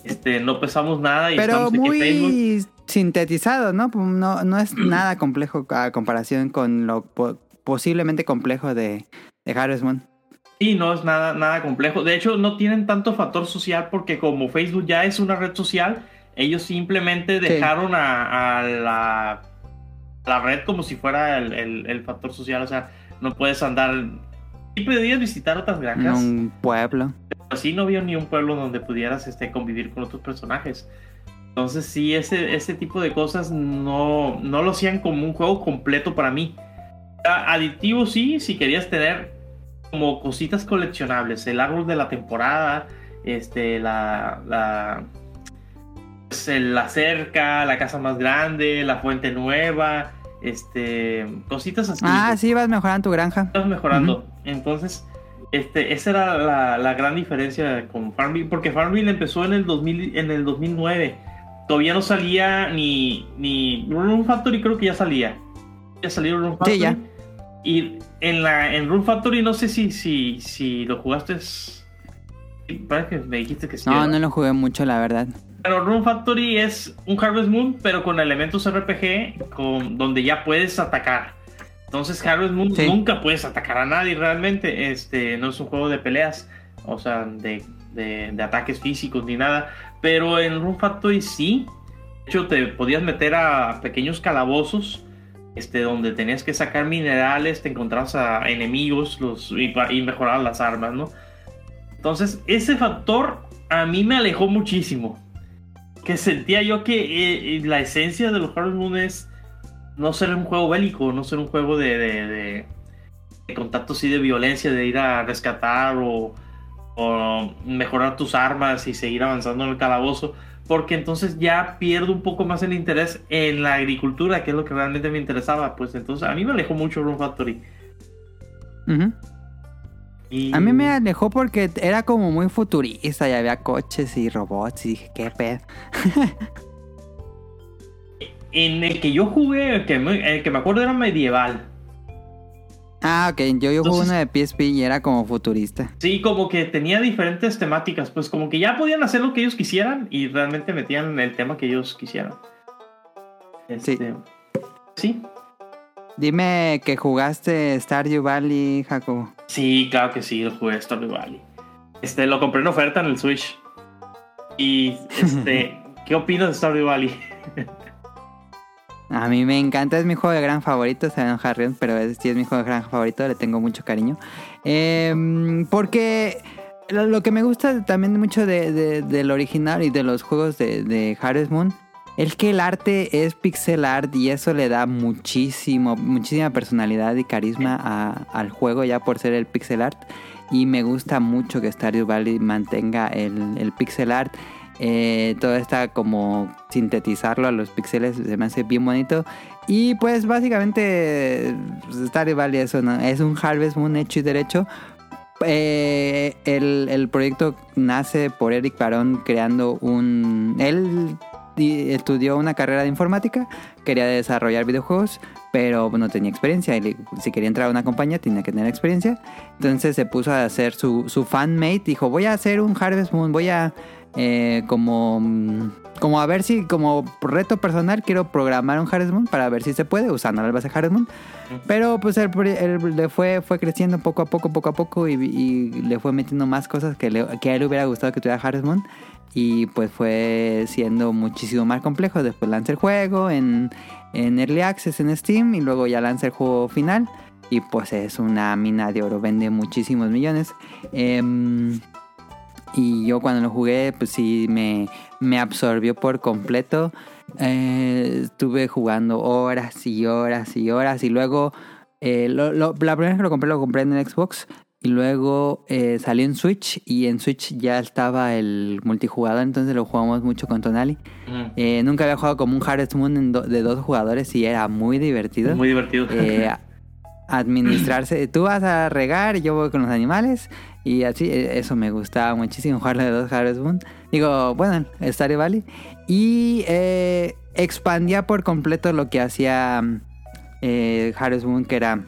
Este, no pesamos nada y Pero estamos aquí en Facebook. muy sintetizado, ¿no? Pues No, no es nada complejo a comparación con lo po- posiblemente complejo de, de Harvest Moon. Sí, no es nada, nada complejo. De hecho, no tienen tanto factor social porque como Facebook ya es una red social, ellos simplemente dejaron a, a la, la red como si fuera el, el- el factor social. O sea, no puedes andar... Sí podías visitar otras granjas, un pueblo. pero sí no había ni un pueblo donde pudieras este, convivir con otros personajes. Entonces sí, ese, ese tipo de cosas no, no lo hacían como un juego completo para mí. Era Adictivo sí, si querías tener como cositas coleccionables, el árbol de la temporada, este, la, la, pues, la cerca, la casa más grande, la fuente nueva, este, cositas así. Ah, sí, vas mejorando tu granja. Estás mejorando. Entonces, este, esa era la, la gran diferencia con Farmville, porque Farmville empezó en el 2000, en el 2009. Todavía no salía ni ni Room Factory creo que ya salía. Ya salió Room Factory. Sí, ya. Y en la en Room Factory no sé si si si lo jugaste Parece que me dijiste que sí. No, no lo jugué mucho, la verdad. Pero Room Factory es un Harvest Moon, pero con elementos RPG, con, donde ya puedes atacar. Entonces Harvest Moon Sí. nunca puedes atacar a nadie realmente. Este no es un juego de peleas, o sea, de, de- de ataques físicos ni nada. Pero en Room Factory sí. De hecho, te podías meter a pequeños calabozos. Este, donde tenías que sacar minerales, te encontrabas a enemigos los, y, mejorar las armas, ¿no? Entonces, ese factor a mí me alejó muchísimo que sentía yo que eh, eh, la esencia de los Harvest Moon es no ser un juego bélico, no ser un juego de, de, de- de contacto así de violencia, de ir a rescatar o, o mejorar tus armas y seguir avanzando en el calabozo, porque entonces ya pierdo un poco más el interés en la agricultura, que es lo que realmente me interesaba. Pues entonces a mí me alejó mucho Rune Factory. Y- A mí me alejó porque era como muy futurista y había coches y robots y dije, qué pedo. En el que yo jugué, el que me, el que me acuerdo era medieval. Ah, ok, yo, yo jugué uno de PSP y era como futurista. Sí, como que tenía diferentes temáticas, pues como que ya podían hacer lo que ellos quisieran y realmente metían el tema que ellos quisieran. Este, sí. Dime que jugaste Stardew Valley, Jacobo. Sí, claro que sí, lo jugué Stardew Valley. Este, lo compré en oferta en el Switch. Y, este, ¿qué opinas de Stardew Valley? A mí me encanta, es mi juego de gran favorito, se Harriet, pero es, sí es mi juego de gran favorito, le tengo mucho cariño. Em, porque lo, que me gusta también mucho de, de- del original y de los juegos de, de Moon es que el arte es pixel art y eso le da muchísimo, muchísima personalidad y carisma a- al juego ya por ser el pixel art. Y me gusta mucho que Stardew Valley mantenga el, el pixel art. Eh, todo está como sintetizarlo a los píxeles se me hace bien bonito. Y pues básicamente pues, Stardew Valley es, una- es un Harvest Moon hecho y derecho. Eh, el, el proyecto nace por Eric Barón creando un él di- estudió una carrera de informática quería desarrollar videojuegos pero no tenía experiencia. Si quería entrar a una compañía tenía que tener experiencia. Entonces se puso a hacer su, su fanmate dijo voy a hacer un Harvest Moon voy a eh, como, como a ver si, como reto personal, quiero programar un Harvest Moon para ver si se puede usando la base Harvest Moon. Pero pues él, él le fue, fue creciendo poco a poco, poco a poco y, y le fue metiendo más cosas que, le- que a él le hubiera gustado que tuviera Harvest Moon. Y pues fue siendo muchísimo más complejo. Después lanza el juego en, en Early Access en Steam y luego ya lanza el juego final. Y pues es una mina de oro, vende muchísimos millones. Em, y yo cuando lo jugué, pues sí, me, me absorbió por completo. Eh, estuve jugando horas y horas y horas. Y luego, eh, lo- lo- la primera vez que lo compré, lo compré en el Xbox. Y luego eh, salió en Switch. Y en Switch ya estaba el multijugador. Entonces lo jugamos mucho con Tonali. Mm, Eh, nunca había jugado como un Harvest Moon do- de dos jugadores. Y era muy divertido Muy divertido. eh, administrarse. Tú vas a regar y yo voy con los animales. Y así, eh, eso me gustaba muchísimo jugarlo de dos Harvest Moon. Digo, bueno, Stardew Valley. Y eh, expandía por completo lo que hacía eh, Harvest Moon, que era.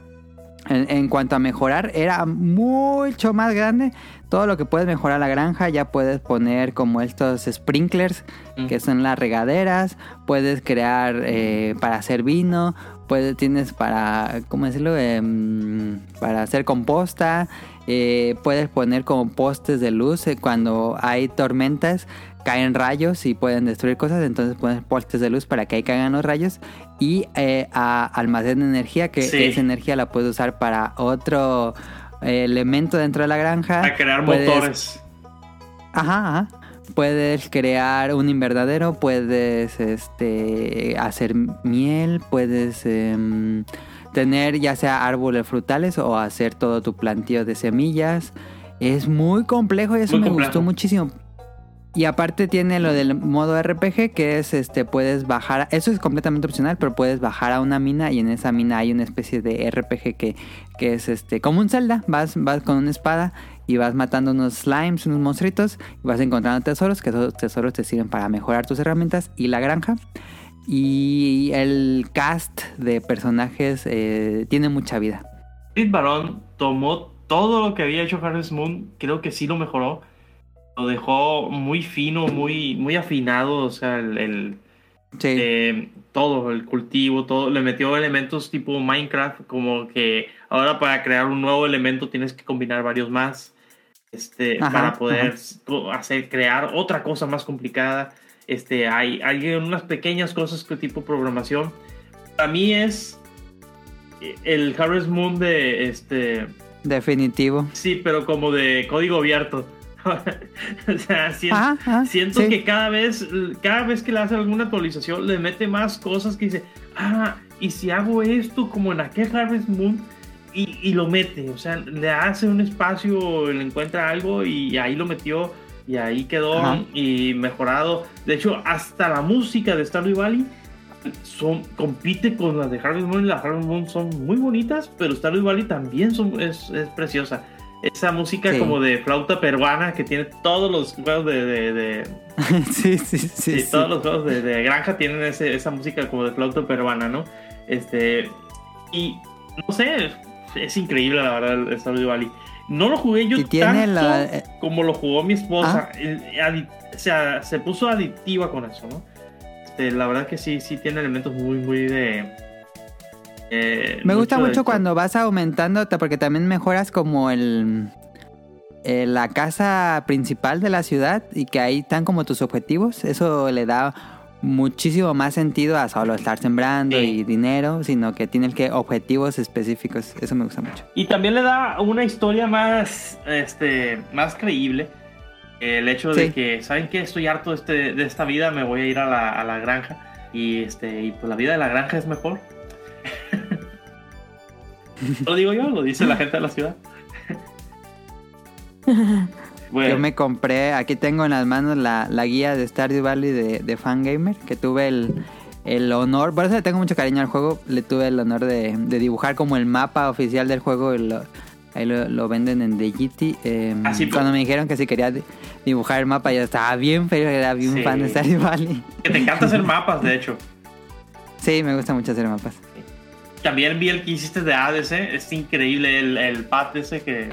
En, en cuanto a mejorar, era mucho más grande. Todo lo que puedes mejorar la granja, ya puedes poner como estos sprinklers, Mm. que son las regaderas. Puedes crear eh, para hacer vino. Puedes, tienes para, ¿cómo decirlo? Em, para hacer composta. Eh, puedes poner como postes de luz eh, cuando hay tormentas. Caen rayos y pueden destruir cosas. Entonces pones postes de luz para que ahí caigan los rayos. Y eh, a almacén de energía, que Sí. esa energía la puedes usar para otro elemento dentro de la granja. a crear Puedes- motores. Ajá, ajá. Puedes crear un invernadero, puedes este, hacer miel, puedes em, tener ya sea árboles frutales o hacer todo tu plantío de semillas. Es muy complejo y eso Muy me complejo. gustó muchísimo. Y aparte tiene lo del modo RPG que es este puedes bajar, eso es completamente opcional, pero puedes bajar a una mina y en esa mina hay una especie de RPG que, que es este como un Zelda, vas vas con una espada y vas matando unos slimes, unos monstruitos y vas encontrando tesoros, que esos tesoros te sirven para mejorar tus herramientas y la granja. Y el cast de personajes eh, tiene mucha vida. Steve Barón tomó todo lo que había hecho Harvest Moon, creo que sí lo mejoró. Lo dejó muy fino, muy, muy afinado, o sea, el, el- Sí. eh, todo, el cultivo, todo. Le metió elementos tipo Minecraft, como que ahora para crear un nuevo elemento tienes que combinar varios más. Este, Ajá, para poder ajá. hacer, crear otra cosa más complicada. Este, hay, hay unas pequeñas cosas que tipo programación. Para mí es eh, el Harvest Moon de este. Definitivo. Sí, pero como de código abierto. o sea, siento, Ajá, ajá, siento sí. que cada vez, cada vez que le hace alguna actualización, le mete más cosas que dice, ah, y si hago esto como en aquel Harvest Moon, y, y lo mete, o sea, le hace un espacio, le encuentra algo y ahí lo metió, y ahí quedó Ajá. y mejorado. De hecho, hasta la música de Stardew Valley son, compite con las de Harvest Moon y las Harvest Moon son muy bonitas, pero Stardew Valley también son, es, es preciosa. Esa música Sí. como de flauta peruana que tiene todos los juegos de, de- de- sí, sí, sí. Sí, sí. todos los juegos de, de granja tienen ese- esa música como de flauta peruana, ¿no? Este. Y no sé, es increíble la verdad el Stardew Valley. No lo jugué yo tanto la- eh, como lo jugó mi esposa. Adi- o sea, se puso adictiva con eso, ¿no? Este, la verdad que sí, sí tiene elementos muy, muy de. eh, Me gusta mucho cuando vas aumentando, ta- porque también mejoras como el, eh, la casa principal de la ciudad y que ahí están como tus objetivos. Eso le da muchísimo más sentido a solo estar sembrando Sí. y dinero, sino que tiene que objetivos específicos. Eso me gusta mucho. Y también le da una historia más, este, más creíble. El hecho de que, ¿saben qué? Estoy harto de, este, de esta vida, me voy a ir a la, a la granja. Y, este, y pues la vida de la granja es mejor. lo digo yo, lo dice la gente de la ciudad. Bueno, Yo me compré, aquí tengo en las manos la, la guía de Stardew Valley de, de Fangamer, que tuve el, el honor, por eso le tengo mucho cariño al juego, le tuve el honor de, de dibujar como el mapa oficial del juego, lo- ahí lo, lo venden en Digiti. eh, Ah, sí, cuando me dijeron que si quería di- dibujar el mapa, yo estaba bien feliz, era bien Sí. fan de Stardew Valley. que te encanta hacer mapas, de hecho. Sí, me gusta mucho hacer mapas. También vi el que hiciste de Hades, ¿eh? Es increíble el, el pad ese que...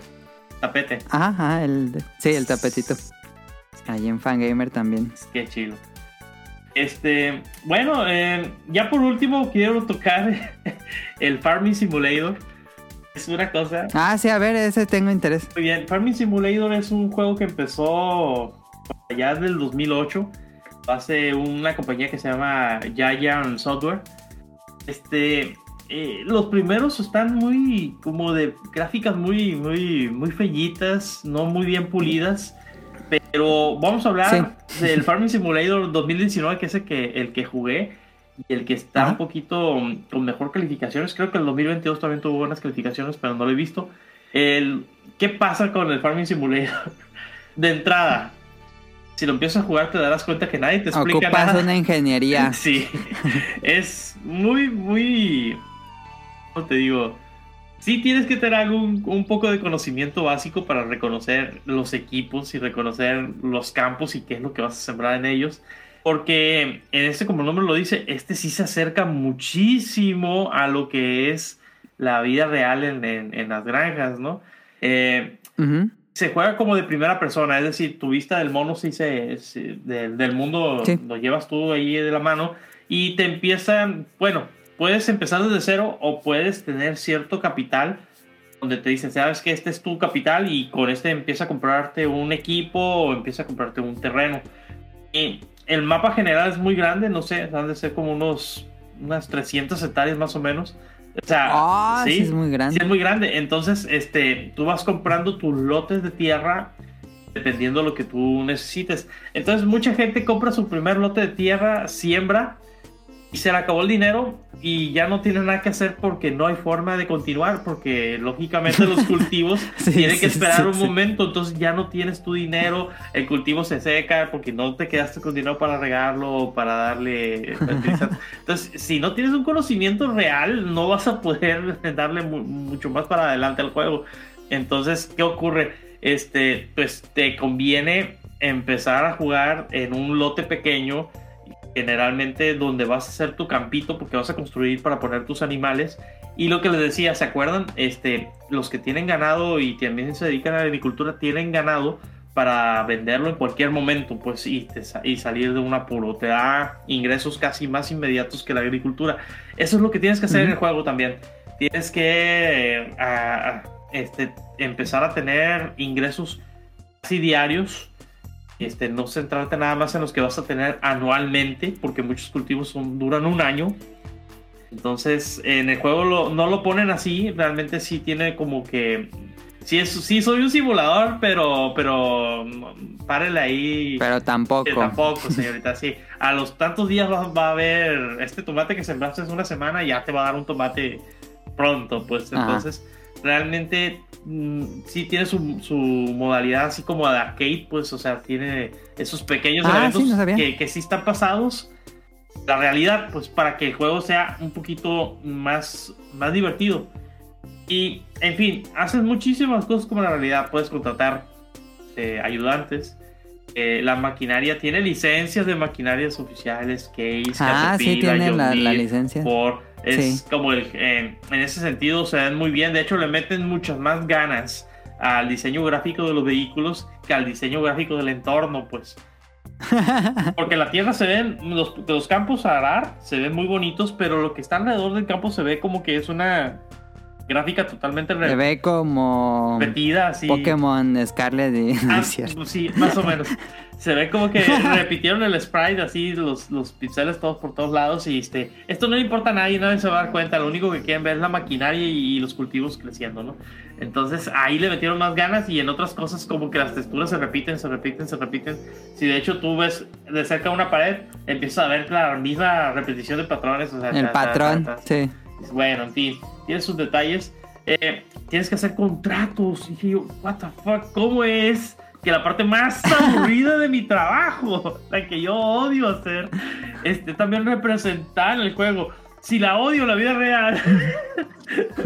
Tapete. Ajá, el, sí, el tapetito. Ahí en Fangamer también. Qué chido. Este, bueno, eh, ya por último quiero tocar el Farming Simulator. Es una cosa Ah, sí, a ver, ese tengo interés. muy bien. Farming Simulator es un juego que empezó allá del 2008. Hace una compañía que se llama Giant Software. Este, eh, los primeros están muy como de gráficas muy, muy, muy fellitas, no muy bien pulidas. Pero vamos a hablar del Farming Simulator 2019, que es el que, el que jugué y el que está un poquito con mejor calificaciones. Creo que el 2022 también tuvo buenas calificaciones, pero no lo he visto. El, ¿Qué pasa con el Farming Simulator? De entrada, si lo empiezas a jugar te darás cuenta que nadie te explica Ocupas nada. una ingeniería. Sí, es muy, muy, ¿cómo te digo? Sí tienes que tener algún, un poco de conocimiento básico para reconocer los equipos y reconocer los campos y qué es lo que vas a sembrar en ellos. Porque en este, como el nombre lo dice, este sí se acerca muchísimo a lo que es la vida real en, en- en las granjas, ¿no? Eh, Ujú. se juega como de primera persona, es decir, tu vista del mono sí se, se- del, del mundo Sí. lo llevas tú ahí de la mano y te empiezan, bueno, puedes empezar desde cero o puedes tener cierto capital donde te dicen, sabes que este es tu capital y con este empieza a comprarte un equipo o empieza a comprarte un terreno. Y el mapa general es muy grande, no sé, han de ser como unos unas 300 hectáreas más o menos. O sea, Ah, sí, es muy grande. Sí, es muy grande. Entonces, este, tú vas comprando tus lotes de tierra dependiendo de lo que tú necesites. Entonces, mucha gente compra su primer lote de tierra, siembra y se le acabó el dinero y ya no tiene nada que hacer porque no hay forma de continuar porque lógicamente los cultivos Sí, tienen que esperar sí, un momento, entonces ya no tienes tu dinero, el cultivo se seca porque no te quedaste con dinero para regarlo o para darle fertilizante. Entonces, si no tienes un conocimiento real, no vas a poder darle mu- mucho más para adelante al juego. Entonces, ¿qué ocurre? Este, pues te conviene empezar a jugar en un lote pequeño, generalmente donde vas a hacer tu campito porque vas a construir para poner tus animales. Y lo que les decía, ¿se acuerdan? Este, los que tienen ganado y también se dedican a la agricultura tienen ganado para venderlo en cualquier momento, pues, y, te y salir de un apuro. Te da ingresos casi más inmediatos que la agricultura. Eso es lo que tienes que hacer en el juego también. Tienes que eh, a- este, empezar a tener ingresos casi diarios. Este, no centrarte nada más en los que vas a tener anualmente, porque muchos cultivos son- duran un año. Entonces, en el juego lo- no lo ponen así, realmente sí tiene como que... Sí, es, sí soy un simulador, pero, pero mm, párele ahí. Pero tampoco. Que tampoco, señorita, sí. A los tantos días va, va a haber este tomate que sembraste hace una semana, ya te va a dar un tomate pronto, pues. Ajá. Realmente mm, sí tiene su, su modalidad así como de arcade, pues, o sea, tiene esos pequeños Ah, elementos sí, no sabía. que, que sí están pasados. la realidad, pues para que el juego sea un poquito más, más divertido. Y, en fin, haces muchísimas cosas como la realidad. Puedes contratar eh, ayudantes. Eh, la maquinaria tiene licencias de maquinarias oficiales, case, Ah, sí, tiene la, la licencia. Es Sí. como el, eh, en ese sentido se ven muy bien. De hecho, le meten muchas más ganas al diseño gráfico de los vehículos que al diseño gráfico del entorno, pues. Porque la tierra se ven, los, los campos a arar se ven muy bonitos, pero lo que está alrededor del campo se ve como que es una gráfica totalmente Se ve como repetida, así. Pokémon Scarlet y... Ah, es cierto. sí, más o menos. Se ve como que repitieron el sprite así, los, los pixeles todos por todos lados. Y este, esto no le importa a nadie, nadie se va a dar cuenta. Lo único que quieren ver es la maquinaria y, y los cultivos creciendo, ¿no? Entonces ahí le metieron más ganas y en otras cosas como que las texturas se repiten, se repiten, se repiten. Si de hecho tú ves de cerca una pared, empiezas a ver la misma repetición de patrones. o sea, El ta, patrón, ta, ta. sí. Bueno, en fin, tiene sus detalles. Eh, tienes que hacer contratos. Y yo, what the fuck, ¿cómo es que la parte más aburrida de mi trabajo, la que yo odio hacer, este, también representar en el juego? Si la odio la vida real.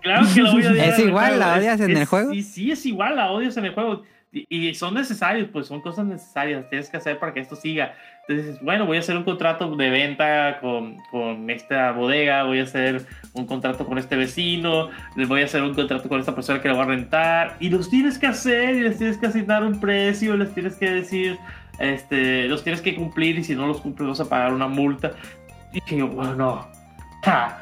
claro que la odiar ¿Es igual? juego. ¿La odias en es- el juego? Sí, sí, es igual, la odias en el juego. Y, y son necesarios, pues son cosas necesarias, tienes que hacer para que esto siga. Entonces, bueno, voy a hacer un contrato de venta con, con esta bodega, voy a hacer un contrato con este vecino, les voy a hacer un contrato con esta persona que le voy a rentar, y los tienes que hacer, y les tienes que asignar un precio, les tienes que decir, este, los tienes que cumplir, y si no los cumples vas a pagar una multa. Y dije yo, bueno, no. Ja,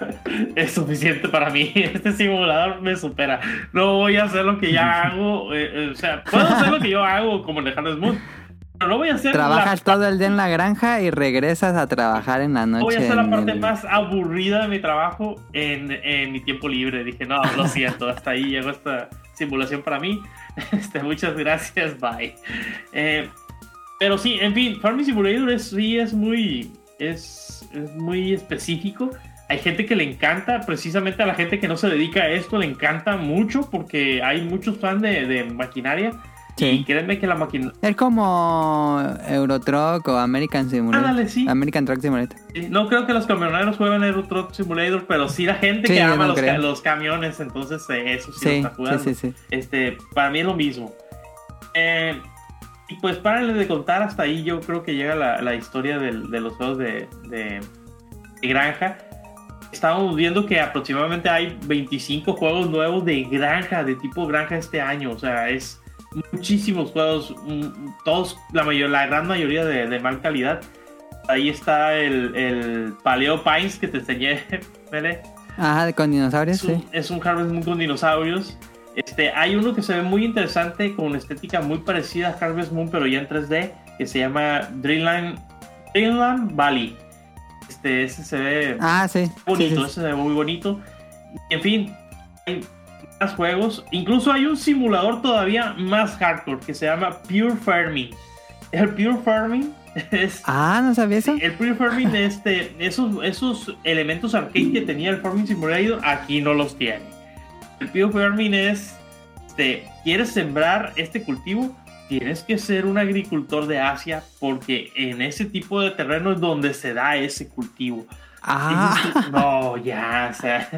es suficiente para mí. Este simulador me supera. No voy a hacer lo que ya hago. eh, eh, o sea, puedo hacer lo que yo hago como en Harvest Moon. Pero no voy a hacer Trabajas la, todo el día en la granja y regresas a trabajar en la noche. voy a hacer la parte el- más aburrida de mi trabajo en, en mi tiempo libre. Dije, no, lo siento, hasta ahí llegó esta simulación para mí. Este, muchas gracias, bye. Eh, pero sí, en fin, Farming Simulator es, sí es muy, es, es muy específico. Hay gente que le encanta, precisamente a la gente que no se dedica a esto, le encanta mucho porque hay muchos fans de, de maquinaria. Sí. Y créanme que la maquinaria... Es como Eurotruck o American Simulator. Ándale, sí. American Truck Simulator. No creo que los camioneros jueguen Euro Truck Simulator, pero sí la gente Sí, que ama no los, ca- los camiones, entonces eh, eso sí, Sí, lo está sí, jugando. sí, sí. Este, para mí es lo mismo. Eh, y pues párenle de contar hasta ahí, yo creo que llega la, la historia del- de los juegos de, de- de granja. Estábamos viendo que aproximadamente hay 25 juegos nuevos de granja, de tipo granja este año. O sea, es muchísimos juegos, mm, todos, la, mayor, la gran mayoría de, de mal calidad. Ahí está el, el Paleo Pines que te enseñé, Mele. Ajá, con dinosaurios, Es un, sí. es un Harvest Moon con dinosaurios. Este, hay uno que se ve muy interesante con estética muy parecida a Harvest Moon, pero ya en 3D, que se llama Dreamland, Dreamland Valley. Este, ese se ve Ah, sí. bonito, sí, sí. ese se ve muy bonito. En fin, hay más juegos. Incluso hay un simulador todavía más hardcore que se llama Pure Farming. El Pure Farming es Ah, ¿no sabía eso? el Pure Farming, este, esos, esos elementos arcade que tenía el Farming Simulator, aquí no los tiene. El Pure Farming es, este, ¿quieres sembrar este cultivo? Tienes que ser un agricultor de Asia porque en ese tipo de terreno es donde se da ese cultivo. Ah, No, ya, o sea,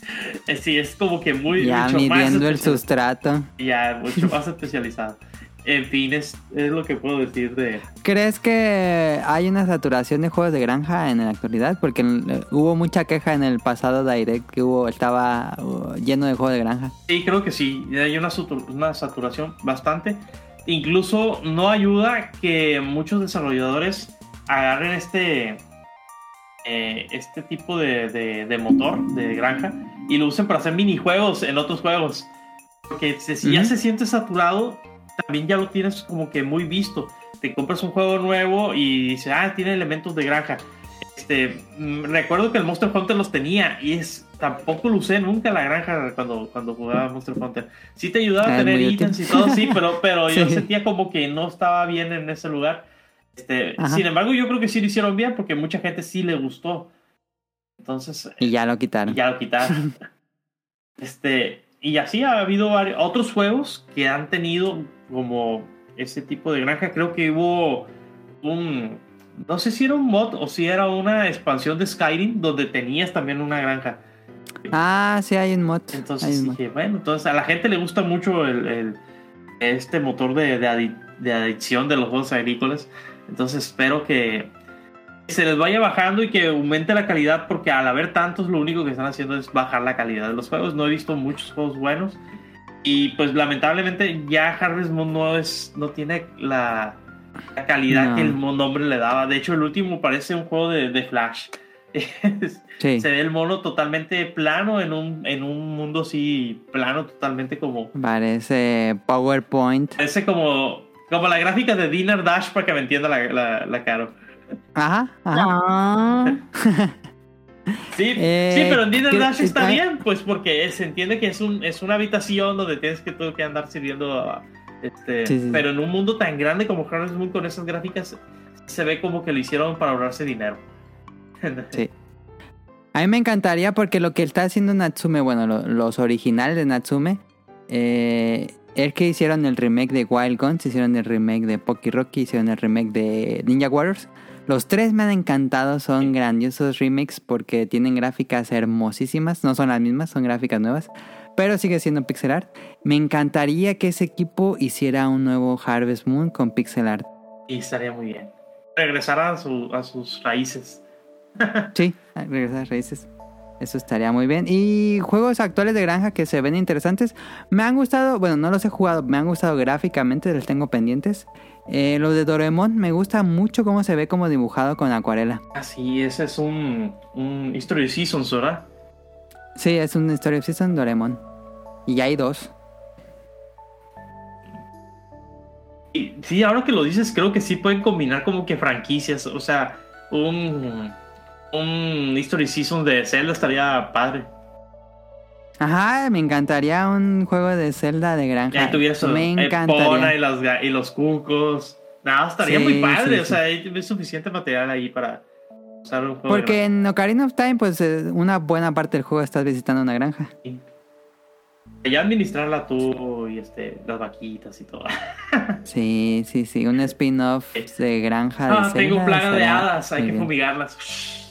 sí, es como que muy, ya mucho más midiendo el sustrato. Ya, mucho más especializado. En fin, es, es lo que puedo decir de, ¿Crees que hay una saturación de juegos de granja en la actualidad? Porque eh, hubo mucha queja en el pasado Direct que hubo estaba uh, lleno de juegos de granja. Sí, creo que sí. Hay una, una saturación bastante. Incluso no ayuda que muchos desarrolladores agarren este, eh, este tipo de, de- de motor de granja y lo usen para hacer minijuegos en otros juegos. Porque si si ya Ujú. se siente saturado, también ya lo tienes como que muy visto. Te compras un juego nuevo y dices, ah, tiene elementos de granja. Este, mm, recuerdo que el Monster Hunter los tenía y es tampoco lo usé nunca la granja cuando, cuando jugaba Monster Hunter. Sí te ayudaba Ah, a tener ítems y todo, sí, pero, pero yo Sí. sentía como que no estaba bien en ese lugar. Este, sin embargo, yo creo que sí lo hicieron bien porque mucha gente sí le gustó. Entonces, Y ya lo y quitaron. ya lo quitaron. este, y así ha habido vari- otros juegos que han tenido como ese tipo de granja. Creo que hubo un no sé si era un mod o si era una expansión de Skyrim donde tenías también una granja. Ah, sí, hay un mod. Entonces un mod. dije, bueno, entonces a la gente le gusta mucho el, el- este motor de, de adicción de los juegos agrícolas. Entonces espero que se les vaya bajando y que aumente la calidad, porque al haber tantos, lo único que están haciendo es bajar la calidad de los juegos. No he visto muchos juegos buenos. Y pues lamentablemente ya Harvest Moon no es. no tiene la, la calidad No. que el nombre le daba. De hecho, el último parece un juego de, de Flash. Sí. Se ve el mono totalmente plano en un, en un mundo así plano, totalmente como. Parece PowerPoint. Parece como, como la gráfica de Dinner Dash para que me entienda la, la, la Caro. Ajá, ajá. Ah, Sí, Eh, sí, pero en Dinner ¿qué- Dash está bien, pues porque se entiende que es, un, es una habitación donde tienes que, que andar sirviendo. a- Este, Sí, sí, sí. Pero en un mundo tan grande como Harvest Moon con esas gráficas, se ve como que lo hicieron para ahorrarse dinero. Sí. A mí me encantaría porque lo que está haciendo Natsume, bueno, lo- los originales de Natsume, eh, es que hicieron el remake de Wild Guns, hicieron el remake de Pocky Rocky, hicieron el remake de Ninja Warriors. Los tres me han encantado, son grandiosos remakes porque tienen gráficas hermosísimas, no son las mismas, son gráficas nuevas, pero sigue siendo pixel art. Me encantaría que ese equipo hiciera un nuevo Harvest Moon con pixel art. Y estaría muy bien. Regresar a, su- a sus raíces. Sí, regresar a raíces. Eso estaría muy bien. Y juegos actuales de granja que se ven interesantes. Me han gustado, bueno, no los he jugado, me han gustado gráficamente, los tengo pendientes. Eh, los de Doraemon, me gusta mucho cómo se ve como dibujado con acuarela. Así, ese es un, un History Seasons, ¿verdad? Sí, es un Story of Season Doraemon. Y ya hay dos. Sí, ahora que lo dices, creo que sí pueden combinar como que franquicias. O sea, un, un History Seasons de Zelda estaría padre. Ajá, me encantaría un juego de Zelda de granja. Ya me Epona y, encantaría. los, y los cucos. Nada, estaría Sí, muy padre. sí, o sea, hay suficiente material ahí para usar un juego. de Porque en Ocarina of Time, pues eh, una buena parte del juego estás visitando una granja. granja. Ya administrarla tú y este, las vaquitas y todo. Sí, sí, sí, un spin-off de granja de Ah, tengo Zelda plaga de hadas, hay que bien. fumigarlas.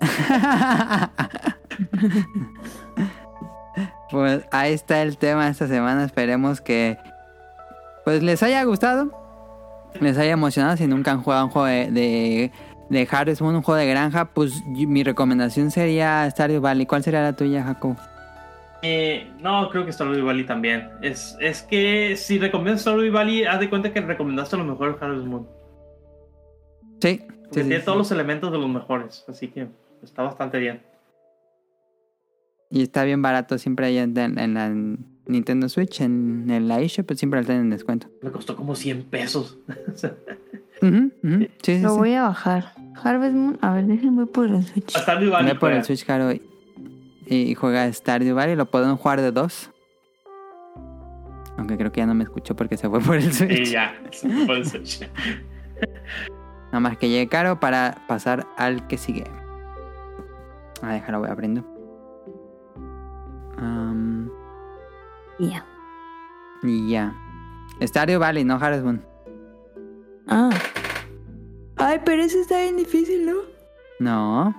pues ahí está el tema esta semana. Esperemos que pues les haya gustado, les haya emocionado. Si nunca han jugado un juego de, de, de Harvest Moon, un juego de granja, pues mi recomendación sería Stardew Valley. ¿Cuál sería la tuya, Jacob? Eh, no, creo que Stardew Valley también. Es, es que si recomiendas Stardew Valley, haz de cuenta que recomendaste lo mejor de Harvest Moon. Sí, sí, tiene sí. todos los elementos de los mejores, así que está bastante bien. Y está bien barato siempre ahí en, en la Nintendo Switch, en, en la eShop, pues siempre lo tienen en descuento. Me costó como 100 pesos. Sí, lo sí. voy a bajar. Harvest Moon, a ver, déjenme voy por el Switch. Stardew Valley. Ve por el. Switch, Caro, y, y juega Stardew Valley. Lo pueden jugar de dos. Aunque creo que ya no me escuchó porque se fue por el Switch. Sí, ya. Puede ser. Nada más que llegue Caro para pasar al que sigue. A déjalo, voy abriendo. Am, Ya. y ya. Stardew Valley, no Harvest Moon. Ah. Ay, pero eso está bien difícil, ¿no? No.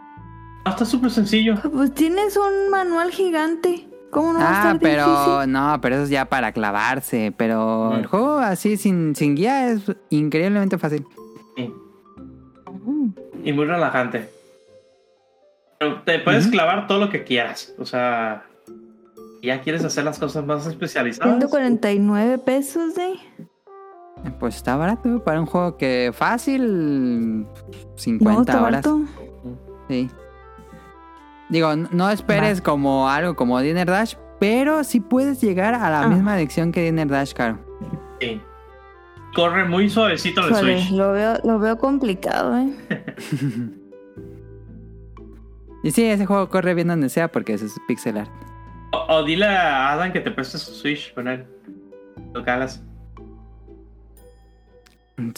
Ah, está súper sencillo. Pues tienes un manual gigante. ¿Cómo no va a Ah, estar pero difícil? no, pero eso es ya para clavarse. Pero Mm. el juego así sin, sin guía es increíblemente fácil. Sí. Mm. Y muy relajante. Pero te puedes clavar todo lo que quieras. O sea, ya quieres hacer las cosas más especializadas. 149 pesos, ¿eh? Pues está barato para un juego que fácil No, 50 está horas. barato. Sí. Digo, no esperes como algo como Dinner Dash, pero sí puedes llegar a la Ah. misma adicción que Dinner Dash, Caro. Sí. Corre muy suavecito el Switch. lo veo, lo veo complicado, ¿eh? Y sí, ese juego corre bien donde sea porque eso es pixel art. O, o dile a Adam que te preste su Switch con él. Lo hagas.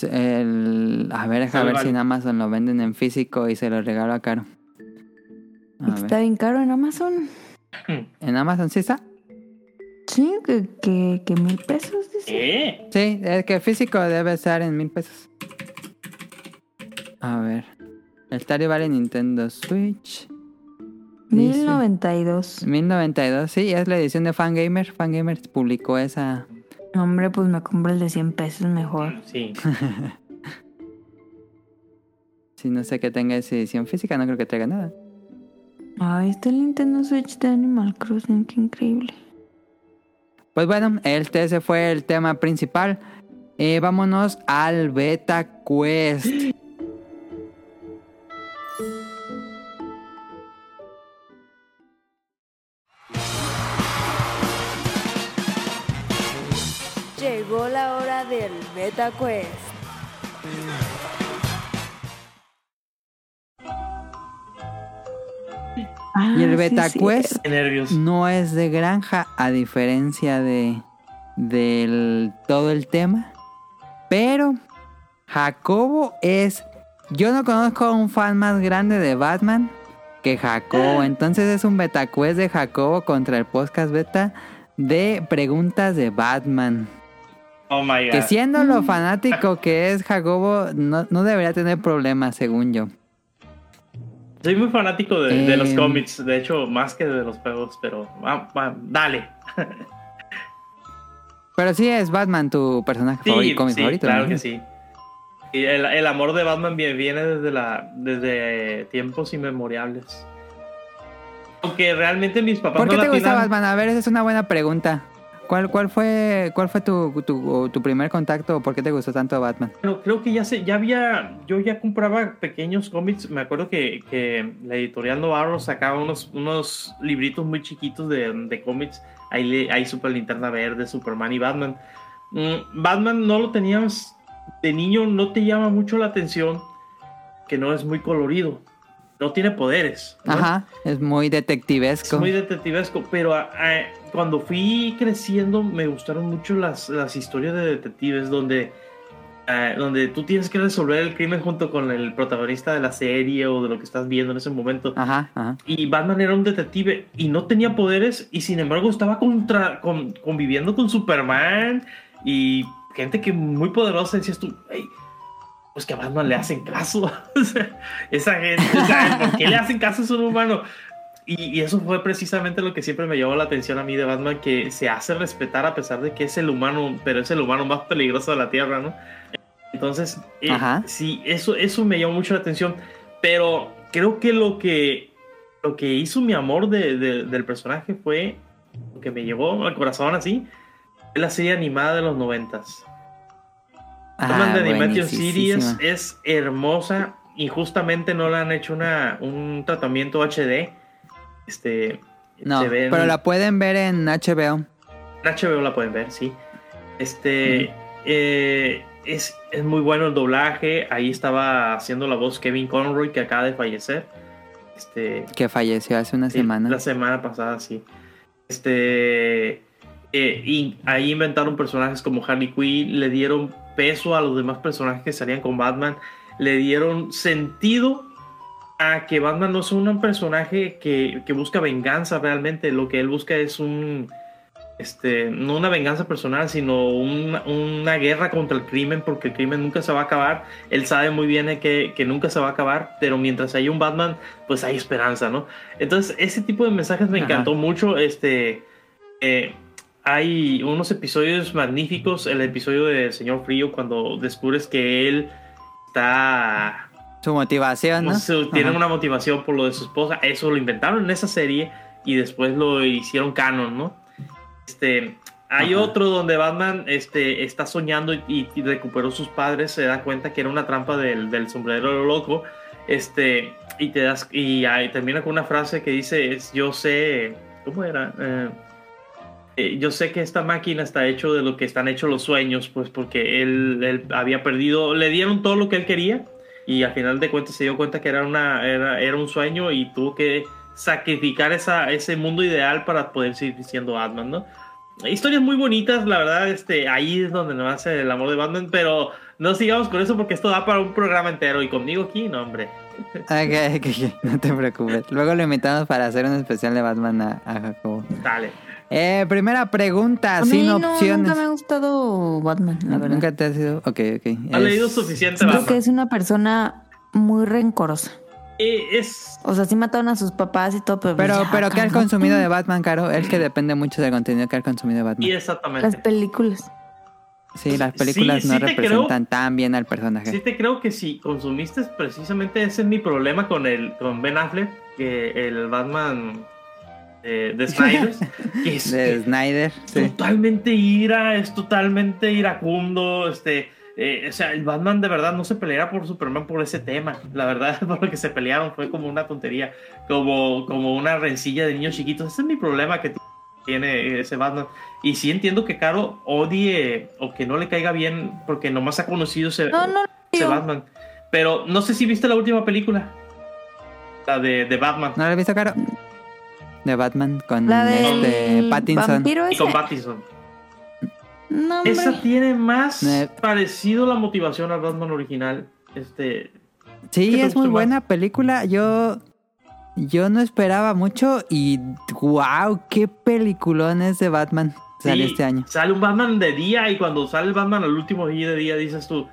El- a ver, deja Sale, ver vale. si en Amazon lo venden en físico y se lo regalo a Caro. A Está ver. bien caro en Amazon. ¿En Amazon sí está? Sí, que, que, que mil pesos, dice. ¿Qué? Sí, es que físico debe estar en mil pesos. A ver. El Stardew Valley Nintendo Switch. Dice- 1092. 1092, sí, es la edición de Fangamer. Fangamer publicó esa. Hombre, pues me compro el de 100 pesos mejor. Sí. Si no sé que tenga esa edición física, no creo que traiga nada. Ay, está el Nintendo Switch de Animal Crossing, qué increíble. Pues bueno, este ese fue el tema principal. Eh, vámonos al Beta Quest. Llegó la hora del Beta Quest. Y el Ah, Beta sí, Quest no es de granja, a diferencia de del todo el tema. Pero Jacobo es. Yo no conozco a un fan más grande de Batman que Jacobo. Entonces es un Beta Quest de Jacobo contra el podcast beta de preguntas de Batman. Oh my god. Que siendo lo fanático que es Jacobo, no, no debería tener problemas, según yo. Soy muy fanático de, de los Em. cómics, de hecho, más que de los juegos, pero va- va, dale. Pero sí es Batman tu personaje Sí, favorito, cómic sí, favorito. claro ¿no? que sí. Y el, el amor de Batman viene, viene desde, la, desde tiempos inmemoriales. Aunque realmente mis papás ¿Por qué no te gusta Batman? A ver, esa es una buena pregunta. ¿Cuál, cuál fue, cuál fue tu, tu, primer contacto o por qué te gustó tanto Batman? Bueno, creo que ya se, ya había, yo ya compraba pequeños cómics. Me acuerdo que, que la editorial Novarro sacaba unos, unos libritos muy chiquitos de, de cómics. Ahí hay Super Linterna Verde, Superman y Batman. Mm, Batman no lo teníamos de niño, no te llama mucho la atención que no es muy colorido. No tiene poderes. ¿no? Ajá, es muy detectivesco. Es muy detectivesco, pero ah, ah, cuando fui creciendo me gustaron mucho las, las historias de detectives donde, ah, donde tú tienes que resolver el crimen junto con el protagonista de la serie o de lo que estás viendo en ese momento. Ajá, ajá. Y Batman era un detective y no tenía poderes y sin embargo estaba contra, con- conviviendo con Superman y gente que muy poderosa decías tú, "Ey, pues que a Batman le hacen caso. O sea, Esa gente, ¿por qué le hacen caso a un humano? Y, y eso fue precisamente lo que siempre me llamó la atención a mí de Batman, que se hace respetar a pesar de que es el humano, pero es el humano más peligroso de la Tierra, ¿no? Entonces, eh, sí, eso, eso me llamó mucho la atención, pero creo que lo que, lo que hizo mi amor de- de- del personaje fue, lo que me llevó al corazón así, la serie animada de los noventas. Batman Ah, de Animation buenísima. Series es hermosa y justamente no le han hecho una, un tratamiento HD. Este, No, se pero la pueden ver en HBO. en HBO la pueden ver, sí. Este eh, es, es muy bueno el doblaje. Ahí estaba haciendo la voz Kevin Conroy, que acaba de fallecer. Este, Que falleció hace una semana. La semana pasada, sí. Este. eh, y ahí inventaron personajes como Harley Quinn, le dieron peso a los demás personajes que salían con Batman, le dieron sentido a que Batman no es un personaje que, que busca venganza realmente, lo que él busca es un. Este, no una venganza personal, sino una, una guerra contra el crimen, porque el crimen nunca se va a acabar. Él sabe muy bien que, que nunca se va a acabar, pero mientras hay un Batman, pues hay esperanza, ¿no? Entonces, ese tipo de mensajes me Ajá. encantó mucho. Este, eh, hay unos episodios magníficos. El episodio del Señor Frío, cuando descubres que él está. Su motivación, ¿no? su- tiene Ajá. una motivación por lo de su esposa. Eso lo inventaron en esa serie y después lo hicieron canon, ¿no? Este. Hay Ajá. otro donde Batman este, está soñando y, y recuperó sus padres, se da cuenta que era una trampa del, del sombrero loco. Este, y te das y termina con una frase que dice es, yo sé cómo era Eh, eh, yo sé que esta máquina está hecho de lo que están hechos los sueños pues porque él, él había perdido le dieron todo lo que él quería y al final de cuentas se dio cuenta que era una era, era un sueño y tuvo que sacrificar esa, ese mundo ideal para poder seguir siendo Batman no historias muy bonitas la verdad este ahí es donde nos hace el amor de Batman pero no sigamos con eso porque esto da para un programa entero y conmigo aquí no hombre Ok, ok, ok, no te preocupes. Luego lo invitamos para hacer un especial de Batman a, a Jacobo. dale Eh, primera pregunta, A sin mí no, opciones. nunca me ha gustado Batman, la verdad. Nunca te ha sido. Ok, ok. ha Es- leído suficiente Creo Batman que es una persona muy rencorosa. Eh, es. O sea, sí mataron a sus papás y todo, pero. pues Pero, ya, pero ¿qué has consumido de Batman, Caro? Él que depende mucho del contenido que has consumido de Y Batman. exactamente. Las películas. Sí, las Sí, películas no sí representan tan bien al personaje. Sí te creo que si consumiste precisamente ese es mi problema con el con Ben Affleck, que el Batman eh, de Snyder, que es de que Snyder, sí. totalmente ira, es totalmente iracundo, este, eh, o sea, el Batman de verdad no se peleara por Superman por ese tema, la verdad, por lo que se pelearon fue como una tontería, como, como una rencilla de niños chiquitos, ese es mi problema que tiene ese Batman, y sí entiendo que Caro odie o que no le caiga bien porque nomás ha conocido ese, No, no, ese Batman, pero no sé si viste la última película, la de, de Batman. ¿No lo has visto, Caro? De Batman con La del este Pattinson. vampiro Y con Pattinson. No. Esa tiene más parecido la motivación al Batman original. Este. ¿Qué Sí, es muy más? buena película. Yo yo no esperaba mucho y wow, qué peliculón es de Batman. Sale sí, este año. Sale un Batman de día y cuando sale el Batman al último día de día dices tú,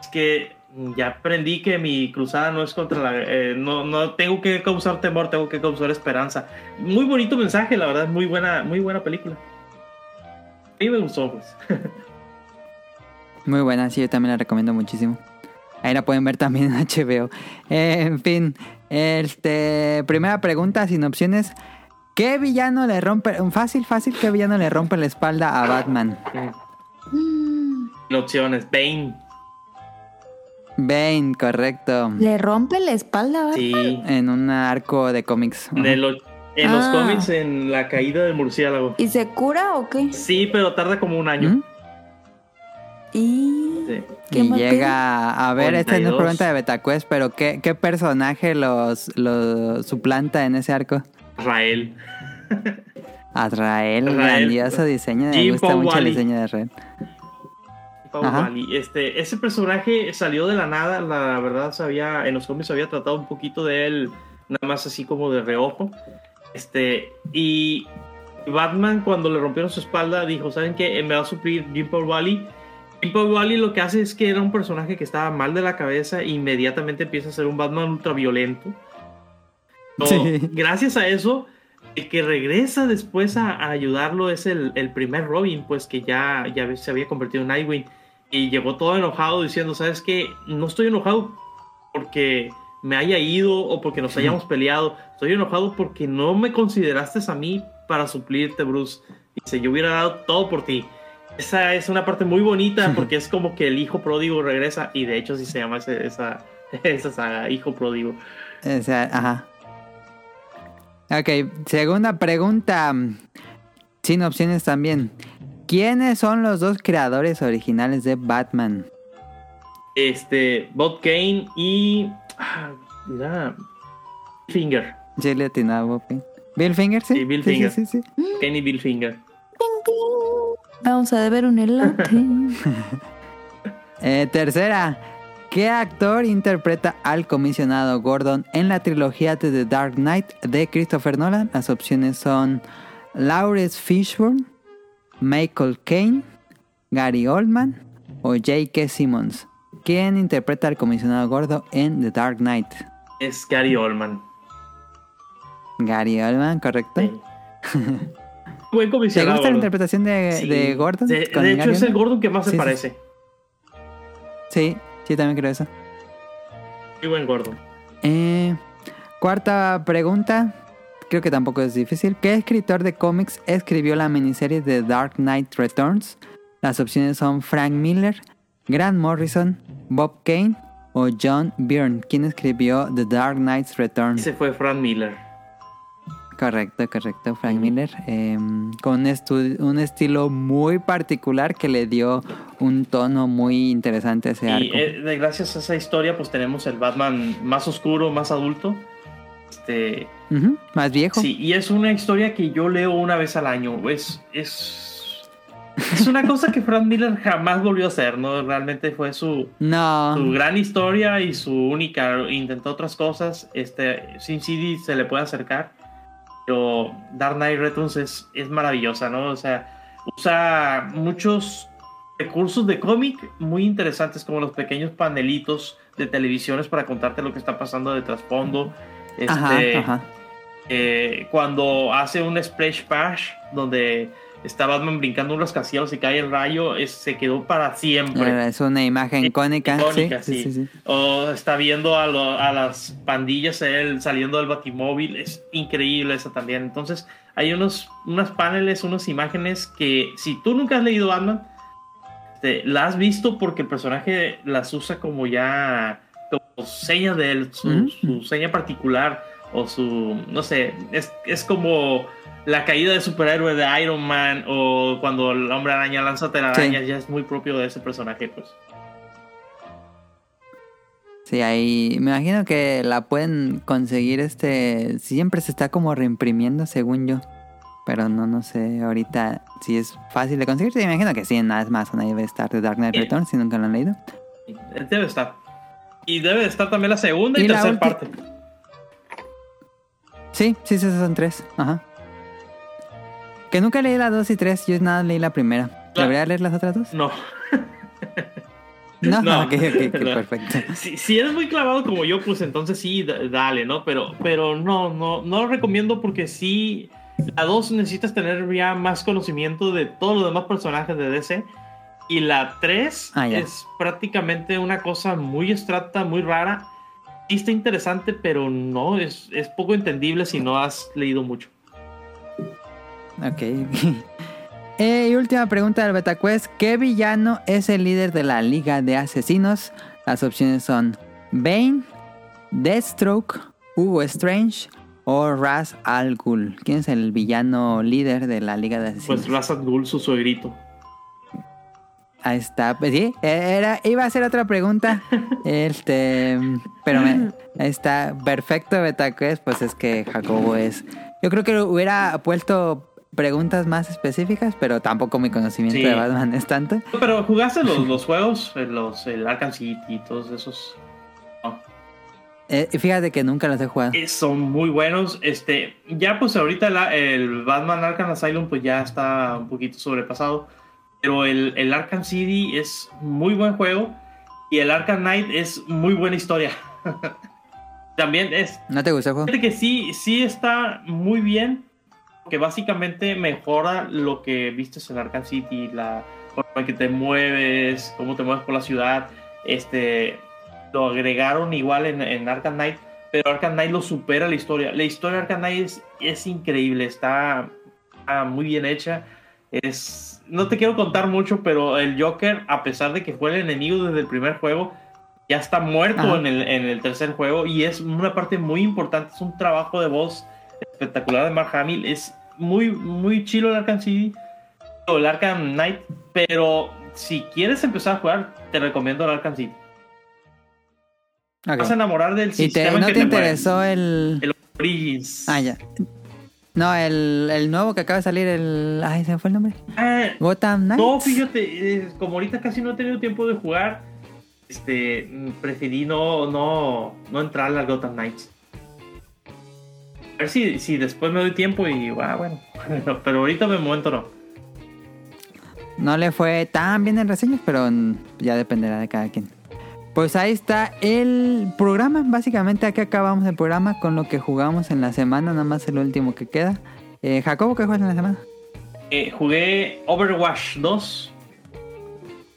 es que ya aprendí que mi cruzada no es contra la... eh, no, no tengo que causar temor, tengo que causar esperanza. Muy bonito mensaje, la verdad, muy buena, muy buena película. A mí me gustó, pues. Muy buena, sí, yo también la recomiendo muchísimo. Ahí la pueden ver también en HBO. Eh, en fin, este primera pregunta sin opciones. ¿Qué villano le rompe, fácil, fácil, qué villano le rompe la espalda a Batman? Mm, Sin opciones, Bane. Bane, correcto. Le rompe la espalda, ¿verdad? Sí. En un arco de cómics. En, los Ah. cómics, en la caída del murciélago. ¿Y se cura o qué? Sí, pero tarda como un año. ¿Mm? Y... Sí. ¿Qué Y mal llega a ver, esta no es 42. pregunta de Betacuest, pero ¿qué, qué personaje los, los suplanta en ese arco? Rael. Azrael, Azrael. grandioso diseño, me gusta mucho el diseño de Azrael. Paul. Este, ese personaje salió de la nada, la verdad sabía, en los cómics se había tratado un poquito de él, nada más así como de reojo. Este, y Batman cuando le rompieron su espalda dijo, ¿saben qué? Me va a suplir Jim Paul Wally. Jim Paul Wally lo que hace es que era un personaje que estaba mal de la cabeza e inmediatamente empieza a ser un Batman ultraviolento. No, Sí. Gracias a eso, el que regresa después a, a ayudarlo es el, el primer Robin, pues que ya, ya se había convertido en Nightwing. Y llegó todo enojado diciendo, ¿sabes qué? No estoy enojado porque me haya ido o porque nos hayamos peleado. Estoy enojado porque no me consideraste a mí para suplirte, Bruce. Dice, yo hubiera dado todo por ti. Esa es una parte muy bonita porque es como que el hijo pródigo regresa y de hecho sí se llama ese- esa, esa saga, hijo pródigo. O sea, ajá. Ok, segunda pregunta. Sin opciones también. ¿Quiénes son los dos creadores originales de Batman? Este, Bob Kane y. Ah, mira. Finger. Sí, le atinaba. Bill Finger, sí. Sí, Bill sí, Finger. sí, sí, sí. Kane y Bill Finger. Vamos a deber un elote. Eh, tercera, ¿qué actor interpreta al comisionado Gordon en la trilogía de The Dark Knight de Christopher Nolan? Las opciones son Lawrence Fishburne, Michael Caine, Gary Oldman o J.K. Simmons. ¿Quién interpreta al comisionado Gordo en The Dark Knight? Es Gary Oldman. Gary Oldman, ¿correcto? Sí. Buen ¿Te comisionado. gusta la interpretación de, Sí. de Gordon? De, con de hecho, Gary es el? Gordon que más Sí, se parece. Sí, sí, también creo eso. Muy buen Gordon. Eh, cuarta pregunta. Creo que tampoco es difícil. ¿Qué escritor de cómics escribió la miniserie The Dark Knight Returns? Las opciones son Frank Miller, Grant Morrison, Bob Kane o John Byrne. ¿Quién escribió The Dark Knight Returns? Ese fue Frank Miller. Correcto, correcto, Frank Miller. eh, con un, estilo muy particular que le dio un tono muy interesante a ese Y arco. eh, de- gracias a esa historia, pues tenemos el Batman más oscuro, más adulto. Este, Más viejo. Sí, y es una historia que yo leo una vez al año. Es, es, es una cosa que Frank Miller jamás volvió a hacer, ¿no? Realmente fue su, No. su gran historia y su única. Intentó otras cosas. Este, Sin City se le puede acercar. Pero Dark Knight Returns es, es maravillosa, ¿no? O sea, usa muchos recursos de cómic muy interesantes como los pequeños panelitos de televisiones para contarte lo que está pasando de trasfondo. Este, ajá. eh, cuando hace un splash bash donde está Batman brincando unos casilleros y cae el rayo, es- se quedó para siempre. Es una imagen icónica. Icónica, sí. O está viendo a, lo- a las pandillas él saliendo del batimóvil. Es increíble eso también. Entonces, hay unos, unas paneles, unas imágenes que si tú nunca has leído Batman, te, la has visto porque el personaje las usa como ya como seña de él, su, seña particular o su, no sé, es, es como la caída de superhéroe de Iron Man o cuando el hombre araña lanza telarañas, ya es muy propio de ese personaje, pues. Sí, ahí me imagino que la pueden conseguir este... Siempre se está como reimprimiendo según yo. Pero no, no sé ahorita si es fácil de conseguir. Me imagino que sí, nada más una debe estar de Dark Knight. Returns si nunca lo han leído. Debe estar. Y debe de estar también la segunda y, Y la tercera parte. Sí, sí, sí, son tres. Ajá. Que nunca leí las dos y tres, yo nada leí la primera. La- ¿Debería leer las otras dos? No. No, No. ok, perfecto. Si, si eres muy clavado como yo, pues entonces sí, da- dale, ¿no? Pero, pero no, no, no lo recomiendo porque sí, la 2 necesitas tener ya más conocimiento de todos los demás personajes de DC. Y la 3 Ah, es prácticamente una cosa muy abstracta, muy rara. Sí está interesante, pero no, es, es poco entendible si no has leído mucho. Ok. Eh, y última pregunta del BetaQuest. ¿Qué villano es el líder de la Liga de Asesinos? Las opciones son Bane, Deathstroke, Hugo Strange o Raz Al Ghul. ¿Quién es el villano líder de la Liga de Asesinos? Pues Ra's al Ghul, su suegrito. Ahí está. Pues sí, eh, era, iba a hacer otra pregunta. este, pero me- ahí está. Perfecto, BetaQuest. Pues es que Jacobo es. Yo creo que hubiera puesto preguntas más específicas, pero tampoco mi conocimiento Sí. de Batman es tanto. Pero jugaste los, los juegos, eh, los, el Arkham City y todos esos. Eh, y fíjate que nunca los he jugado. Eh, son muy buenos. Este, ya pues ahorita la- el Batman Arkham Asylum pues ya está un poquito sobrepasado. Pero el, el Arkham City es muy buen juego. Y el Arkham Knight es muy buena historia. También es. ¿No te gustó el juego? Que sí, sí está muy bien. Que básicamente mejora lo que viste en Arkham City. La forma que te mueves, cómo te mueves por la ciudad. Este. Lo agregaron igual en, en Arkham Knight. Pero Arkham Knight lo supera la historia. La historia de Arkham Knight es, es increíble. Está, está muy bien hecha. Es. No te quiero contar mucho, pero el Joker, a pesar de que fue el enemigo desde el primer juego, ya está muerto Ajá. en el, en el tercer juego. Y es una parte muy importante. Es un trabajo de voz espectacular de Mark Hamill. Es muy, muy chilo el Arkham City. O el Arkham Knight. Pero si quieres empezar a jugar, te recomiendo el Arkham City. Vas a enamorar del ¿Y te, sistema en no que te te interesó el... El Origins. Ah, ya. No, el, el nuevo que acaba de salir, el... Ay, ¿se me fue el nombre? Ah, Gotham Knights. no, fíjate, como ahorita casi no he tenido tiempo de jugar, este, mm, preferí no, no, no entrar al Gotham Knights. A ver si, si después me doy tiempo y ah, bueno, pero ahorita de momento no. No le fue tan bien en reseñas, pero ya dependerá de cada quien. Pues ahí está el programa. Básicamente aquí acabamos el programa con lo que jugamos en la semana, nada más el último que queda. Eh, Jacobo, ¿qué juegas en la semana? Eh, jugué Overwatch 2.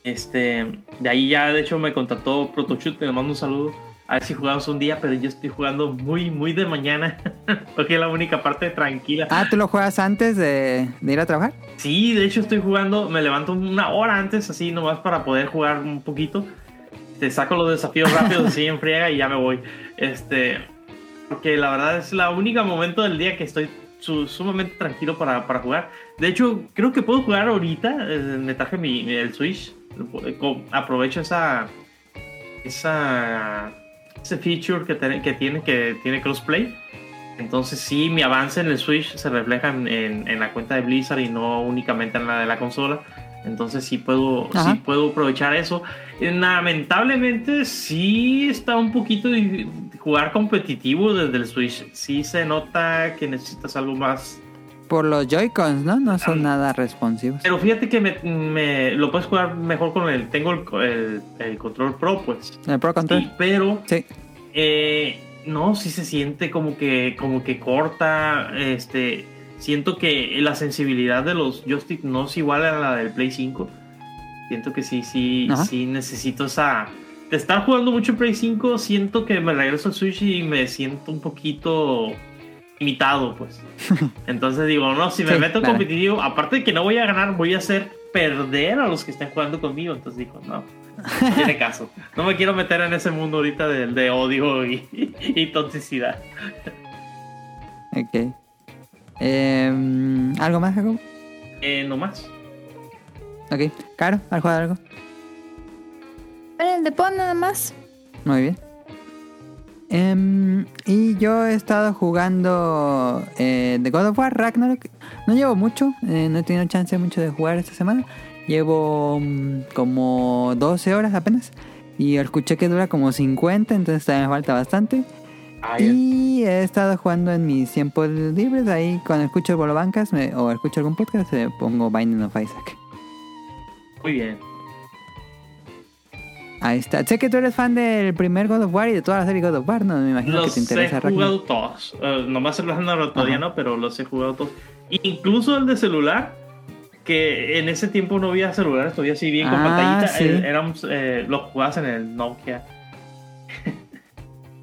Este, de ahí ya de hecho me contactó Protoshoot, le mando un saludo. A ver si jugamos un día, pero yo estoy jugando muy, muy de mañana. porque es la única parte tranquila. Ah, ¿tú lo juegas antes de, de ir a trabajar? Sí, de hecho estoy jugando, me levanto una hora antes, así nomás para poder jugar un poquito. Te saco los desafíos rápidos así en friega y ya me voy. Este, porque la verdad es la única momento del día que estoy su- sumamente tranquilo para, para jugar. De hecho, creo que puedo jugar ahorita. eh, me traje mi, el Switch. eh, Aprovecho esa, esa, ese feature que, tiene que tiene crossplay. Entonces sí, mi avance en el Switch se refleja en- en la cuenta de Blizzard y no únicamente en la de la consola. Entonces sí puedo, Ajá. sí puedo aprovechar eso. Eh, Lamentablemente sí está un poquito de jugar competitivo desde el Switch. Sí se nota que necesitas algo más por los Joy-Cons, ¿no? No son nada responsivos. Pero fíjate que me, me- lo puedes jugar mejor con el. Tengo el, el- el control Pro, pues. ¿El Pro Control? Y- pero Sí. eh, no, sí se siente como que, como que corta. Este, siento que la sensibilidad de los joystick no es igual a la del Play 5. Siento que sí, sí, Ajá. sí necesito esa. De estar jugando mucho en Play 5, siento que me regreso al Switch y me siento un poquito limitado, pues. Entonces digo, no, si me Sí, meto claro. competitivo, aparte de que no voy a ganar, voy a hacer perder a los que estén jugando conmigo. Entonces digo, no, no tiene caso. No me quiero meter en ese mundo ahorita de, de odio y, y toxicidad. Ok. Em, ¿Algo más, Jacob? Eh, no más. Ok. Caro, ¿has jugado algo? En el de Pon nada más. Muy bien. Em, y yo he estado jugando eh, The God of War Ragnarok. No llevo mucho, eh, no he tenido chance mucho de jugar esta semana. Llevo mm, como 12 horas apenas. Y escuché que dura como 50, entonces todavía me falta bastante. Y he estado jugando en mis tiempos libres. Ahí cuando escucho Bolobancas me- o escucho algún podcast, me pongo Binding of Isaac. Muy bien. Ahí está. Sé que tú eres fan del primer God of War y de toda la serie God of War, ¿no? Me imagino que Los te he interesa Ragnarok. jugado todos. Eh, nomás el Ragnarok todavía no, pero los he jugado todos. Incluso el de celular, que en ese tiempo no había celulares, todavía sí bien con Ah, pantallita. sí. eh, eh, los jugabas en el Nokia.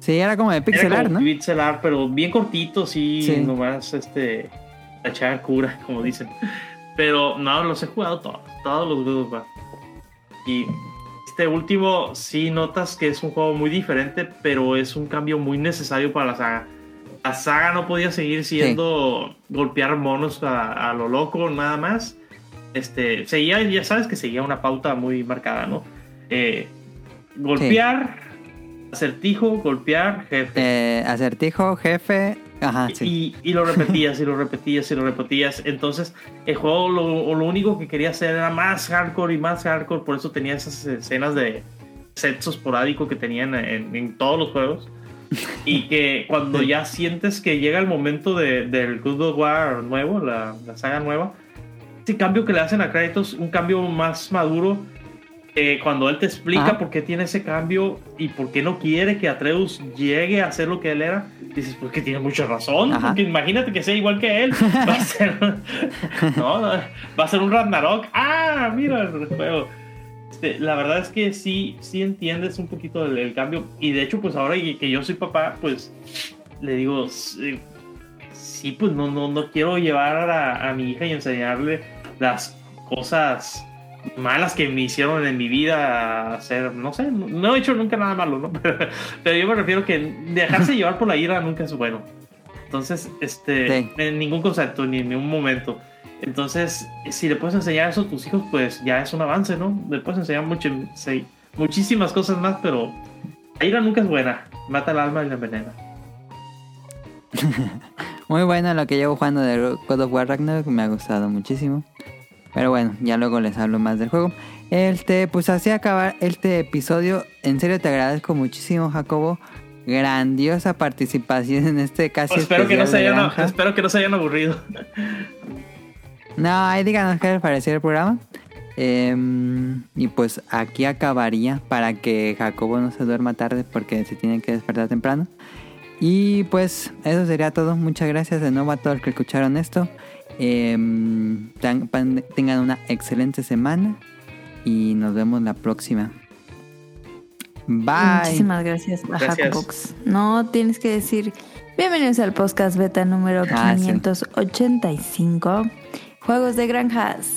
Sí, era como de pixel Era art, como ¿no? pixel art, pero bien cortito, sí, Sí. nomás este, echar cura, como dicen. Pero no, los he jugado todos, todos los of War. Y este último, sí notas que es un juego muy diferente, pero es un cambio muy necesario para la saga. La saga no podía seguir siendo golpear monos a, a lo loco, nada más. Este, seguía, ya sabes que seguía una pauta muy marcada, ¿no? Eh, golpear, acertijo, golpear, jefe. Eh, acertijo, jefe. Ajá, sí. Y, y lo repetías y lo repetías y lo repetías. Entonces, el juego lo, lo único que quería hacer era más hardcore y más hardcore. Por eso tenía esas escenas de sexo esporádico que tenían en, en todos los juegos. Y que cuando ya sientes que llega el momento de- del God of War nuevo, la, la saga nueva, ese cambio que le hacen a Kratos, un cambio más maduro, eh, cuando él te explica Ajá. por qué tiene ese cambio y por qué no quiere que Atreus llegue a ser lo que él era, dices, pues que tiene mucha razón, Ajá. porque imagínate que sea igual que él, va a ser, no, no, va a ser un Ragnarok, ah, mira el juego. Este, la verdad es que sí, sí entiendes un poquito el, el cambio y de hecho pues ahora que yo soy papá, pues le digo, sí, sí, pues no, no, no quiero llevar a, a mi hija y enseñarle las cosas malas que me hicieron en mi vida hacer, no sé, no, no he hecho nunca nada malo, ¿no? Pero, pero yo me refiero que dejarse llevar por la ira nunca es bueno. Entonces, este, Sí. en ningún concepto, ni en ningún momento. Entonces, si le puedes enseñar eso a tus hijos, pues ya es un avance, ¿no? Le puedes enseñar mucho, sí, muchísimas cosas más, pero la ira nunca es buena. Mata el alma y la envenena. Muy bueno lo que llevo jugando de God of War Ragnarok. Me ha gustado muchísimo. Pero bueno, ya luego les hablo más del juego. Este, pues así acabar este episodio. En serio te agradezco muchísimo, Jacobo. Grandiosa participación en este casi Pues espero, que no se hayan, espero que no se hayan aburrido. No, ahí díganos qué les pareció el programa. Em, y pues aquí acabaría para que Jacobo no se duerma tarde porque se tiene que despertar temprano. Y pues eso sería todo. Muchas gracias de nuevo a todos los que escucharon esto. Em, tan- pan- tengan una excelente semana y nos vemos la próxima. Bye. Muchísimas gracias a Gracias. No tienes que decir bienvenidos al podcast beta número Ah, sí. 585. Juegos de granjas.